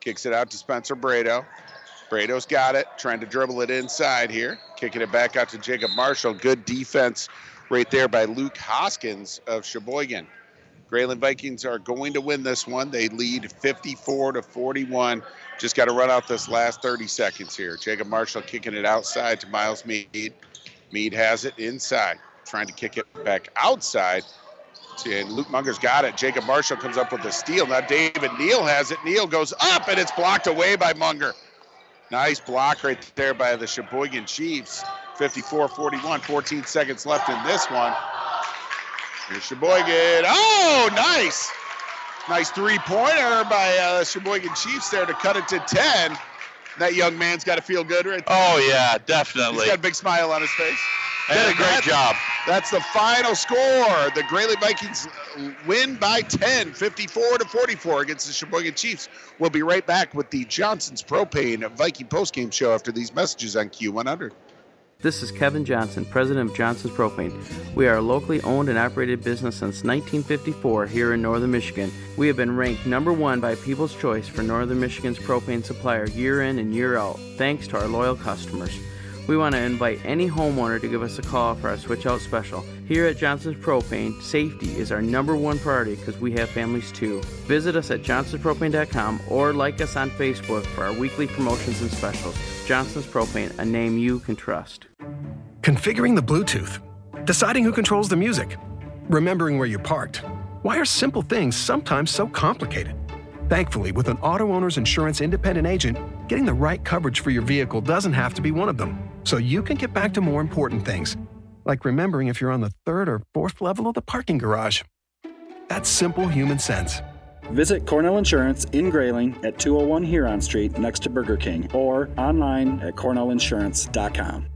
Kicks it out to Spencer Brado. Brado's got it, trying to dribble it inside here. Kicking it back out to Jacob Marshall. Good defense right there by Luke Hoskins of Cheboygan. Grayling Vikings are going to win this one. They lead 54 to 41. Just got to run out this last 30 seconds here. Jacob Marshall kicking it outside to Miles Mead. Mead has it inside, trying to kick it back outside. And Luke Munger's got it. Jacob Marshall comes up with a steal. Now David Neal has it. Neal goes up, and it's blocked away by Munger. Nice block right there by the Cheboygan Chiefs. 54 41, 14 seconds left in this one. Here's Cheboygan. Oh, nice. Nice three pointer by uh, Cheboygan Chiefs there to cut it to 10. That young man's got to feel good right there. Oh, yeah, definitely. He's got a big smile on his face. Did a great that's- job. That's the final score. The Grayling Vikings win by 10, 54 to 44 against the Cheboygan Chiefs. We'll be right back with the Johnson's Propane Viking postgame show after these messages on Q100. This is Kevin Johnson, president of Johnson's Propane. We are a locally owned and operated business since 1954 here in northern Michigan. We have been ranked number one by People's Choice for northern Michigan's propane supplier year in and year out, thanks to our loyal customers. We want to invite any homeowner to give us a call for our switch out special. Here at Johnson's Propane, safety is our number one priority because we have families too. Visit us at johnsonspropane.com or like us on Facebook for our weekly promotions and specials. Johnson's Propane, a name you can trust. Configuring the Bluetooth, deciding who controls the music, remembering where you parked. Why are simple things sometimes so complicated? Thankfully, with an auto owner's insurance independent agent, getting the right coverage for your vehicle doesn't have to be one of them. So you can get back to more important things, like remembering if you're on the third or fourth level of the parking garage. That's simple human sense. Visit Cornell Insurance in Grayling at 201 Huron Street next to Burger King or online at cornellinsurance.com.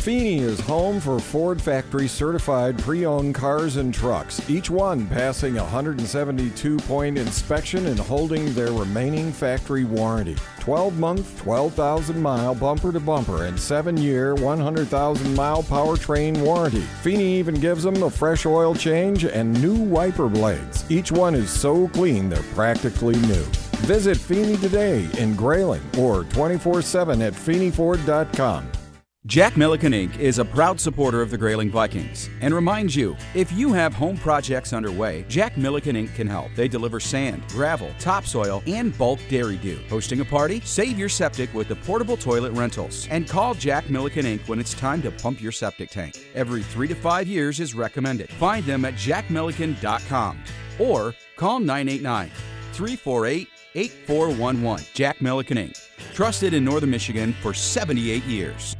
Feeney is home for Ford factory certified pre owned cars and trucks, each one passing a 172 point inspection and holding their remaining factory warranty. 12 month, 12,000 mile bumper to bumper and 7 year, 100,000 mile powertrain warranty. Feeney even gives them a fresh oil change and new wiper blades. Each one is so clean they're practically new. Visit Feeney today in Grayling or 24 7 at FeeneyFord.com. Jack Milliken Inc. is a proud supporter of the Grayling Vikings and reminds you if you have home projects underway, Jack Milliken Inc. can help. They deliver sand, gravel, topsoil, and bulk dairy dew. Hosting a party? Save your septic with the portable toilet rentals and call Jack Milliken Inc. when it's time to pump your septic tank. Every three to five years is recommended. Find them at jackmilliken.com or call 989 348 8411. Jack Milliken Inc. Trusted in Northern Michigan for 78 years.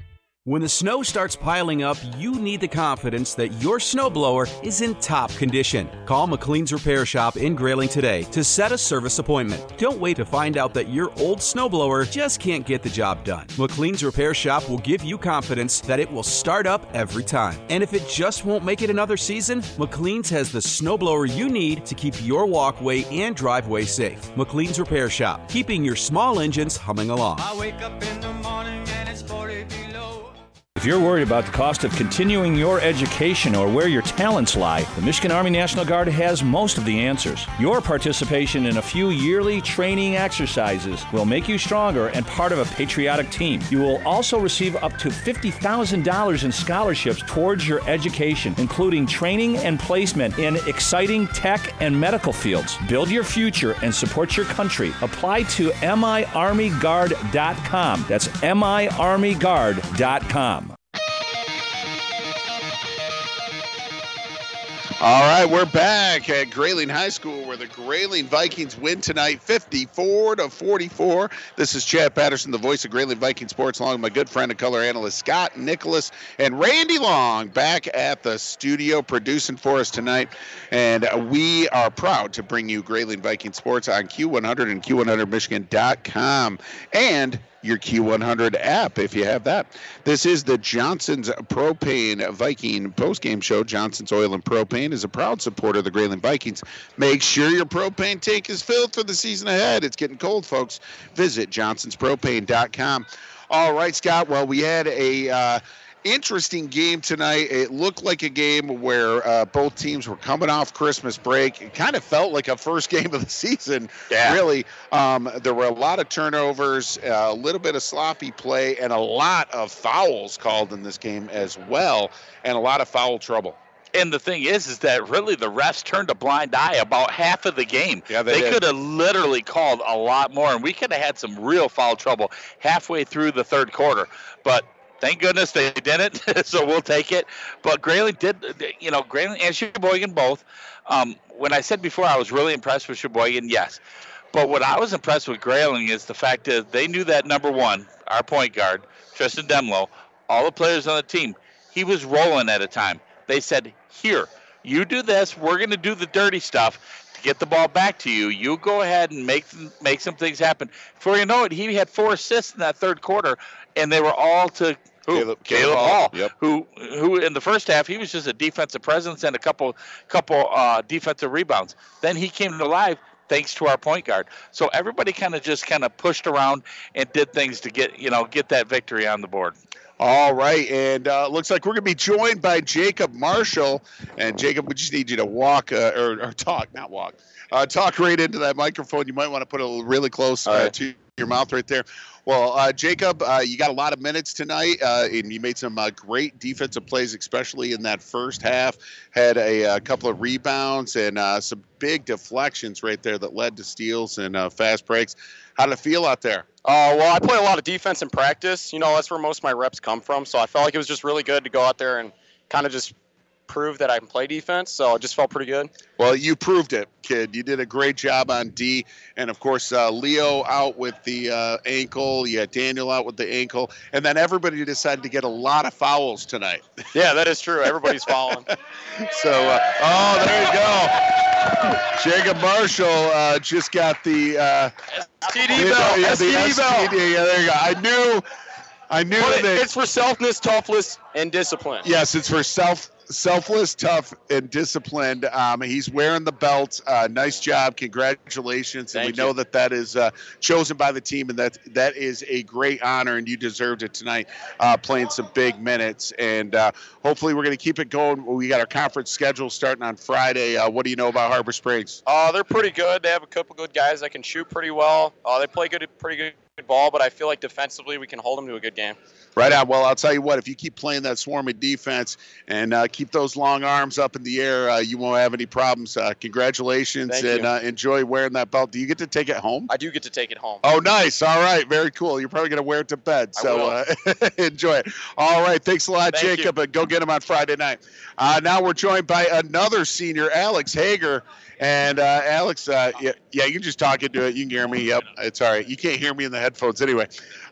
When the snow starts piling up, you need the confidence that your snowblower is in top condition. Call McLean's Repair Shop in Grayling today to set a service appointment. Don't wait to find out that your old snowblower just can't get the job done. McLean's Repair Shop will give you confidence that it will start up every time. And if it just won't make it another season, McLean's has the snowblower you need to keep your walkway and driveway safe. McLean's Repair Shop, keeping your small engines humming along. If you're worried about the cost of continuing your education or where your talents lie, the Michigan Army National Guard has most of the answers. Your participation in a few yearly training exercises will make you stronger and part of a patriotic team. You will also receive up to $50,000 in scholarships towards your education, including training and placement in exciting tech and medical fields. Build your future and support your country. Apply to miarmyguard.com. That's miarmyguard.com. All right, we're back at Grayling High School where the Grayling Vikings win tonight 54 to 44. This is Chad Patterson, the voice of Grayling Viking Sports, along with my good friend and color analyst Scott Nicholas and Randy Long back at the studio producing for us tonight. And we are proud to bring you Grayling Viking Sports on Q100 and Q100Michigan.com. And your Q100 app if you have that. This is the Johnson's Propane Viking postgame show. Johnson's Oil and Propane is a proud supporter of the Grayling Vikings. Make sure your propane tank is filled for the season ahead. It's getting cold, folks. Visit johnsonspropane.com. All right, Scott. Well, we had a uh, interesting game tonight. It looked like a game where uh, both teams were coming off Christmas break. It kind of felt like a first game of the season, Yeah. really. Um, there were a lot of turnovers, uh, a little bit of sloppy play, and a lot of fouls called in this game as well, and a lot of foul trouble. And the thing is, is that really the refs turned a blind eye about half of the game. Yeah, they did. could have literally called a lot more, and we could have had some real foul trouble halfway through the third quarter. But thank goodness they didn't, so we'll take it. But Grayling did, you know, Grayling and Cheboygan both. Um, when I said before I was really impressed with Cheboygan, yes. But what I was impressed with Grayling is the fact that they knew that number one, our point guard, Tristan Demlo, all the players on the team, he was rolling at a time. They said, Here, you do this, we're going to do the dirty stuff to get the ball back to you. You go ahead and make make some things happen. Before you know it, he had four assists in that third quarter, and they were all to who? Caleb- Caleb, Caleb Hall, Hall, yep. who who in the first half he was just a defensive presence and a couple couple uh, defensive rebounds. Then he came to life thanks to our point guard. So everybody kind of just kind of pushed around and did things to get you know get that victory on the board. All right, and uh, looks like we're going to be joined by Jacob Marshall. And Jacob, we just need you to walk uh, or, or talk, not walk, uh, talk right into that microphone. You might want to put it really close uh, to your mouth right there. Well, uh, Jacob, uh, you got a lot of minutes tonight, uh, and you made some uh, great defensive plays, especially in that first half. Had a, uh couple of rebounds and uh, some big deflections right there that led to steals and uh, fast breaks. How did it feel out there? Uh, well, I play a lot of defense in practice. You know, that's where most of my reps come from. So I felt like it was just really good to go out there and kind of just prove that I can play defense. So it just felt pretty good. Well, you proved it, kid. You did a great job on D, and of course uh, Leo out with the uh, ankle. You had Daniel out with the ankle, and then everybody decided to get a lot of fouls tonight. Yeah, that is true. Everybody's following. so, uh, oh, there you go. Jacob Marshall uh, just got the uh, STD the- belt. yeah, the STD belt. STD. Yeah, there you go. I knew, I knew But it- that. it's for selfness, toughness, and discipline. Yes, it's for self selfless, tough, and disciplined. Um, he's wearing the belt. Uh, nice job, congratulations, and Thank we know that that is uh, chosen by the team, and that that is a great honor, and you deserved it tonight, uh, playing some big minutes, and uh, hopefully we're going to keep it going. We got our conference schedule starting on Friday. Uh, what do you know about Harbor Springs? Uh, they're pretty good. They have a couple good guys that can shoot pretty well. Uh, they play good, pretty good ball, but I feel like defensively we can hold them to a good game. Right on. Well, I'll tell you what. If you keep playing that swarming defense and uh, keep those long arms up in the air, uh, you won't have any problems. Uh, congratulations Thank and you. uh, enjoy wearing that belt. Do you get to take it home? I do get to take it home. Oh, nice. All right. Very cool. You're probably going to wear it to bed. So uh, enjoy it. All right. Thanks a lot, Thank Jacob. And go get him on Friday night. Uh, now we're joined by another senior, Alex Hager. And uh, Alex, uh, yeah, yeah, you can just talk into it. You can hear me. Yep, it's all right. You can't hear me in the headphones anyway.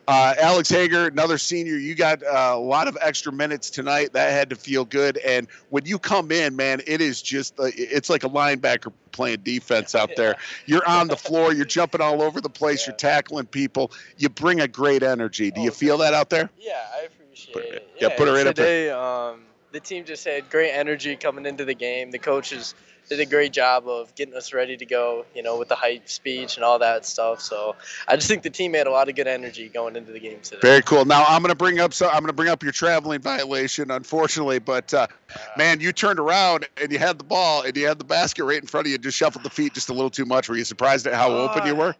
Uh, Alex Hager, another senior. You got uh, a lot of extra minutes tonight. That had to feel good. And when you come in, man, it is just uh, it's like a linebacker playing defense out there. You're on the floor. You're jumping all over the place. You're tackling people. You bring a great energy. Do you feel that out there? Yeah, I appreciate it. Yeah, put her right up there. today, um, the team just had great energy coming into the game. The coaches did a great job of getting us ready to go, you know, with the hype speech and all that stuff. So I just think the team had a lot of good energy going into the game today. Very cool. Now I'm going to bring up so I'm going to bring up your traveling violation, unfortunately. But uh, man, you turned around and you had the ball and you had the basket right in front of you. Just shuffled the feet just a little too much. Were you surprised at how open you were?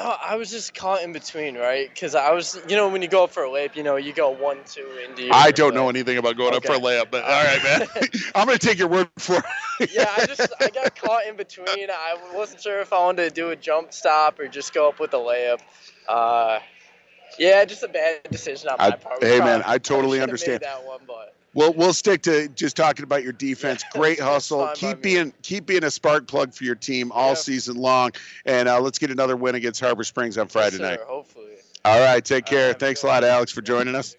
No, I was just caught in between, right? Because I was, you know, when you go up for a layup, you know, you go one, two into. I don't know anything about going up for a layup, but all right, man. I'm going to take your word for it. yeah, I just I got caught in between. I wasn't sure if I wanted to do a jump stop or just go up with a layup. Uh, yeah, just a bad decision on my I- part. We hey, probably- man, I totally understand. That one, but We'll we'll stick to just talking about your defense. Great hustle. Keep being keep being a spark plug for your team all season long. And uh, let's get another win against Harbor Springs on Friday sir, night. hopefully. All right, take care. Thanks a lot, Alex, for joining us.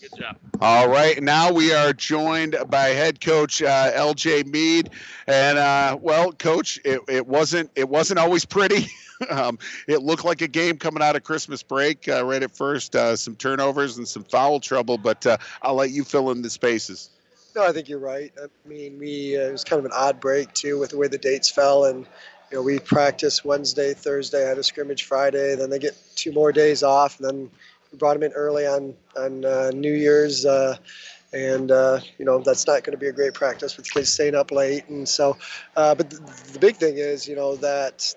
Good job. All right, now we are joined by head coach uh, L.J. Mead, and uh, well, coach, it, it wasn't it wasn't always pretty. um, it looked like a game coming out of Christmas break uh, right at first, uh, some turnovers and some foul trouble, but uh, I'll let you fill in the spaces. No, I think you're right. I mean, we uh, it was kind of an odd break too with the way the dates fell, and you know we practiced Wednesday, Thursday, had a scrimmage Friday, then they get two more days off, and then we brought them in early on on uh, New Year's, uh, and uh, you know that's not going to be a great practice with kids staying up late, and so. Uh, but the, the big thing is, you know, that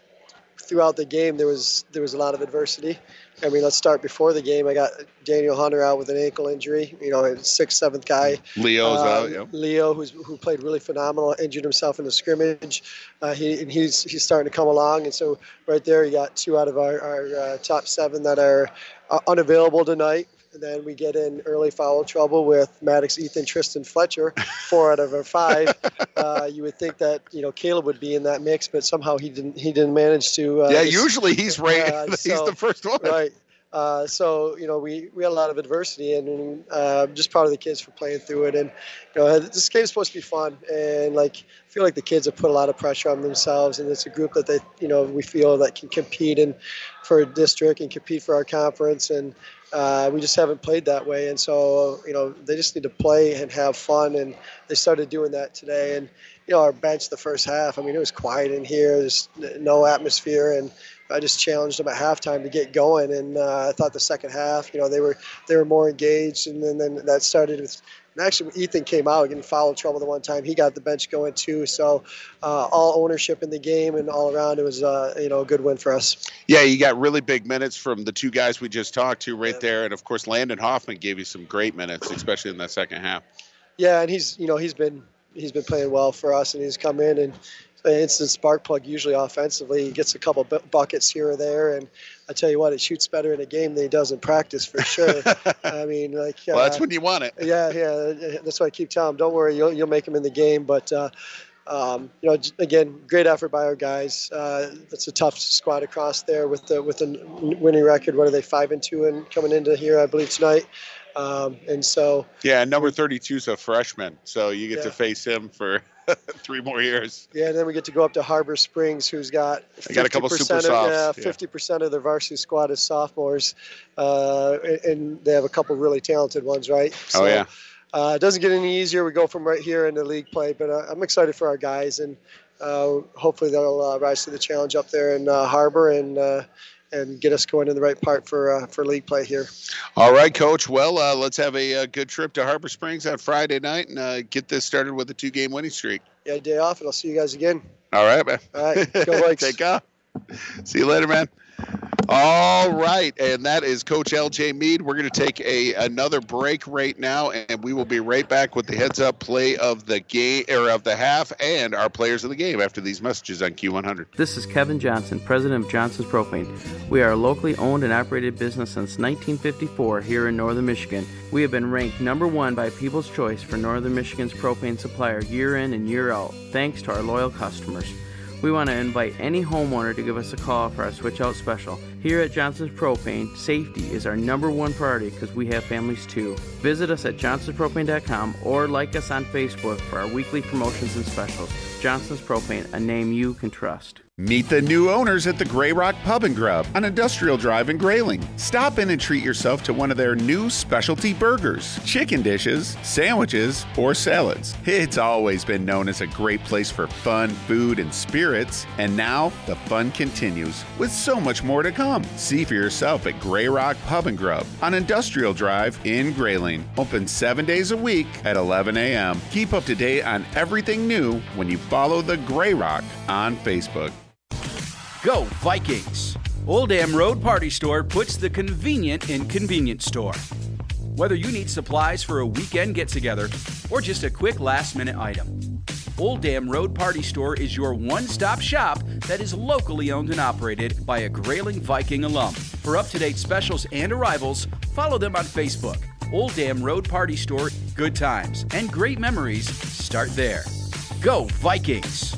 throughout the game there was there was a lot of adversity. I mean, let's start before the game. I got Daniel Hunter out with an ankle injury. You know, a sixth, seventh guy. Leo's Um, out, yep. Leo, who's who played really phenomenal, injured himself in the scrimmage. Uh, he and he's he's starting to come along, and so right there, you got two out of our, our uh, top seven that are uh, unavailable tonight. And then we get in early foul trouble with Maddox, Ethan, Tristan Fletcher, four out of our five. Uh, you would think that you know Caleb would be in that mix, but somehow he didn't. He didn't manage to. Uh, yeah, just- usually he's right. uh, he's so- the first one. Right. Uh, so you know we, we had a lot of adversity and, and uh, just proud of the kids for playing through it and you know this game's supposed to be fun and like I feel like the kids have put a lot of pressure on themselves and it's a group that they you know we feel that can compete in for a district and compete for our conference and uh, we just haven't played that way. And so you know they just need to play and have fun. And they started doing that today. And you know our bench the first half I mean it was quiet in here. There's no atmosphere. And I just challenged them at halftime to get going, and uh, I thought the second half, you know, they were they were more engaged, and then, then that started with. Actually, when Ethan came out getting foul trouble the one time. He got the bench going too. So, uh, all ownership in the game and all around, it was uh, you know a good win for us. Yeah, you got really big minutes from the two guys we just talked to right there, and of course Landon Hoffman gave you some great minutes, especially in that second half. Yeah, and he's you know he's been he's been playing well for us, and he's come in and an instant spark plug usually offensively. He gets a couple bu- buckets here or there, and I tell you what, it shoots better in a game than he does in practice for sure. I mean, like Well, that's uh, when you want it. Yeah, yeah, that's why I keep telling him, don't worry, you'll you'll make him in the game, but. Uh, um, you know, again, great effort by our guys. Uh, it's a tough squad across there with the with the winning record. What are they five and two and coming into here, I believe tonight. Um, and so Yeah, and number 32 is a freshman, so you get to face him for three more years. Yeah, and then we get to go up to Harbor Springs, who's got They got a couple 50% super of, softs, yeah, yeah. fifty percent of their varsity squad is sophomores, uh, and- they have a couple really talented ones, right? oh yeah. Uh, it doesn't get any easier. We go from right here into league play, but uh, I'm excited for our guys, and uh, hopefully they'll uh, rise to the challenge up there in uh, Harbor and uh, and get us going in the right part for uh, for league play here. All right, Coach. Well, uh, let's have a, uh good trip to Harbor Springs on Friday night and uh, get this started with a two-game winning streak. Yeah, day off, and I'll see you guys again. All right, man. All right, go Vikes. Take off. See you later, man. All right, and that is Coach LJ Mead. We're going to take a another break right now, and we will be right back with the heads up play of the game or of the half and our players of the game after these messages on Q100. This is Kevin Johnson, president of Johnson's Propane. We are a locally owned and operated business since 1954 here in northern Michigan. We have been ranked number one by People's Choice for northern Michigan's propane supplier year in and year out, thanks to our loyal customers. We want to invite any homeowner to give us a call for our switch out special. Here at Johnson's Propane, safety is our number one priority because we have families too. Visit us at johnsonspropane.com or like us on Facebook for our weekly promotions and specials. Johnson's Propane, a name you can trust. Meet the new owners at the Grey Rock Pub and Grub on Industrial Drive in Grayling. Stop in and treat yourself to one of their new specialty burgers, chicken dishes, sandwiches, or salads. It's always been known as a great place for fun, food, and spirits, and now the fun continues with so much more to come. See for yourself at Grey Rock Pub and Grub on Industrial Drive in Grayling. Open seven days a week at 11 a.m. Keep up to date on everything new when you follow the Grey Rock on Facebook. Go Vikings! Old Dam Road Party Store puts the convenient in convenience store. Whether you need supplies for a weekend get together or just a quick last minute item, Old Dam Road Party Store is your one stop shop that is locally owned and operated by a Grayling Viking alum. For up to date specials and arrivals, follow them on Facebook. Old Dam Road Party Store, good times and great memories start there. Go Vikings!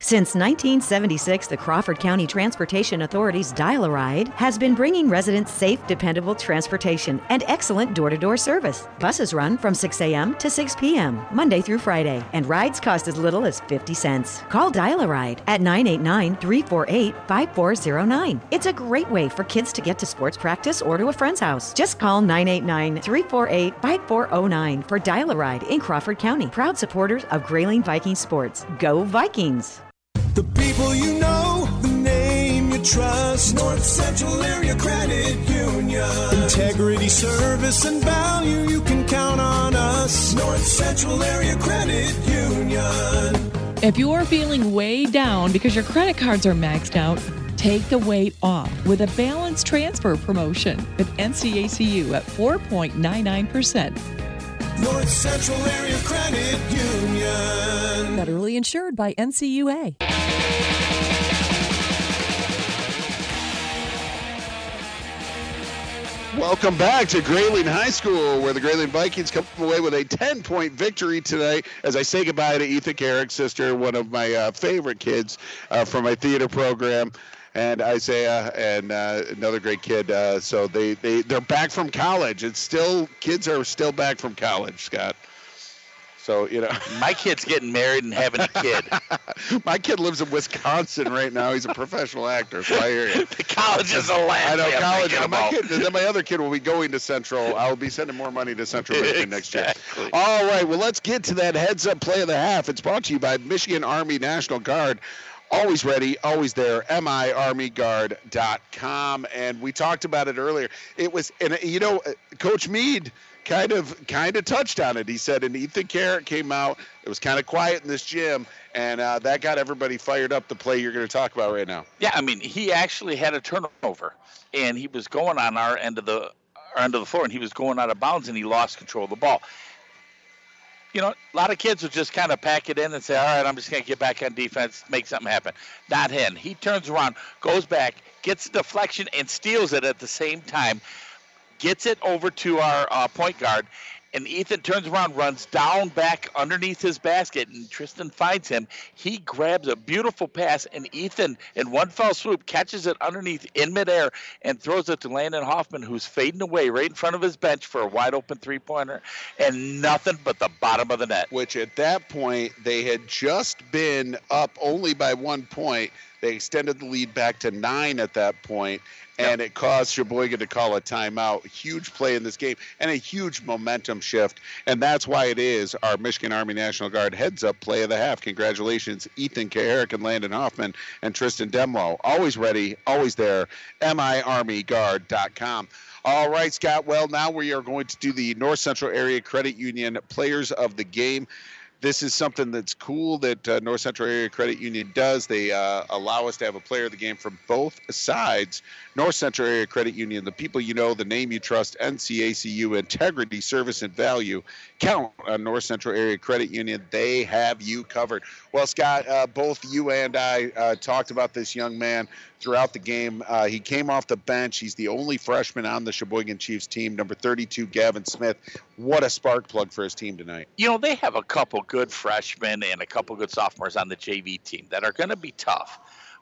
Since 1976, the Crawford County Transportation Authority's Dial a Ride has been bringing residents safe, dependable transportation and excellent door to door service. Buses run from 6 a.m. to 6 p.m., Monday through Friday, and rides cost as little as 50 cents. Call Dial a Ride at 989 348 5409. It's a great way for kids to get to sports practice or to a friend's house. Just call 989 348 5409 for Dial a Ride in Crawford County. Proud supporters of Grayling Viking Sports. Go Vikings! The people you know, the name you trust. North Central Area Credit Union. Integrity, service, and value, you can count on us. North Central Area Credit Union. If you're feeling way down because your credit cards are maxed out, take the weight off with a balance transfer promotion with NCACU at 4.99%. North Central Area Credit Union. Federally insured by NCUA. Welcome back to Grayling High School, where the Grayling Vikings come away with a 10 point victory tonight. As I say goodbye to Ethan Kaharick's sister, one of my uh, favorite kids uh, from my theater program, and Isaiah, and uh, another great kid. Uh, so they, they, they're back from college. It's still, kids are still back from college, Scott. So, you know. My kid's getting married and having a kid. My kid lives in Wisconsin right now. He's a professional actor, so I hear you. the college is a land. I know college. thinking My kid, then my other kid will be going to Central. I'll be sending more money to Central Michigan next year. All right. Well, let's get to that heads-up play of the half. It's brought to you by Michigan Army National Guard. Always ready, always there. MIArmyGuard.com. And we talked about it earlier. It was, and you know, uh, Coach Mead kind of kind of touched on it. He said, and Ethan Kaharick came out. It was kind of quiet in this gym, and uh, that got everybody fired up. The play you're going to talk about right now. Yeah, I mean, he actually had a turnover, and he was going on our end of the our end of the floor, and he was going out of bounds, and he lost control of the ball. You know, a lot of kids will just kind of pack it in and say, "All right, I'm just going to get back on defense, make something happen." Not him. He turns around, goes back, gets a deflection, and steals it at the same time. Gets it over to our uh, point guard, and Ethan turns around, runs down back underneath his basket, and Tristan finds him. He grabs a beautiful pass, and Ethan, in one fell swoop, catches it underneath in midair and throws it to Landon Hoffman, who's fading away right in front of his bench for a wide open three pointer, and nothing but the bottom of the net. Which at that point they had just been up only by one point. They extended the lead back to nine at that point, and it caused Cheboygan to call a timeout. Huge play in this game and a huge momentum shift, and that's why it is our Michigan Army National Guard heads up play of the half. Congratulations, Ethan Kaharick and Landon Hoffman and Tristan Demlo. Always ready, always there. MIArmyGuard.com. All right, Scott. Well, now we are going to do the North Central Area Credit Union Players of the Game. This is something that's cool that uh, North Central Area Credit Union does. They uh, allow us to have a player of the game from both sides. North Central Area Credit Union, the people you know, the name you trust, NCACU, integrity, service, and value. Count on North Central Area Credit Union. They have you covered. Well, Scott, uh, both you and I uh, talked about this young man throughout the game. Uh, he came off the bench. He's the only freshman on the Cheboygan Chiefs team, number 32, Gavin Smith. What a spark plug for his team tonight. You know, they have a couple good freshmen and a couple good sophomores on the JV team that are going to be tough.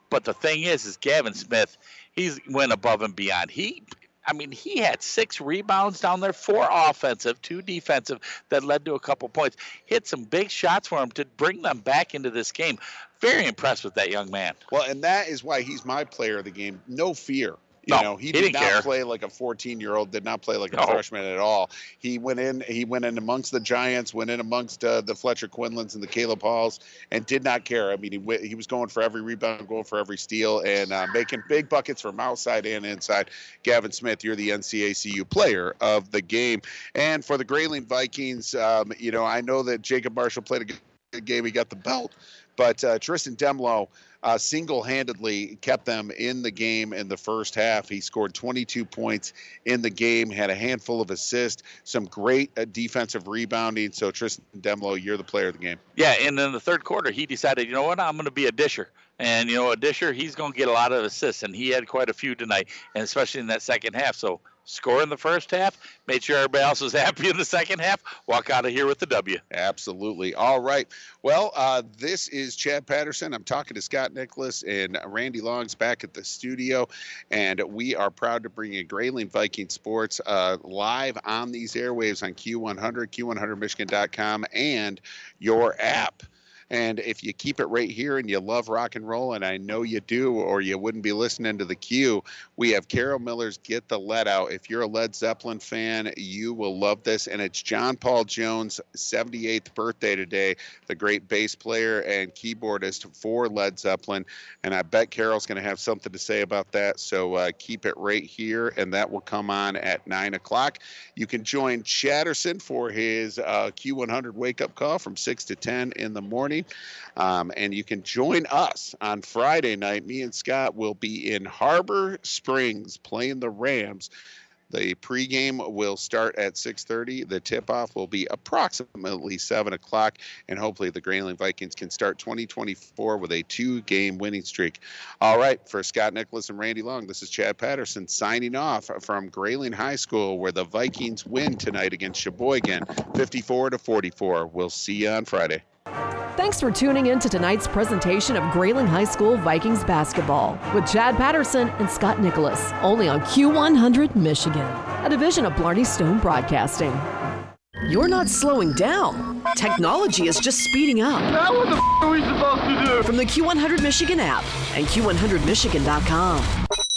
But the thing is, is Gavin Smith, he's went above and beyond. He I mean, he had six rebounds down there, four offensive, two defensive, that led to a couple points. Hit some big shots for him to bring them back into this game. Very impressed with that young man. Well, and that is why he's my player of the game. No fear. You No, know, he, he did didn't care. play like a 14 year old. Did not play like a freshman at all. He went in. He went in amongst the Giants. Went in amongst uh, the Fletcher Quinlans and the Caleb Halls, and did not care. I mean, he he was going for every rebound, going for every steal, and uh, making big buckets from outside and inside. Gavin Smith, you're the NCACU player of the game, and for the Grayling Vikings, um, you know, I know that Jacob Marshall played a good good game. He got the belt, but uh, Tristan Demlo uh, single-handedly kept them in the game in the first half. He scored 22 points in the game, had a handful of assists, some great uh, defensive rebounding. So Tristan Demlo, you're the player of the game. Yeah, and in the third quarter, he decided, you know what, I'm going to be a disher. And, you know, a disher, he's going to get a lot of assists, and he had quite a few tonight, and especially in that second half. So score in the first half, made sure everybody else was happy in the second half, walk out of here with the W. Absolutely. All right. Well, uh, this is Chad Patterson. I'm talking to Scott Nicholas and Randy Longs back at the studio, and we are proud to bring you Grayling Viking Sports uh, live on these airwaves on Q100, Q100Michigan.com, and your app. And if you keep it right here and you love rock and roll, and I know you do, or you wouldn't be listening to the Q, we have Carol Miller's Get the Led Out. If you're a Led Zeppelin fan, you will love this. And it's John Paul Jones' 78th birthday today, the great bass player and keyboardist for Led Zeppelin. And I bet Carol's going to have something to say about that. So uh, keep it right here, and that will come on at 9 o'clock. You can join Chatterson for his uh, Q100 wake up call from 6 to 10 in the morning. Um, and you can join us on Friday night. Me and Scott will be in Harbor Springs playing the Rams. The pregame will start at 6:30. The tip-off will be approximately 7 o'clock, and hopefully the Grayling Vikings can start 2024 with a two-game winning streak. All right, for Scott Nicholas and Randy Long, this is Chad Patterson signing off from Grayling High School, where the Vikings win tonight against Cheboygan, 54 to 44. We'll see you on Friday. Thanks for tuning in to tonight's presentation of Grayling High School Vikings basketball with Chad Patterson and Scott Nicholas, only on Q100 Michigan, a division of Blarney Stone Broadcasting. You're not slowing down. Technology is just speeding up. Now what the f- are we supposed to do? From the Q100 Michigan app and Q100Michigan.com.